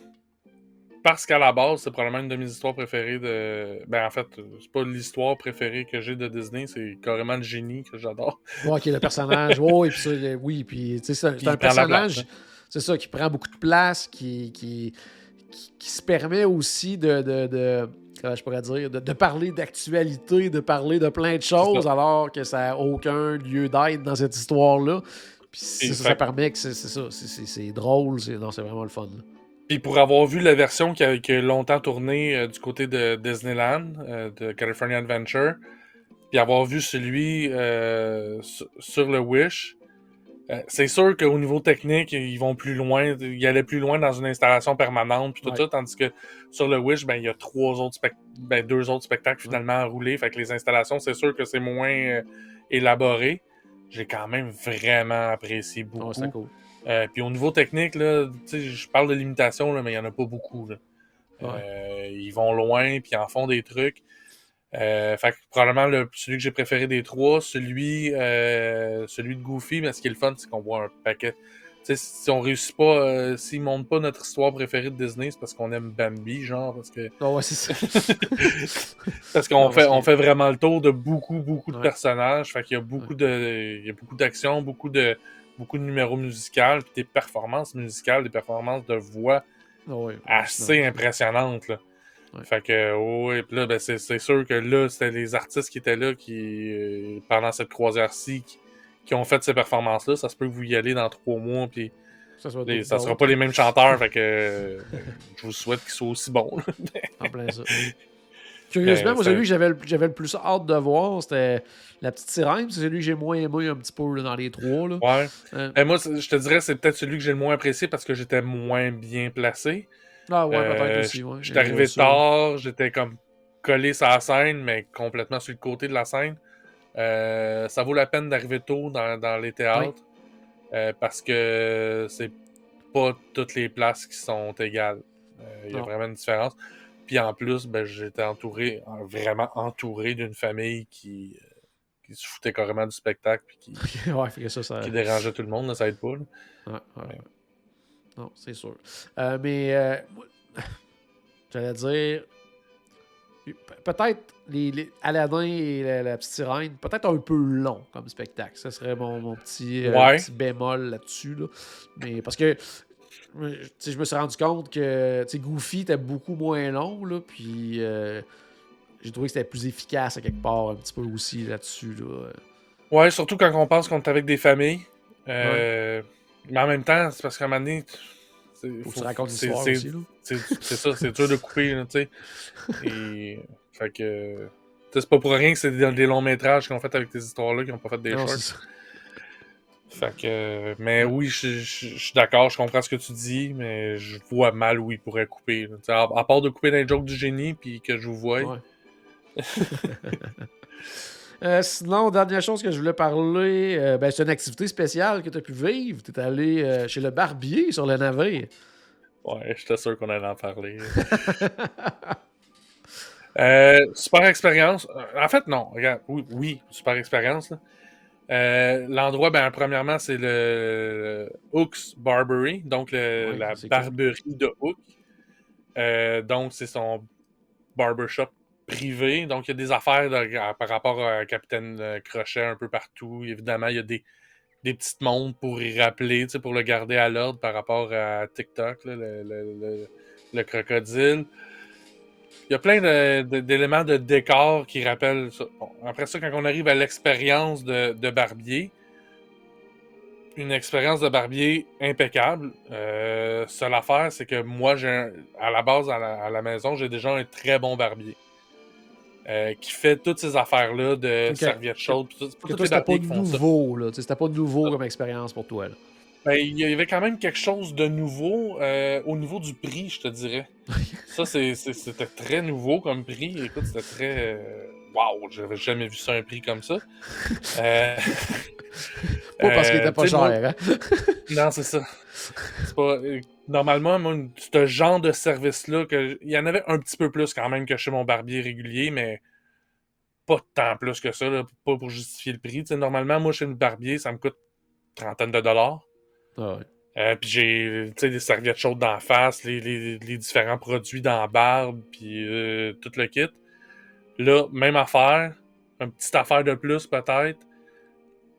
Parce qu'à la base, c'est probablement une de mes histoires préférées de. Ben, en fait, c'est pas l'histoire préférée que j'ai de Disney, c'est carrément le génie que j'adore. Ouais, qui est le personnage. Oh, et puis ça, oui, puis tu sais, c'est un personnage, c'est ça, qui prend beaucoup de place, qui, qui, qui, qui se permet aussi de, de, de- comment je pourrais dire, de, de parler d'actualité, de parler de plein de choses, alors que ça n'a aucun lieu d'être dans cette histoire-là. Puis ça, permet que c'est ça, c'est- drôle, c'est vraiment le fun. là. Puis pour avoir vu la version qui a, qui a longtemps tourné euh, du côté de Disneyland, euh, de California Adventure, puis avoir vu celui euh, sur, sur le Wish, c'est sûr qu'au niveau technique, ils vont plus loin, ils allaient plus loin dans une installation permanente, puis tout Ouais. ça, tandis que sur le Wish, ben, il y a trois autres spec- ben, deux autres spectacles finalement à rouler, fait que les installations, c'est sûr que c'est moins euh, élaboré. J'ai quand même vraiment apprécié beaucoup. C'est cool. Euh, puis au niveau technique, je parle de limitations, mais il n'y en a pas beaucoup. là. Ouais. Euh, ils vont loin, puis ils en font des trucs. Euh, fait que probablement le, celui que j'ai préféré des trois, celui, euh, celui de Goofy, mais ce qui est le fun, c'est qu'on voit un paquet. Tu sais, si on réussit pas, euh, s'ils montrent pas notre histoire préférée de Disney, c'est parce qu'on aime Bambi, genre, parce que Ah ouais, c'est ça. parce qu'on Non, fait, on fait vraiment le tour de beaucoup, beaucoup de Ouais. personnages. Fait qu'il y a beaucoup de, il y a beaucoup d'actions, beaucoup de, beaucoup de numéros musicaux, puis des performances musicales, des performances de voix Ah ouais, assez impressionnantes. Là. Ouais. Fait que, ouais, puis là, ben, c'est, c'est sûr que là, c'était les artistes qui étaient là qui, euh, pendant cette croisière-ci, qui, qui ont fait ces performances-là. Ça se peut que vous y allez dans trois mois, puis Ça, les- sera pas les mêmes chanteurs. fait que, euh, je vous souhaite qu'ils soient aussi bons. En plein ça. Curieusement, moi, celui que j'avais le, j'avais le plus hâte de voir, c'était La Petite Sirène. C'est celui que j'ai moins aimé un petit peu là, dans les trois. Là. Ouais. Euh, Et moi, je te dirais, c'est peut-être celui que j'ai le moins apprécié parce que j'étais moins bien placé. Ah ouais, Euh, peut-être aussi. Ouais. J'étais arrivé tard, j'étais comme collé sur la scène, mais complètement sur le côté de la scène. Euh, ça vaut la peine d'arriver tôt dans, dans les théâtres. Euh, parce que c'est pas toutes les places qui sont égales. Euh, Il y a vraiment une différence. Puis en plus, ben, j'étais entouré, euh, vraiment entouré d'une famille qui, euh, qui se foutait carrément du spectacle puis qui, ouais, fait que ça, ça. qui dérangeait tout le monde, là, ça aide pas. là. Ouais, ouais, ouais. Non, c'est sûr. Euh, mais euh, j'allais dire pe- peut-être les, les Aladdin et la, la petite sirène, peut-être un peu long comme spectacle. Ça serait mon, mon petit, euh, Ouais. petit bémol là-dessus. là. Mais parce que je me suis rendu compte que Goofy était beaucoup moins long, là, puis euh, j'ai trouvé que c'était plus efficace à quelque part un petit peu aussi là-dessus. Là. Ouais, surtout quand on pense qu'on est avec des familles. Euh, Mais en même temps, c'est parce qu'à un moment donné, Faut que faut- tu racontes c'est- l'histoire c'est- aussi. Ça, c'est dur de couper, tu sais. Et. Fait que. C'est pas pour rien que c'est des, des longs métrages qu'ils ont fait avec des histoires-là, qui ont pas fait des Non, shorts. Fait que. Mais oui, je je- je suis d'accord, je comprends ce que tu dis, mais je vois mal où ils pourraient couper. À, à part de couper dans les jokes du génie, puis que je vous vois. Ouais. Euh, sinon, dernière chose que je voulais parler, euh, ben, c'est une activité spéciale que tu as pu vivre. Tu es allé euh, chez le barbier sur le navire. Ouais, j'étais sûr qu'on allait en parler. Super expérience. En fait, non. Regarde, oui, oui super expérience. L'endroit, ben, premièrement, c'est le Hooks Barbery, donc le- Oui, la barberie de Hook. Donc, c'est son barbershop privé. Donc, il y a des affaires par rapport à Capitaine euh, Crochet un peu partout. Évidemment, il y a des, des petites montres pour y rappeler, pour le garder à l'ordre par rapport à TikTok, le, le- le- le crocodile. Il y a plein d'éléments de, décor qui rappellent ça. Après ça, quand on arrive à l'expérience de, de barbier, une expérience de barbier impeccable. Euh, seule affaire, c'est que moi, j'ai à la base, à la, à la maison, j'ai déjà un très bon barbier. Euh, qui fait toutes ces affaires-là de serviettes chaudes. c'était pas nouveau. là. C'était pas nouveau comme expérience pour toi. là. Ben, il y avait quand même quelque chose de nouveau euh, au niveau du prix, je te dirais. ça, c'était très nouveau comme prix. Écoute, c'était très. euh, Waouh, j'avais jamais vu ça un prix comme ça. Euh, Pas parce qu'il euh, était pas sais, moi- cher. hein. Non, c'est ça. C'est pas. euh, Normalement, moi, ce genre de service-là, que il y en avait un petit peu plus quand même que chez mon barbier régulier, mais pas tant plus que ça, là, pas pour justifier le prix. Normalement, moi, chez le barbier, ça me coûte une trentaine de dollars. Ah ouais. Euh, puis j'ai des serviettes chaudes d'en face, les, les- les différents produits dans la barbe, puis euh, tout le kit. Là, même affaire, une petite affaire de plus peut-être.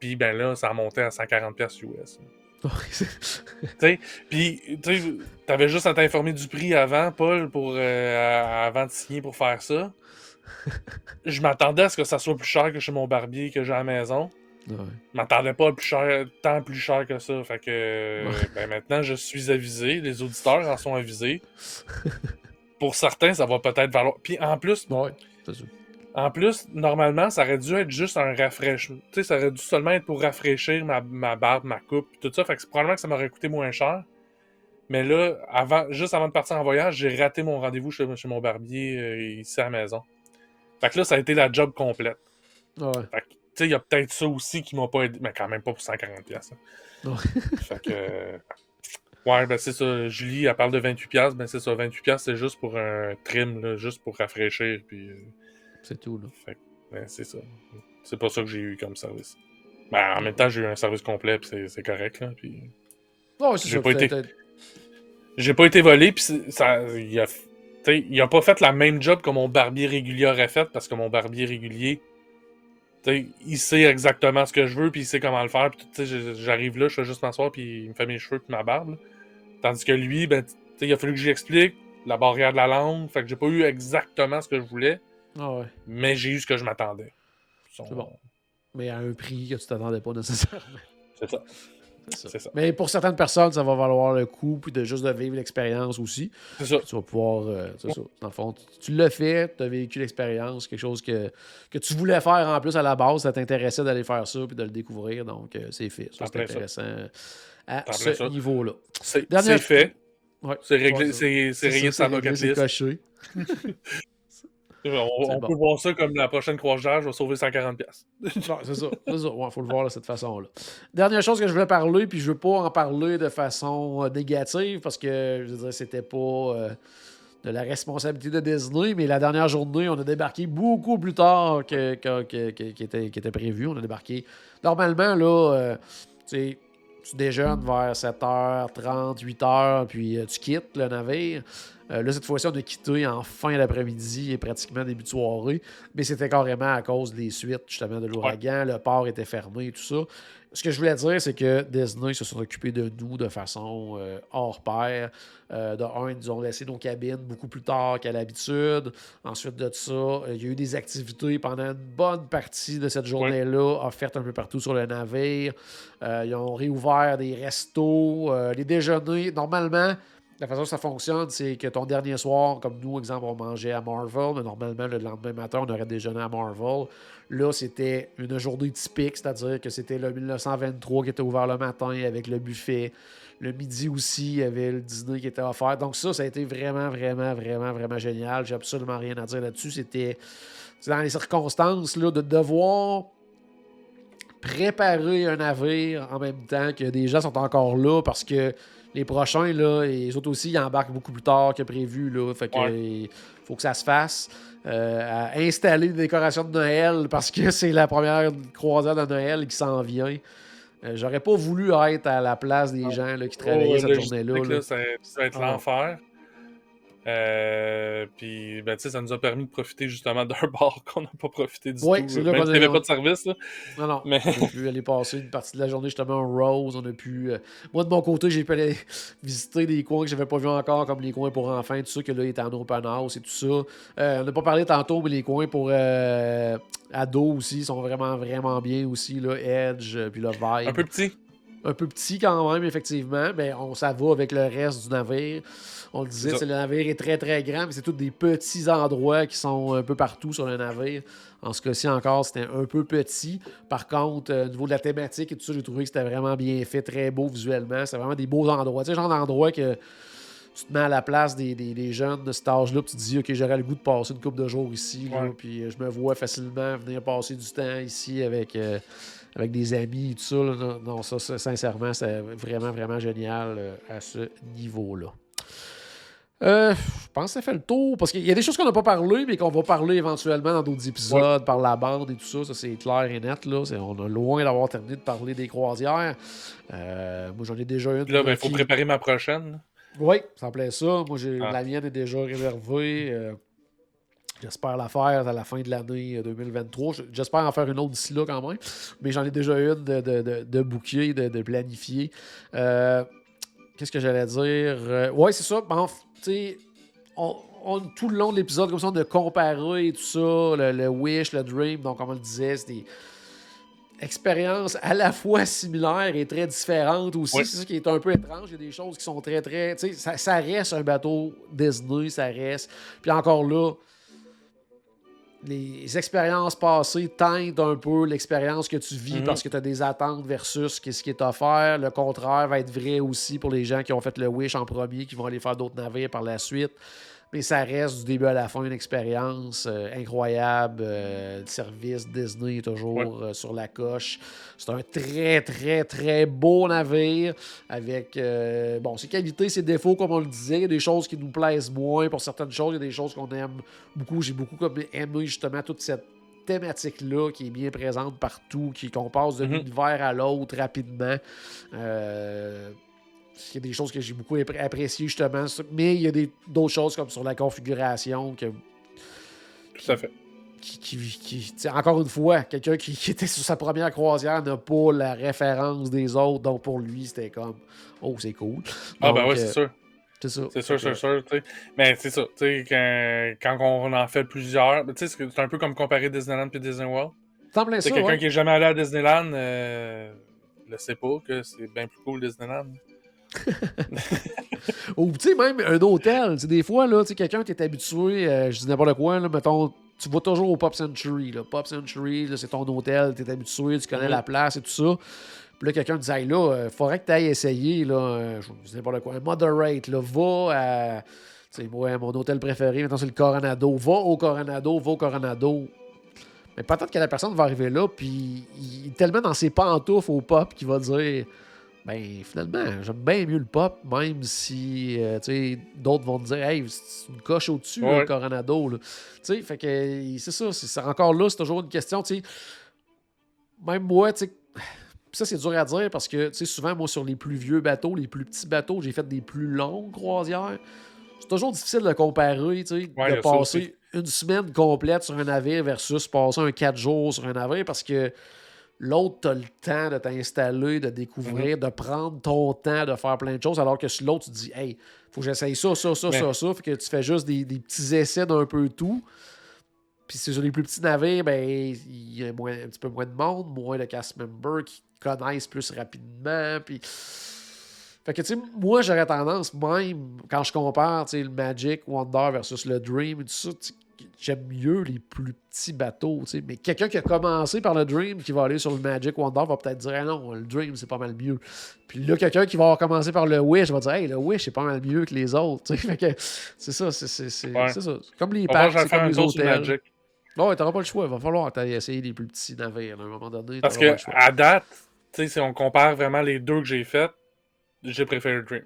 Puis ben là, ça a monté à 140$ piastres US. Ouais, puis tu t'avais juste à t'informer du prix avant, Paul, pour euh, avant de signer pour faire ça. Je m'attendais à ce que ça soit plus cher que chez mon barbier que j'ai à la maison. ouais. Je m'attendais pas à plus cher, tant plus cher que ça. Fait que Ouais. ben maintenant je suis avisé, les auditeurs en sont avisés. Pour certains, ça va peut-être valoir. Puis en plus, Ouais. En plus, normalement, ça aurait dû être juste un rafraîchissement. Tu sais, ça aurait dû seulement être pour rafraîchir ma, ma barbe, ma coupe, tout ça. Fait que c'est probablement que ça m'aurait coûté moins cher. Mais là, avant, juste avant de partir en voyage, j'ai raté mon rendez-vous chez, chez mon barbier euh, ici à la maison. Fait que là, ça a été la job complète. Ouais. Fait que, tu sais, il y a peut-être ça aussi qui m'a pas aidé. Mais quand même pas pour 140$. piastres, hein. Ouais. fait que. Ouais, ben c'est ça. Julie, elle parle de 28$. piastres, Ben c'est ça. 28$, piastres, c'est juste pour un trim, là, juste pour rafraîchir. Puis. euh, C'est tout. Là. c'est ça. C'est pas ça que j'ai eu comme service. Ben, en même temps, j'ai eu un service complet, puis c'est- c'est correct, là. Puis... J'ai pas été- peut-être- J'ai pas été volé, puis ça, il a, il a pas fait la même job que mon barbier régulier aurait fait, parce que mon barbier régulier, t'sais, il sait exactement ce que je veux, puis il sait comment le faire, puis j'arrive là, je fais juste m'asseoir, puis il me fait mes cheveux, puis ma barbe. là. Tandis que lui, ben, t'sais, il a fallu que j'explique la barrière de la langue, fait que j'ai pas eu exactement ce que je voulais, Ah ouais. mais j'ai eu ce que je m'attendais. Son- C'est bon. Mais à un prix que tu t'attendais pas nécessairement. C'est ça. C'est ça. C'est ça. Mais pour certaines personnes, ça va valoir le coup, puis de juste de vivre l'expérience aussi. C'est ça. Tu vas pouvoir. euh, c'est ça. Dans le fond, tu, tu l'as fait, tu as vécu l'expérience, quelque chose que, que tu voulais faire en plus à la base, ça t'intéressait d'aller faire ça puis de le découvrir. Donc, euh, c'est fait. C'est intéressant à En plein ce niveau-là. C'est Dernière- c'est fait. Ouais. C'est réglé, c'est c'est C'est rayé de ça, c'est réglé, On, peut voir ça comme la prochaine croisière, je vais sauver 140$. c'est ça. C'est ça. Il faut le voir de cette façon-là. Dernière chose que je voulais parler, puis je veux pas en parler de façon euh, négative parce que je dirais c'était pas euh, de la responsabilité de Disney, mais la dernière journée, on a débarqué beaucoup plus tard que, qui, était, qui, était, prévu. On a débarqué. Normalement, là, euh, tu déjeunes vers 7h30, 8h, puis tu quittes le navire. Euh, là, cette fois-ci, on a quitté en fin d'après-midi et pratiquement début de soirée. Mais c'était carrément à cause des suites, justement, de l'ouragan. Le port était fermé et tout ça. Ce que je voulais dire, c'est que Disney se sont occupés de nous de façon euh, hors pair. Euh, de un, ils nous ont laissé nos cabines beaucoup plus tard qu'à l'habitude. Ensuite de ça, il y a eu des activités pendant une bonne partie de cette journée-là, offertes un peu partout sur le navire. ils ont réouvert des restos, les déjeuners. Normalement, la façon que ça fonctionne, c'est que ton dernier soir, comme nous, exemple, on mangeait à Marvel, mais normalement, le lendemain matin, on aurait déjeuné à Marvel. Là, c'était une journée typique, c'est-à-dire que c'était le 1923 qui était ouvert le matin avec le buffet. Le midi aussi, il y avait le dîner qui était offert. Donc, ça, ça a été vraiment, vraiment, vraiment, vraiment génial. J'ai absolument rien à dire là-dessus. C'était dans les circonstances là, de devoir préparer un navire en même temps que des gens sont encore là parce que les prochains, là, les autres aussi, ils embarquent beaucoup plus tard que prévu. Là, fait que, faut que ça se fasse. Euh, à installer des décorations de Noël parce que c'est la première croisade de Noël qui s'en vient. Euh, j'aurais pas voulu être à la place des gens là, qui travaillaient cette journée-là. Ça, va être ah. l'enfer. Euh, puis, ben, ça nous a permis de profiter justement d'un bar qu'on n'a pas profité du oui, tout. Même s'il n'y avait pas de service. Là. Non, non. Mais... on a pu aller passer une partie de la journée justement en Rose. On a pu. Euh, moi, de mon côté, j'ai pu aller visiter des coins que je n'avais pas vus encore, comme les coins pour enfants, tout ça, que là, il était en open house et tout ça. Euh, on n'a pas parlé tantôt, mais les coins pour ados aussi sont vraiment, vraiment bien aussi. Là, Edge, puis le Vibe. Un peu petit. Un peu petit quand même, effectivement. Mais on, ça va avec le reste du navire. On le disait, le navire est très très grand, mais c'est tous des petits endroits qui sont un peu partout sur le navire. En ce cas-ci encore, c'était un peu petit. Par contre, euh, au niveau de la thématique et tout ça, j'ai trouvé que c'était vraiment bien fait, très beau visuellement. C'est vraiment des beaux endroits. Tu sais, genre d'endroit que tu te mets à la place des, jeunes de cet âge-là, tu te dis, OK, j'aurais le goût de passer une couple de jours ici, puis euh, je me vois facilement venir passer du temps ici avec, euh, avec des amis et tout ça. Non, ça, sincèrement, c'est vraiment, vraiment génial à ce niveau-là. Euh, je pense que ça fait le tour. Parce qu'il y a des choses qu'on n'a pas parlé, mais qu'on va parler éventuellement dans d'autres épisodes, par la bande et tout ça. Ça, c'est clair et net. Là. on a loin d'avoir terminé de parler des croisières. Euh, moi, j'en ai déjà une. Là, il ben, faut préparer ma prochaine. Oui, ça me plaît ça. Moi, j'ai, ah. la mienne est déjà réservée. Euh, j'espère la faire à la fin de l'année 2023. J'espère en faire une autre d'ici là quand même. Mais j'en ai déjà une de, de, de, de bouquet, de, de planifier. Qu'est-ce que j'allais dire? oui, c'est ça. Bon, on, tout le long de l'épisode, comme ça, on a comparé tout ça, le, Wish, le Dream, donc comme on le disait, c'est des expériences à la fois similaires et très différentes aussi. C'est ça qui est un peu étrange. Il y a des choses qui sont très, très. Ça, ça reste un bateau Disney, ça reste. Puis encore là, les expériences passées teintent un peu l'expérience que tu vis mhm. parce que tu as des attentes versus ce qui est offert. Le contraire va être vrai aussi pour les gens qui ont fait le Wish en premier, qui vont aller faire d'autres navires par la suite. Mais ça reste du début à la fin une expérience euh, incroyable. Euh, le service Disney est toujours euh, sur la coche. C'est un très, très, très beau navire avec bon, ses qualités, ses défauts, comme on le disait. Il y a des choses qui nous plaisent moins pour certaines choses. Il y a des choses qu'on aime beaucoup. J'ai beaucoup aimé justement toute cette thématique-là qui est bien présente partout, qui qu'on passe d'un mm-hmm. univers à l'autre rapidement. Euh, il y a des choses que j'ai beaucoup appréciées justement, mais il y a d'autres choses comme sur la configuration que. Tout à fait. Qui, encore une fois, quelqu'un qui, était sur sa première croisière n'a pas la référence des autres, donc pour lui, c'était comme Oh, c'est cool. ah, ben ouais, c'est sûr. C'est ça. C'est sûr, c'est sûr. Mais c'est ça. Quand, quand on en fait plusieurs, c'est un peu comme comparer Disneyland et Disney World. C'est quelqu'un qui n'est jamais allé à Disneyland euh, ne sait pas que c'est bien plus cool Disneyland. Ou, tu sais, même un hôtel. Des fois, là, quelqu'un qui est habitué, euh, je dis n'importe quoi, là, mettons, tu vas toujours au Pop Century. Là. Pop Century, c'est ton hôtel, tu es habitué, tu connais la place et tout ça. Puis là, quelqu'un te dit, hey, là, il euh, faudrait que tu ailles essayer, là, euh, je dis n'importe quoi, un moderate, là, va à sais, moi, mon hôtel préféré, maintenant, c'est le Coronado. Va au Coronado, va au Coronado. Mais peut-être que la personne va arriver là, puis il est tellement dans ses pantoufles au pop qu'il va dire ben finalement, j'aime bien mieux le pop, même si euh, d'autres vont te dire Hey, c'est une coche au-dessus, Ouais. le Coronado. là. Tu sais, fait que c'est ça, c'est encore là, c'est toujours une question, tu sais. Même moi, tu sais. puis Ça, c'est dur à dire parce que, tu sais, souvent, moi, sur les plus vieux bateaux, les plus petits bateaux, j'ai fait des plus longues croisières. C'est toujours difficile de comparer, Ouais, de passer une semaine complète sur un navire versus passer un 4 jours sur un navire parce que l'autre, tu as le temps de t'installer, de découvrir, de prendre ton temps, de faire plein de choses, alors que sur l'autre, tu te dis, hey, faut que j'essaye ça, ça, ça, Mais- ça, ça. Fait que tu fais juste des, des petits essais d'un peu tout. Puis c'est sur les plus petits navires, ben, il y a moins- un petit peu moins de monde, moins de cast members qui connaissent plus rapidement. Puis. Fait que, tu sais, moi, j'aurais tendance, même quand je compare, tu sais, le Magic, Wonder versus le Dream et tout ça, j'aime mieux les plus petits bateaux, tu sais. Mais quelqu'un qui a commencé par le Dream, qui va aller sur le Magic, Wonder, va peut-être dire, ah non, le Dream, c'est pas mal mieux. Puis là, quelqu'un qui va avoir commencé par le Wish va dire, hey, le Wish, c'est pas mal mieux que les autres, tu sais. Fait que, c'est ça, c'est c'est- c'est- Ouais. ça. Comme les parcs, c'est comme les hôtels. Bon, ouais, t'auras pas le choix. Il va falloir essayer les plus petits navires. à un moment donné, Parce que à date, tu sais, si on compare vraiment les deux que j'ai fait, j'ai préféré le Dream.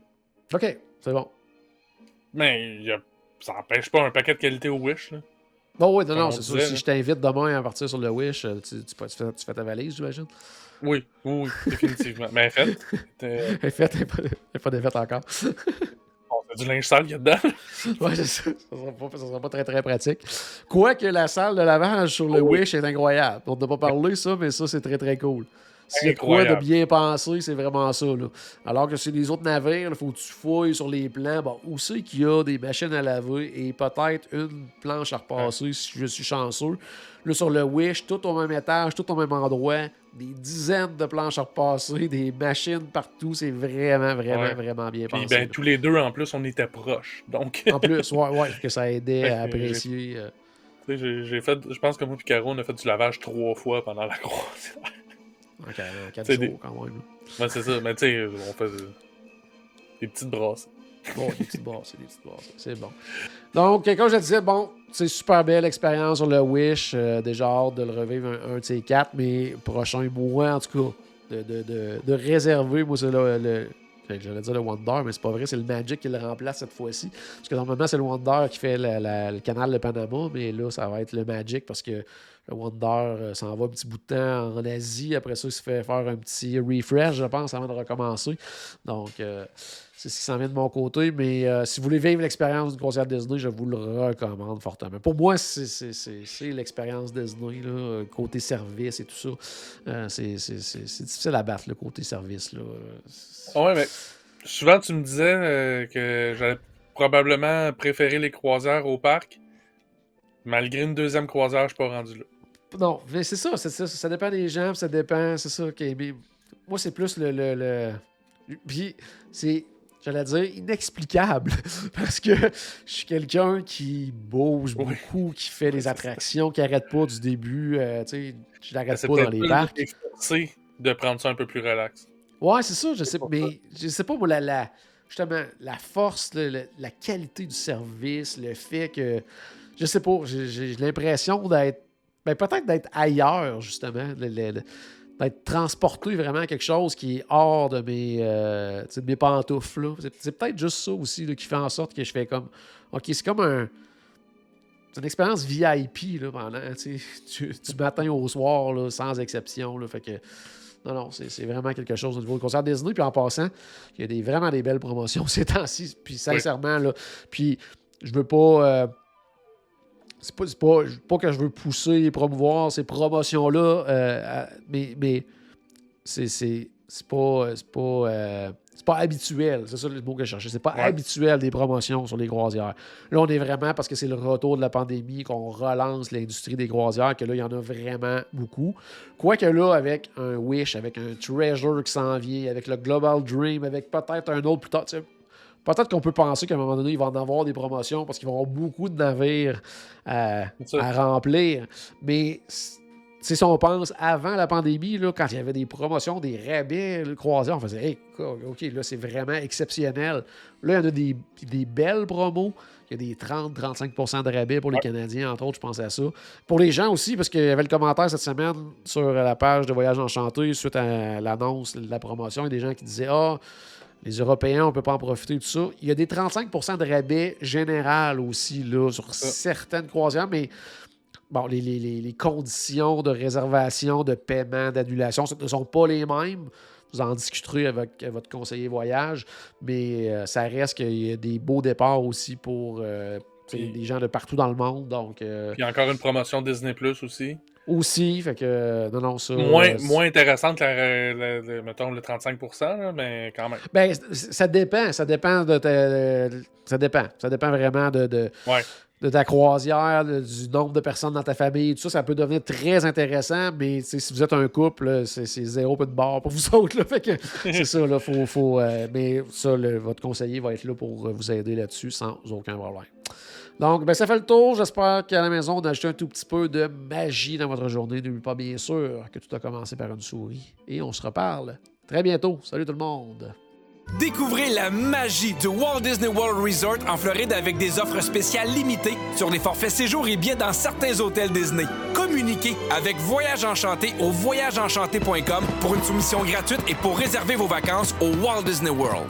OK, c'est bon. Mais il y a- ça n'empêche pas un paquet de qualité au Wish. Là. Bon, oui, non, Comme non, on c'est sûr. Si je t'invite demain à partir sur le Wish, euh, tu, tu, tu fais, tu fais ta valise, j'imagine? Oui, oui, oui, définitivement. Mais en fait, Elle est faite, elle est pas, défaite encore. on fait du linge sale qu'il y a dedans. ouais, c'est ça. Ça sera, pas, ça sera pas très, très pratique. Quoique la salle de lavage sur le Oh oui. Wish est incroyable. On n'a pas parlé ça, mais ça, c'est très, très cool. S'il y a quoi de bien pensé, c'est vraiment ça. Là. Alors que sur les autres navires, il faut que tu fouilles sur les plans. Bon, où c'est qu'il y a des machines à laver et peut-être une planche à repasser si je suis chanceux. Là, sur le Wish, tout au même étage, tout au même endroit, des dizaines de planches à repasser, des machines partout. C'est vraiment, vraiment, Ouais. vraiment bien Puis pensé. ben, tous les deux, en plus, on était proches. Donc, En plus, ouais, ouais, que ça aidait à apprécier. euh, j'ai j'ai fait, je pense que moi et Caro, on a fait du lavage trois fois pendant la croisière. En quatre- en quatre C'est jours, des- quand même. Ouais, c'est ça. Mais tu sais, on fait euh, des petites brasses. Bon, des petites brasseries, des petites brasseries. C'est bon. Donc, comme je disais, bon, c'est super belle expérience sur le Wish. euh, déjà hâte de le revivre un, un de ces quatre, mais prochain mois, en tout cas, de, de, de, de réserver, moi, c'est le. le J'allais dire le Wonder, mais c'est pas vrai, c'est le Magic qui le remplace cette fois-ci. Parce que normalement, c'est le Wonder qui fait la- la- le canal de Panama, mais là, ça va être le Magic parce que le Wonder euh, s'en va un petit bout de temps en Asie. Après ça, il se fait faire un petit refresh, je pense, avant de recommencer. Donc, euh, c'est ce qui s'en vient de mon côté. Mais euh, si vous voulez vivre l'expérience d'une croisière Disney, je vous le recommande fortement. Pour moi, c'est- l'expérience Disney, là, côté service et tout ça. C'est difficile à battre, le côté service. Là. C'est- Ouais, mais souvent, tu me disais que j'allais probablement préférer les croisières au parc. Malgré une deuxième croisière, je suis pas rendu là. Non, mais c'est ça, c'est ça. Ça dépend des gens, puis ça dépend, c'est ça. est- mais moi, c'est plus le. le, le- Puis, c'est, j'allais dire, inexplicable. Parce que je suis quelqu'un qui bouge Oui. beaucoup, qui fait des attractions, qui arrête pas du début. euh, tu sais, je n'arrête C'est pas dans les parcs. forcé de prendre ça un peu plus relax. Ouais, c'est ça, je sais, pour mais je sais pas, moi, la, la- justement, la force, le- le- la qualité du service, le fait que, je sais pas, j'ai l'impression d'être, ben, peut-être d'être ailleurs, justement, d'être transporté vraiment à quelque chose qui est hors de mes, euh, de mes pantoufles. là. C'est peut-être juste ça aussi là, qui fait en sorte que je fais comme, ok, c'est comme un. C'est une expérience VIP là, pendant, tu du, matin au soir, là, sans exception. Là, fait que, non, non, c'est c'est vraiment quelque chose au niveau du concert Disney. Puis en passant, il y a des, vraiment des belles promotions ces temps-ci. Puis sincèrement, là, puis je veux pas. euh, c'est pas, c'est pas, pas que je veux pousser et promouvoir ces promotions-là, euh, mais, mais c'est, pas. C'est pas, euh, c'est pas habituel, c'est ça le mot que je cherchais. C'est pas Ouais. habituel des promotions sur les croisières. Là, on est vraiment parce que c'est le retour de la pandémie qu'on relance l'industrie des croisières, que là, il y en a vraiment beaucoup. Quoique là, avec un Wish, avec un Treasure qui s'en vient, avec le Global Dream, avec peut-être un autre plus tard, tu sais, peut-être qu'on peut penser qu'à un moment donné, il va en avoir des promotions parce qu'il va y avoir beaucoup de navires à, C'est remplir. Mais c- si on pense avant la pandémie, là, quand il y avait des promotions, des rabais le croisés, on faisait hey, OK, là, c'est vraiment exceptionnel. Là, il y en a des, des belles promos. Il y a des 30-35% de rabais pour les Canadiens, entre autres, je pense à ça. Pour les gens aussi, parce qu'il y avait le commentaire cette semaine sur la page de Voyage Enchanté suite à l'annonce de la promotion. Il y a des gens qui disaient Ah, les Européens, on ne peut pas en profiter, tout ça. Il y a des 35% de rabais général aussi là, sur certaines croisières, mais bon, les, les, conditions de réservation, de paiement, d'annulation ne sont pas les mêmes. Vous en discuterez avec votre conseiller voyage, mais euh, ça reste qu'il y a des beaux départs aussi pour euh, des gens de partout dans le monde. Donc, euh, il y a encore une promotion Disney Plus aussi. Aussi, fait que non, non, ça. Moins, moins intéressante que, le, mettons, le 35 mais quand même. Ben, ça dépend. Ça dépend de. ça dépend. Ça dépend vraiment de. de ouais de ta croisière, du nombre de personnes dans ta famille, tout ça, ça peut devenir très intéressant, mais si vous êtes un couple, c'est zéro peu de barre pour vous autres. c'est ça, là, faut, faut euh, mais ça, votre conseiller va être là pour vous aider là-dessus sans aucun problème. Donc, ben, ça fait le tour. J'espère qu'à la maison, on a ajouté un tout petit peu de magie dans votre journée. N'oubliez pas, bien sûr, que tout a commencé par une souris. Et on se reparle très bientôt. Salut tout le monde! Découvrez la magie du Walt Disney World Resort en Floride avec des offres spéciales limitées sur les forfaits séjours et billets dans certains hôtels Disney. Communiquez avec Voyage Enchanté au voyageenchanté.com pour une soumission gratuite et pour réserver vos vacances au Walt Disney World.